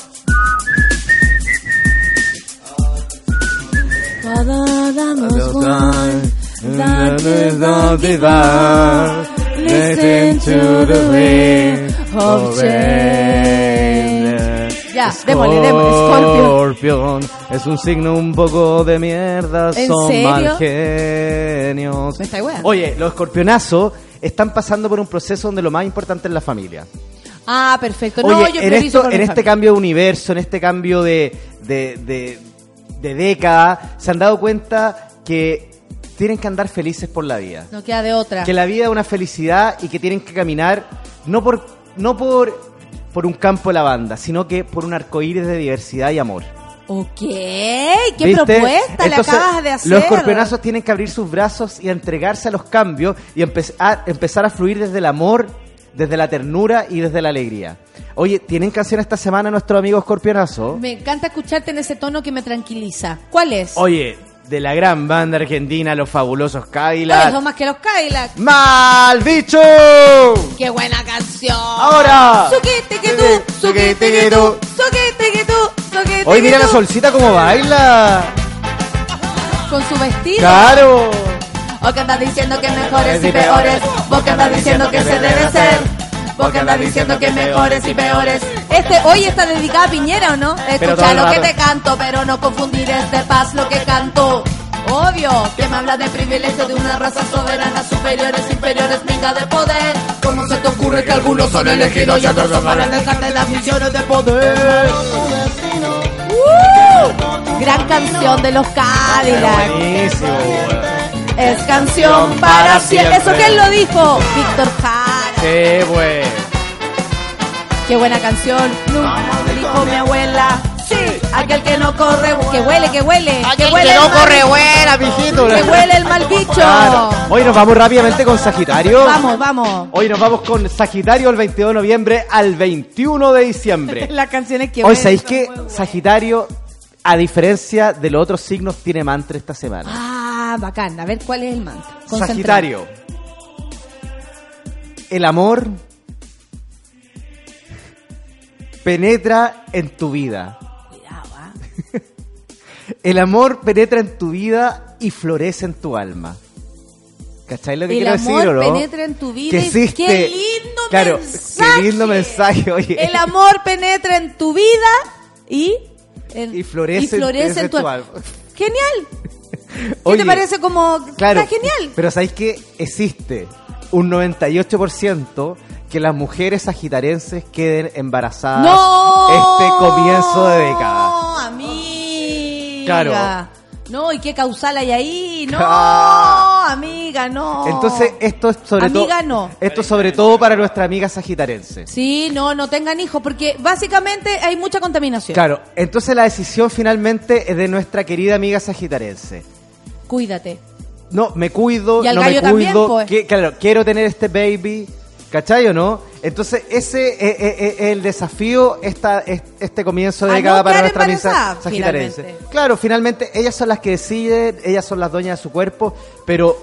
Cada damos one, that is not divine. Listen to the wind of change. Ya, démosle, démosle, Scorpio. Scorpion es un signo un poco de mierda, ¿En son serio? mal genios. Me. Oye, los escorpionazos están pasando por un proceso donde lo más importante es la familia. Ah, perfecto. Oye, No, yo en, priorizo esto, por en este familia. cambio de universo, en este cambio de, de, de, de década, se han dado cuenta que tienen que andar felices por la vida. No queda de otra. Que la vida es una felicidad y que tienen que caminar no por, no por, por un campo de lavanda, sino que por un arcoíris de diversidad y amor. Ok, qué ¿Viste? propuesta Entonces, le acabas de hacer. Los escorpionazos tienen que abrir sus brazos y entregarse a los cambios y empezar, empezar a fluir desde el amor, desde la ternura y desde la alegría. Oye, ¿tienen canción esta semana nuestro amigo escorpionazo? Me encanta escucharte en ese tono que me tranquiliza. ¿Cuál es? Oye, de la gran banda argentina, los fabulosos Oye, Cadillac. son más que los Cadillac. ¡Mal bicho! ¡Qué buena canción! Ahora. Suquete que tú, suquete que tú, suquete que tú, suquete Hoy mira la solcita como baila. Con su vestido. Claro. O que andas diciendo que mejores y peores. Vos que andas diciendo que se debe ser. Vos que andas diciendo que mejores y peores. Este, hoy está dedicada a Piñera, ¿o no? Escucha lo que te canto, pero no confundir este paz lo que canto. Obvio, que me habla de privilegio de una raza soberana, superiores, inferiores, minga de poder. ¿Cómo se te ocurre que algunos son elegidos y otros son para dejarte las misiones de poder? ¡Uh! Gran canción de los Cadillac. Buenísimo. Es canción para siempre. ¿Eso quién lo dijo? Víctor Jara. Qué bueno. Qué buena canción. Nunca dijo mi abuela. Sí, aquel que no corre, que huele, que huele. que huele el mal- buena, mijito. Que huele el mal bicho. Claro. Hoy nos vamos rápidamente con Sagitario. Vamos, vamos. Hoy nos vamos con Sagitario el 22 de noviembre al 21 de diciembre. Las canciones que Hoy sabéis que. Sagitario, a diferencia de los otros signos, tiene mantra esta semana. Ah, bacán. A ver, ¿cuál es el mantra? Concentrado. Sagitario. El amor penetra en tu vida. Cuidado, ah. El amor penetra en tu vida y florece en tu alma. ¿Cachai lo que El quiero amor decir o no? penetra en tu vida Que existe. qué lindo claro, mensaje. Qué lindo mensaje, oye. El amor penetra en tu vida y... en- Y florece, y florece en tu alma. alma. Genial. ¿Qué Oye, te parece como... Claro. Está genial. Pero ¿sabéis que existe un 98% que las mujeres sagitarenses queden embarazadas ¡No! este comienzo de década? No, amiga. Claro. No, ¿y qué causal hay ahí? No, amiga, no. Entonces, esto es sobre todo. Amiga, no. Esto es sobre todo para nuestra amiga sagitarense. Sí, no, no tengan hijos, porque básicamente hay mucha contaminación. Claro, entonces la decisión finalmente es de nuestra querida amiga sagitarense. Cuídate. No, me cuido, Y al no me también, cuido. pues. que- claro, quiero tener este baby. ¿Cachai o no? Entonces, ese es, es- es el desafío esta, es- este comienzo de A década no para nuestra sagitariense. finalmente. Claro, finalmente ellas son las que deciden, ellas son las dueñas de su cuerpo, pero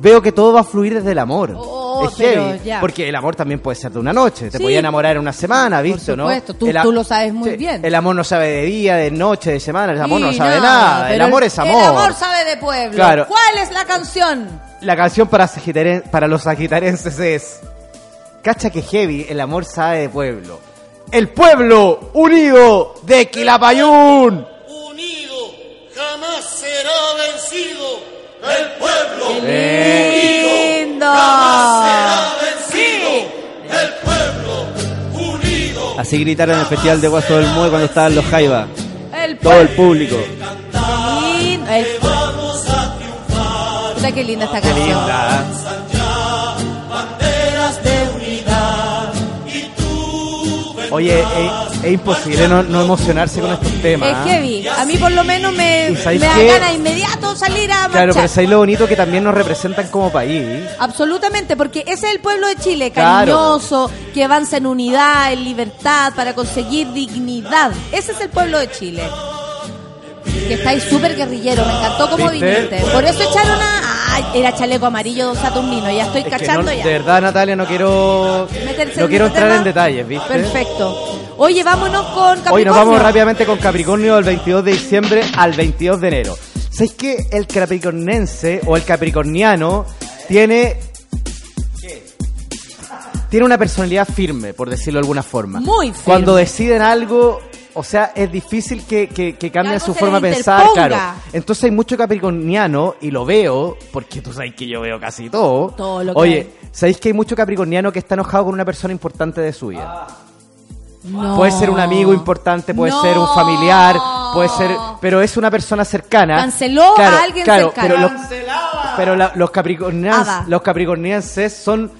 veo que todo va a fluir desde el amor. Oh, es heavy, ya. porque el amor también puede ser de una noche, te Sí. podía enamorar en una semana, ¿viste? ¿no? supuesto, tú- El a- tú lo sabes muy Sí, bien. El amor no sabe de día, de noche, de semana, el amor no sabe no, nada, el amor es amor. El amor sabe de pueblo. Claro. ¿Cuál es la canción? La canción para, sagitaren- para los sagitarenses es Cacha que heavy, el amor sabe de pueblo. El pueblo unido de Quilapayún. Unido jamás será vencido. El pueblo ¡Lindo! será vencido. El pueblo unido. Así gritaron en el Festival de Guaso del Mue cuando estaban los Jaiba. El Todo el público. Lindo. El- Puta, qué linda esta canción. Banderas Oye, es, es imposible no, no emocionarse con estos temas. Es ¿ah? heavy. A mí por lo menos me, ¿Y me da ganas inmediato salir a Claro, pero marchar. sabéis lo bonito que también nos representan como país. Absolutamente, porque ese es el pueblo de Chile, Claro. cariñoso, que avanza en unidad, en libertad, para conseguir dignidad. Ese es el pueblo de Chile. Que estáis súper guerrillero, me encantó cómo ¿Viste? viniste. Por eso echaron a... Era chaleco amarillo Saturnino, ya estoy Es cachando no- ya. de verdad, Natalia, no quiero, Meterse no quiero entrar tema. en detalles, ¿viste? Perfecto. Oye, vámonos con Capricornio. Hoy nos vamos rápidamente con Capricornio del 22 de diciembre al 22 de enero. ¿Sabéis que el capricornense o el capricorniano tiene tiene una personalidad firme, por decirlo de alguna forma. Muy firme. Cuando deciden algo, o sea, es difícil que, que, que cambien su forma de pensar, claro. Entonces hay mucho capricorniano, y lo veo, porque tú sabes que yo veo casi todo. Todo lo que Oye, ¿sabéis que hay mucho capricorniano que está enojado con una persona importante de su vida? No. Puede ser un amigo importante, puede No. ser un familiar, puede ser, pero es una persona cercana. Canceló a alguien cercano. Pero, los, pero la- los los capricornienses son,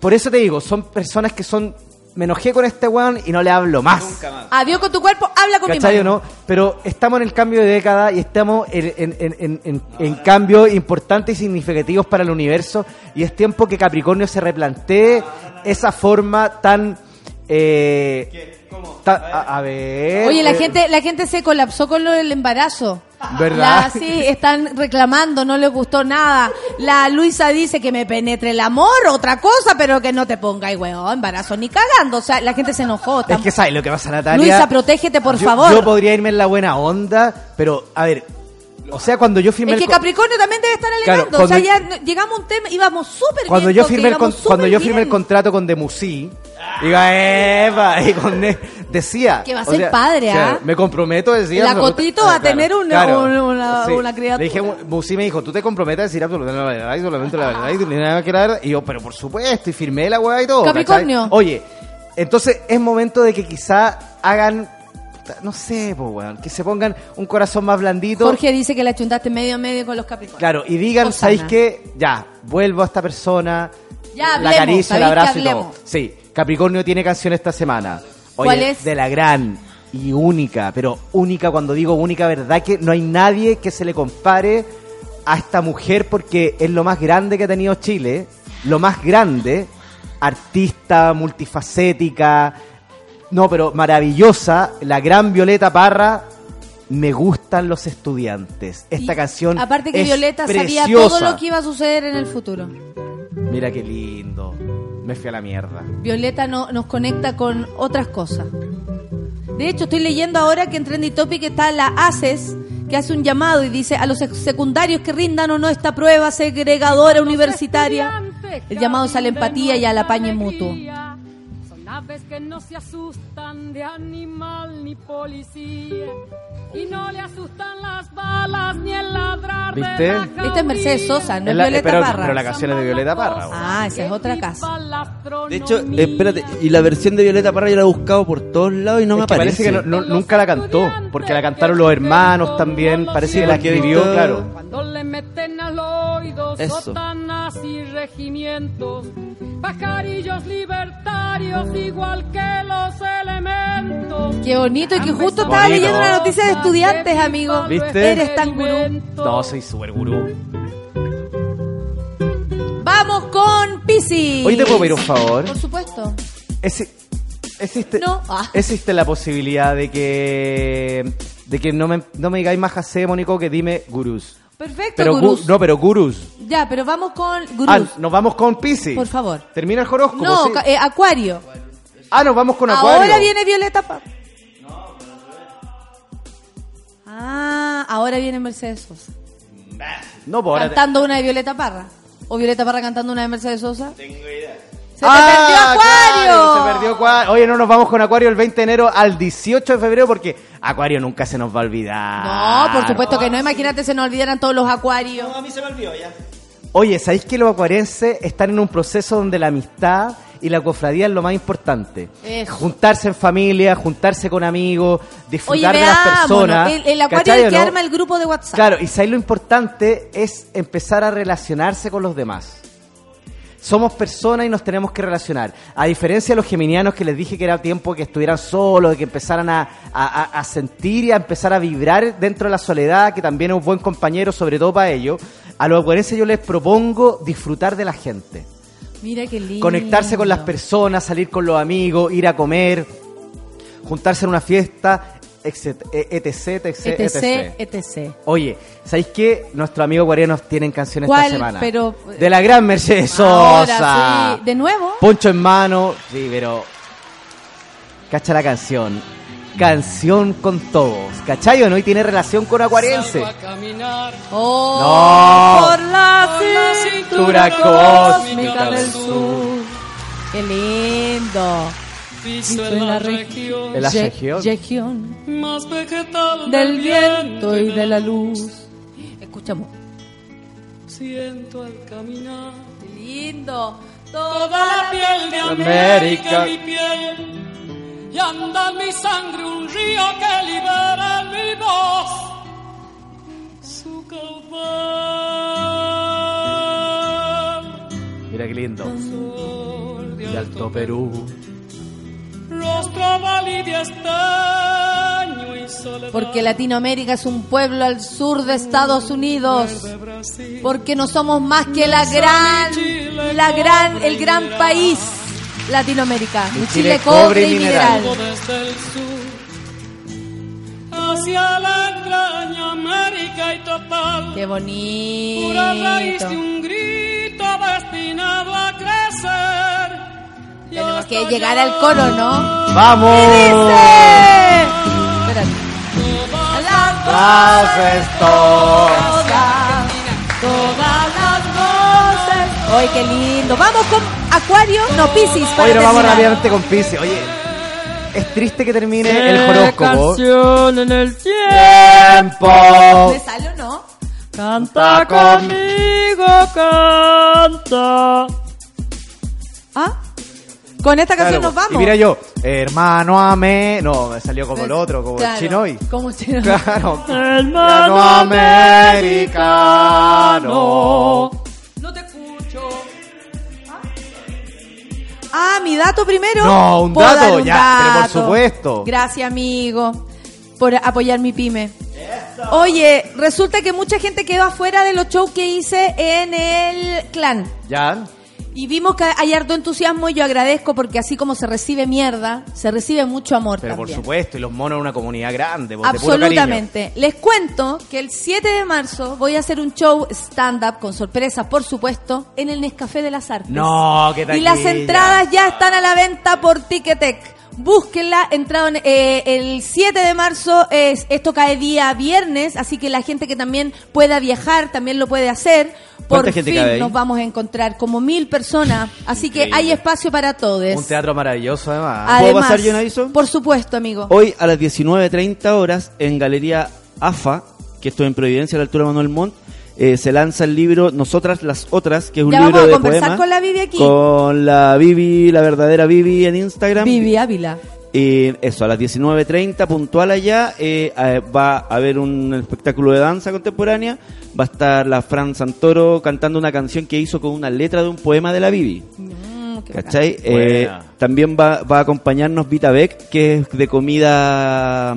por eso te digo, son personas que son, me enojé con este weón y no le hablo más. Adiós con tu cuerpo, habla con mi ¿Cachai o mano. no? Pero estamos en el cambio de década y estamos en, en, en, en, en- en cambios importantes y significativos para el universo y es tiempo que Capricornio se replantee esa forma tan... Eh, ta- a, a ver... Oye, la eh, gente, la gente se colapsó con lo del embarazo. ¿Verdad? La- sí, están reclamando, no les gustó nada. La Luisa dice que me penetre el amor, otra cosa, pero que no te ponga, y weón, embarazo ni cagando. O sea, la gente se enojó. Es que sabes lo que pasa, Natalia. Luisa, protégete, por Yo- favor. Yo podría irme en la buena onda, pero, a ver, o sea, cuando yo firmé es que el... co- Capricornio también debe estar Claro, alegando. o sea, ya llegamos a un tema, íbamos súper cuando bien. yo firmé el con- cuando yo firmé el contrato con Demusí diga Eva y con decía Que va a o ser padre, ¿ah? me comprometo decía La Cotito va a tener una- una- una- una criatura. le dije me dijo tú te comprometes a decir absolutamente la verdad y solamente la verdad y tú ni nada que la verdad y yo pero por supuesto y firmé la weá y todo Capricornio. ¿cachai? oye entonces es momento de que quizá hagan no sé, po, weón, que se pongan un corazón más blandito. Jorge dice que la chuntaste medio a medio con los Capricornios. Claro, y digan, Osana. ¿sabéis qué? Ya, vuelvo a esta persona, Ya, la acaricio, el ¿sabéis abrazo y todo. Sí, Capricornio tiene canción esta semana. Oye, ¿Cuál es? De la gran y única, pero única, cuando digo única, ¿verdad? Que no hay nadie que se le compare a esta mujer porque es lo más grande que ha tenido Chile, lo más grande, artista, multifacética, no, pero maravillosa, la gran Violeta Parra. Me gustan los estudiantes. Esta Y canción Aparte que es Violeta sabía todo lo que iba a suceder en el futuro. Mira qué lindo. Me fui a la mierda. Violeta no, nos conecta con otras cosas. De hecho, estoy leyendo ahora que en Trendy Topic está la ACES, que hace un llamado y dice a los sec- secundarios que rindan o no esta prueba segregadora universitaria. El llamado es a la empatía y al apañe mutuo. Son aves que no se asustan de animal ni policía. Y no le asustan las balas ni el ladrar de ¿Viste? la Esta es Mercedes Sosa, no es la- Violeta pero, Parra. pero la canción es de Violeta Parra. Ah, esa es otra casa. De hecho, espérate, y la versión de Violeta Parra yo la he buscado por todos lados y no me Es que aparece. parece que no- no- nunca la cantó, porque la cantaron los hermanos también. Parece que la escribió, claro. Cuando le meten al oído Eso. sotanas y regimientos, pajarillos libertarios igual que los elementos. Qué bonito y que justo estaba leyendo una noticia de estudiantes, amigo. ¿Viste? Eres tan gurú. No, soy súper gurú. Vamos con Piscis. Hoy te puedo pedir un favor. Por supuesto. Ese- existe, No. Ah. existe la posibilidad de que de que no me, no me digáis más Mónico, que dime gurús. Perfecto, Pero gu- no, pero gurús. Ya, pero vamos con gurús. Ah, nos vamos con Pisces. Por favor. Termina el horóscopo. no, sí. eh, Acuario. Ah, nos vamos con Acuario. Ahora viene Violeta Parra. Ah, ahora viene Mercedes Sosa. No, pues ahora te- Cantando una de Violeta Parra. O Violeta Parra cantando una de Mercedes Sosa. Tengo idea. ¡Se Ah, te perdió Acuario! claro, se perdió Acuario. Oye, no nos vamos con Acuario el 20 de enero al 18 de febrero porque Acuario nunca se nos va a olvidar. No, por supuesto que no. Imagínate, se nos olvidaran todos los acuarios. a mí se me olvidó ya. Oye, ¿sabéis que los acuarenses están en un proceso donde la amistad y la cofradía es lo más importante? Eso. Juntarse en familia, juntarse con amigos, Oye, disfrutar de las personas. El, el acuario ¿cachai es el que no? arma el grupo de WhatsApp. Claro, y sabéis lo importante es empezar a relacionarse con los demás. Somos personas y nos tenemos que relacionar. A diferencia de los geminianos que les dije que era tiempo que estuvieran solos, de que empezaran a- a sentir y a empezar a vibrar dentro de la soledad, que también es un buen compañero, sobre todo para ellos. A los acuarenses yo les propongo disfrutar de la gente. Mira qué lindo. Conectarse con las personas, salir con los amigos, ir a comer, juntarse en una fiesta, etc, etc, etc, etc, etc. Oye, ¿sabéis qué? Nuestros amigos guarenos tienen canciones ¿Cuál? esta semana. Pero- De la gran Mercedes Sosa. Sí. ¿De nuevo? Poncho en mano. Sí, pero. Cacha la canción. Canción con todos. ¿Cachai o no? Y tiene relación con Acuarense. Oh, No. por la Cintura cósmica del sur. Qué lindo. Piso en la región. En la Ye- región. región más vegetal del viento y de la luz. Escuchamos. Siento al caminar Qué lindo. toda la piel de América. América en mi piel y anda en mi sangre un río que libera en mi voz. Su caudal. Mira qué lindo. De De Alto Perú. Porque Latinoamérica es un pueblo al sur de Estados Unidos. Porque no somos más que la gran, la gran, el gran país Latinoamérica. Mi Chile, cobre y mineral. desde el sur hacia la entraña América y total Qué pura raíz bonito. de un grito destinado a crecer Y Tenemos que llegar al coro, ¿no? ¡Vamos! Espérate. Las estoy. Todas las voces. ¡Ay, qué lindo! Vamos con Acuario, no Piscis. para Oye, nos vamos terminar. rápidamente con Pisces. Oye, es triste que termine el horóscopo. en el Tiempo. ¿Me sale o no? Canta conmigo, canta. ¿Ah? Con esta canción Claro, nos vamos. Y mira yo, hermano amé. No, me salió como el otro, como Claro, el chinoy. Como chinoy. Claro. Hermano Hermano americano. No te escucho. Ah, mi dato primero. No, un dato, dar un ya, pero por supuesto. Gracias, amigo, por apoyar mi pyme. Oye, resulta que mucha gente quedó afuera de los shows que hice en el clan. ¿Ya? Y vimos que hay harto entusiasmo y yo agradezco porque así como se recibe mierda, se recibe mucho amor Pero por supuesto, y los monos en una comunidad grande. pues, de puro cariño. Absolutamente. Les cuento que el 7 de marzo voy a hacer un show stand-up con sorpresa, por supuesto, en el Nescafé de las Artes. No, qué Y las taquilla. entradas ya están a la venta por Ticketek. Búsquenla, entraron eh, el 7 de marzo, es, esto cae día viernes, así que la gente que también pueda viajar también lo puede hacer. Por ¿Cuánta gente fin nos vamos a encontrar como mil personas, así que hay espacio para todos. Un teatro maravilloso, además. ¿Puedo pasar yo un aviso? Por supuesto, amigo. Hoy a las 19.30 horas en Galería AFA, que estoy en Providencia, a la altura de Manuel Montt, eh, se lanza el libro Nosotras las Otras, que es un Ya libro vamos a de conversar poemas. con la Vivi aquí. Con la Vivi, la verdadera Vivi en Instagram. Vivi Ávila. Y eso, a las 19.30, puntual allá, eh, eh, va a haber un espectáculo de danza contemporánea. Va a estar la Fran Santoro cantando una canción que hizo con una letra de un poema de la Vivi. Mm. ¿Cachai? Eh, también va, va a acompañarnos Vita Beck, que es de comida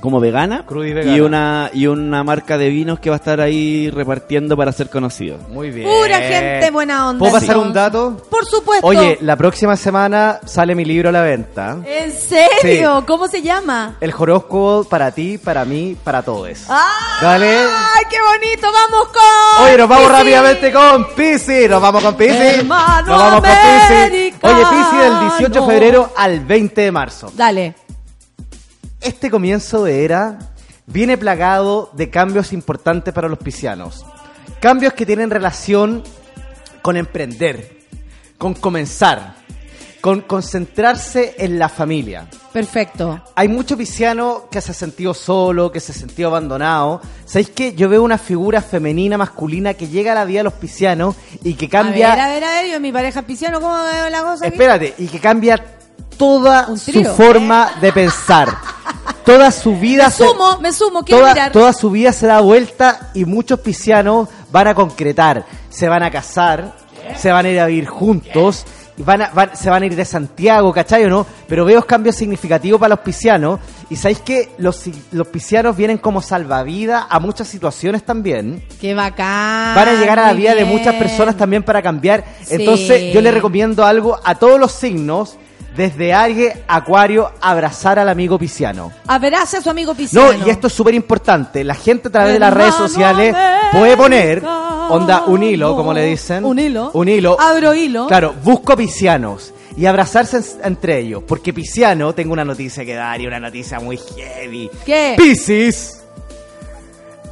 como vegana, y vegana. y una y una marca de vinos que va a estar ahí repartiendo para ser conocido. Muy bien. Pura gente buena onda. ¿Puedo pasar sí. un dato? Por supuesto. Oye, la próxima semana sale mi libro a la venta. ¿En serio? ¿Cómo se llama? El horóscopo para ti, para mí, para todos. ¡Ah! Dale. ¡Ay, qué bonito! ¡Vamos con! Oye, nos vamos rápidamente con Pisi. Nos vamos con Pisi. Hermano Nos vamos con Pisi. América. Oye, Pisi del 18 de No. febrero al 20 de marzo. Dale. Este comienzo de era viene plagado de cambios importantes para los piscianos. Cambios que tienen relación con emprender, con comenzar, con concentrarse en la familia. Perfecto. Hay mucho pisciano que se ha sentido solo, que se ha sentido abandonado. ¿Sabéis que yo veo una figura femenina, masculina, que llega a la vida de los piscianos y que cambia... A ver, a ver, a ver, yo mi pareja pisciano, ¿cómo veo la cosa? aquí? Espérate, y que cambia toda su trío. forma de pensar. Toda su vida Me se- sumo, me sumo, quiero toda, mirar. toda su vida se da vuelta y muchos piscianos van a concretar, se van a casar, se van a ir a vivir juntos, y van a- van- se van a ir de Santiago, ¿cachai o no? Pero veo cambios significativos para los piscianos y sabéis que los, los piscianos vienen como salvavidas a muchas situaciones también. Qué bacán. Van a llegar a la vida de muchas personas también para cambiar. Sí. Entonces, yo le recomiendo algo a todos los signos, desde Aries, Acuario, abrazar al amigo pisciano. Abrace a su amigo No, pisciano. y esto es súper importante. La gente a través de las redes sociales puede poner, onda, un hilo, como le dicen. Un hilo. Un hilo. Abro hilo. Claro, busco piscianos y abrazarse en- entre ellos. Porque pisciano, tengo una noticia que dar y una noticia muy heavy. ¿Qué? Piscis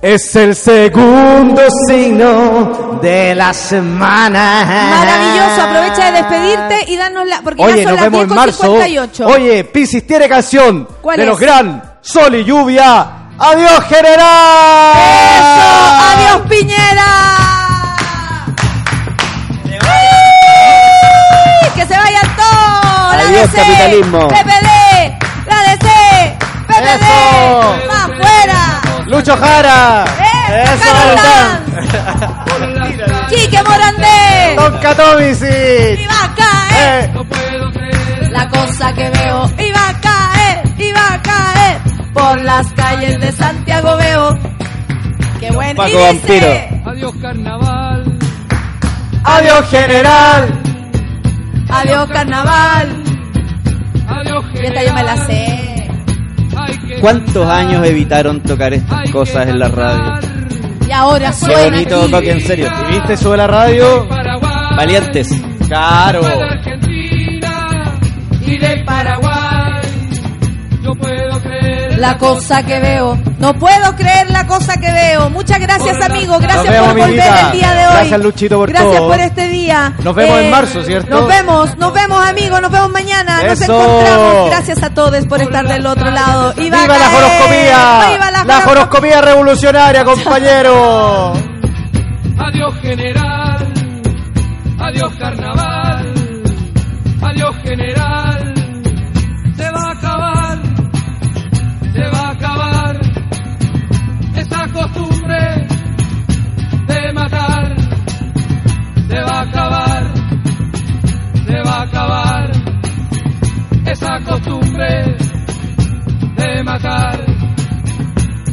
es el segundo signo de la semana. Maravilloso, aprovecha de despedirte y darnos la... Porque Oye, ya son nos las vemos en marzo. 10.58. Oye, Piscis tiene canción ¿Cuál de es? los gran Sol y Lluvia. ¡Adiós, general! ¡Eso! ¡Adiós, Piñera! ¡Que se vayan todos! ¡La Adiós, DC! capitalismo. ¡PPD! ¡La DC! ¡PPD! ¡Más fuera! ¡Lucho Jara! ¡Eh! ¡Eso! ¡Carol ¡Quique Morandé! ¡Don Catomisi! ¡Y va a caer! Eh, La cosa que veo iba a caer, iba a caer por las calles de Santiago veo. ¡Qué buen Paco y dice, Vampiro. Adiós carnaval, ¡Adiós, general! Adiós carnaval. adiós Y esta yo me la sé. ¿Cuántos años evitaron tocar estas cosas en la radio? Y ahora Qué suena bonito aquí. toque, en serio. ¿Y viste? Sube la radio. Valientes. Claro. y del Paraguay. La cosa que veo. No puedo creer la cosa que veo. Muchas gracias, amigo. Gracias vemos, por volver amiguita. el día de hoy. Gracias, Luchito, por Gracias todo. por este día. Nos vemos en marzo, ¿cierto? Nos vemos, nos vemos, amigos. Nos vemos mañana. Nos encontramos. Gracias a todos por estar del otro lado. Y ¡Viva la horoscopía! ¡Viva la, ¡La horoscopía revolucionaria, compañero! Adiós general, adiós carnaval, adiós general. De matar.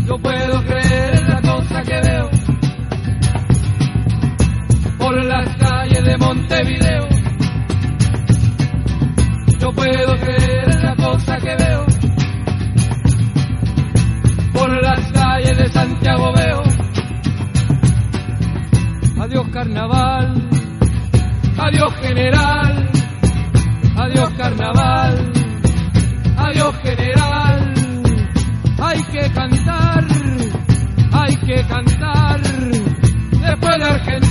Yo puedo creer en la cosa que veo por las calles de Montevideo. Yo puedo creer en la cosa que veo. Por las calles de Santiago veo. Adiós carnaval. Adiós general. Adiós carnaval. General. Hay que cantar. Hay que cantar. Después de Argentina,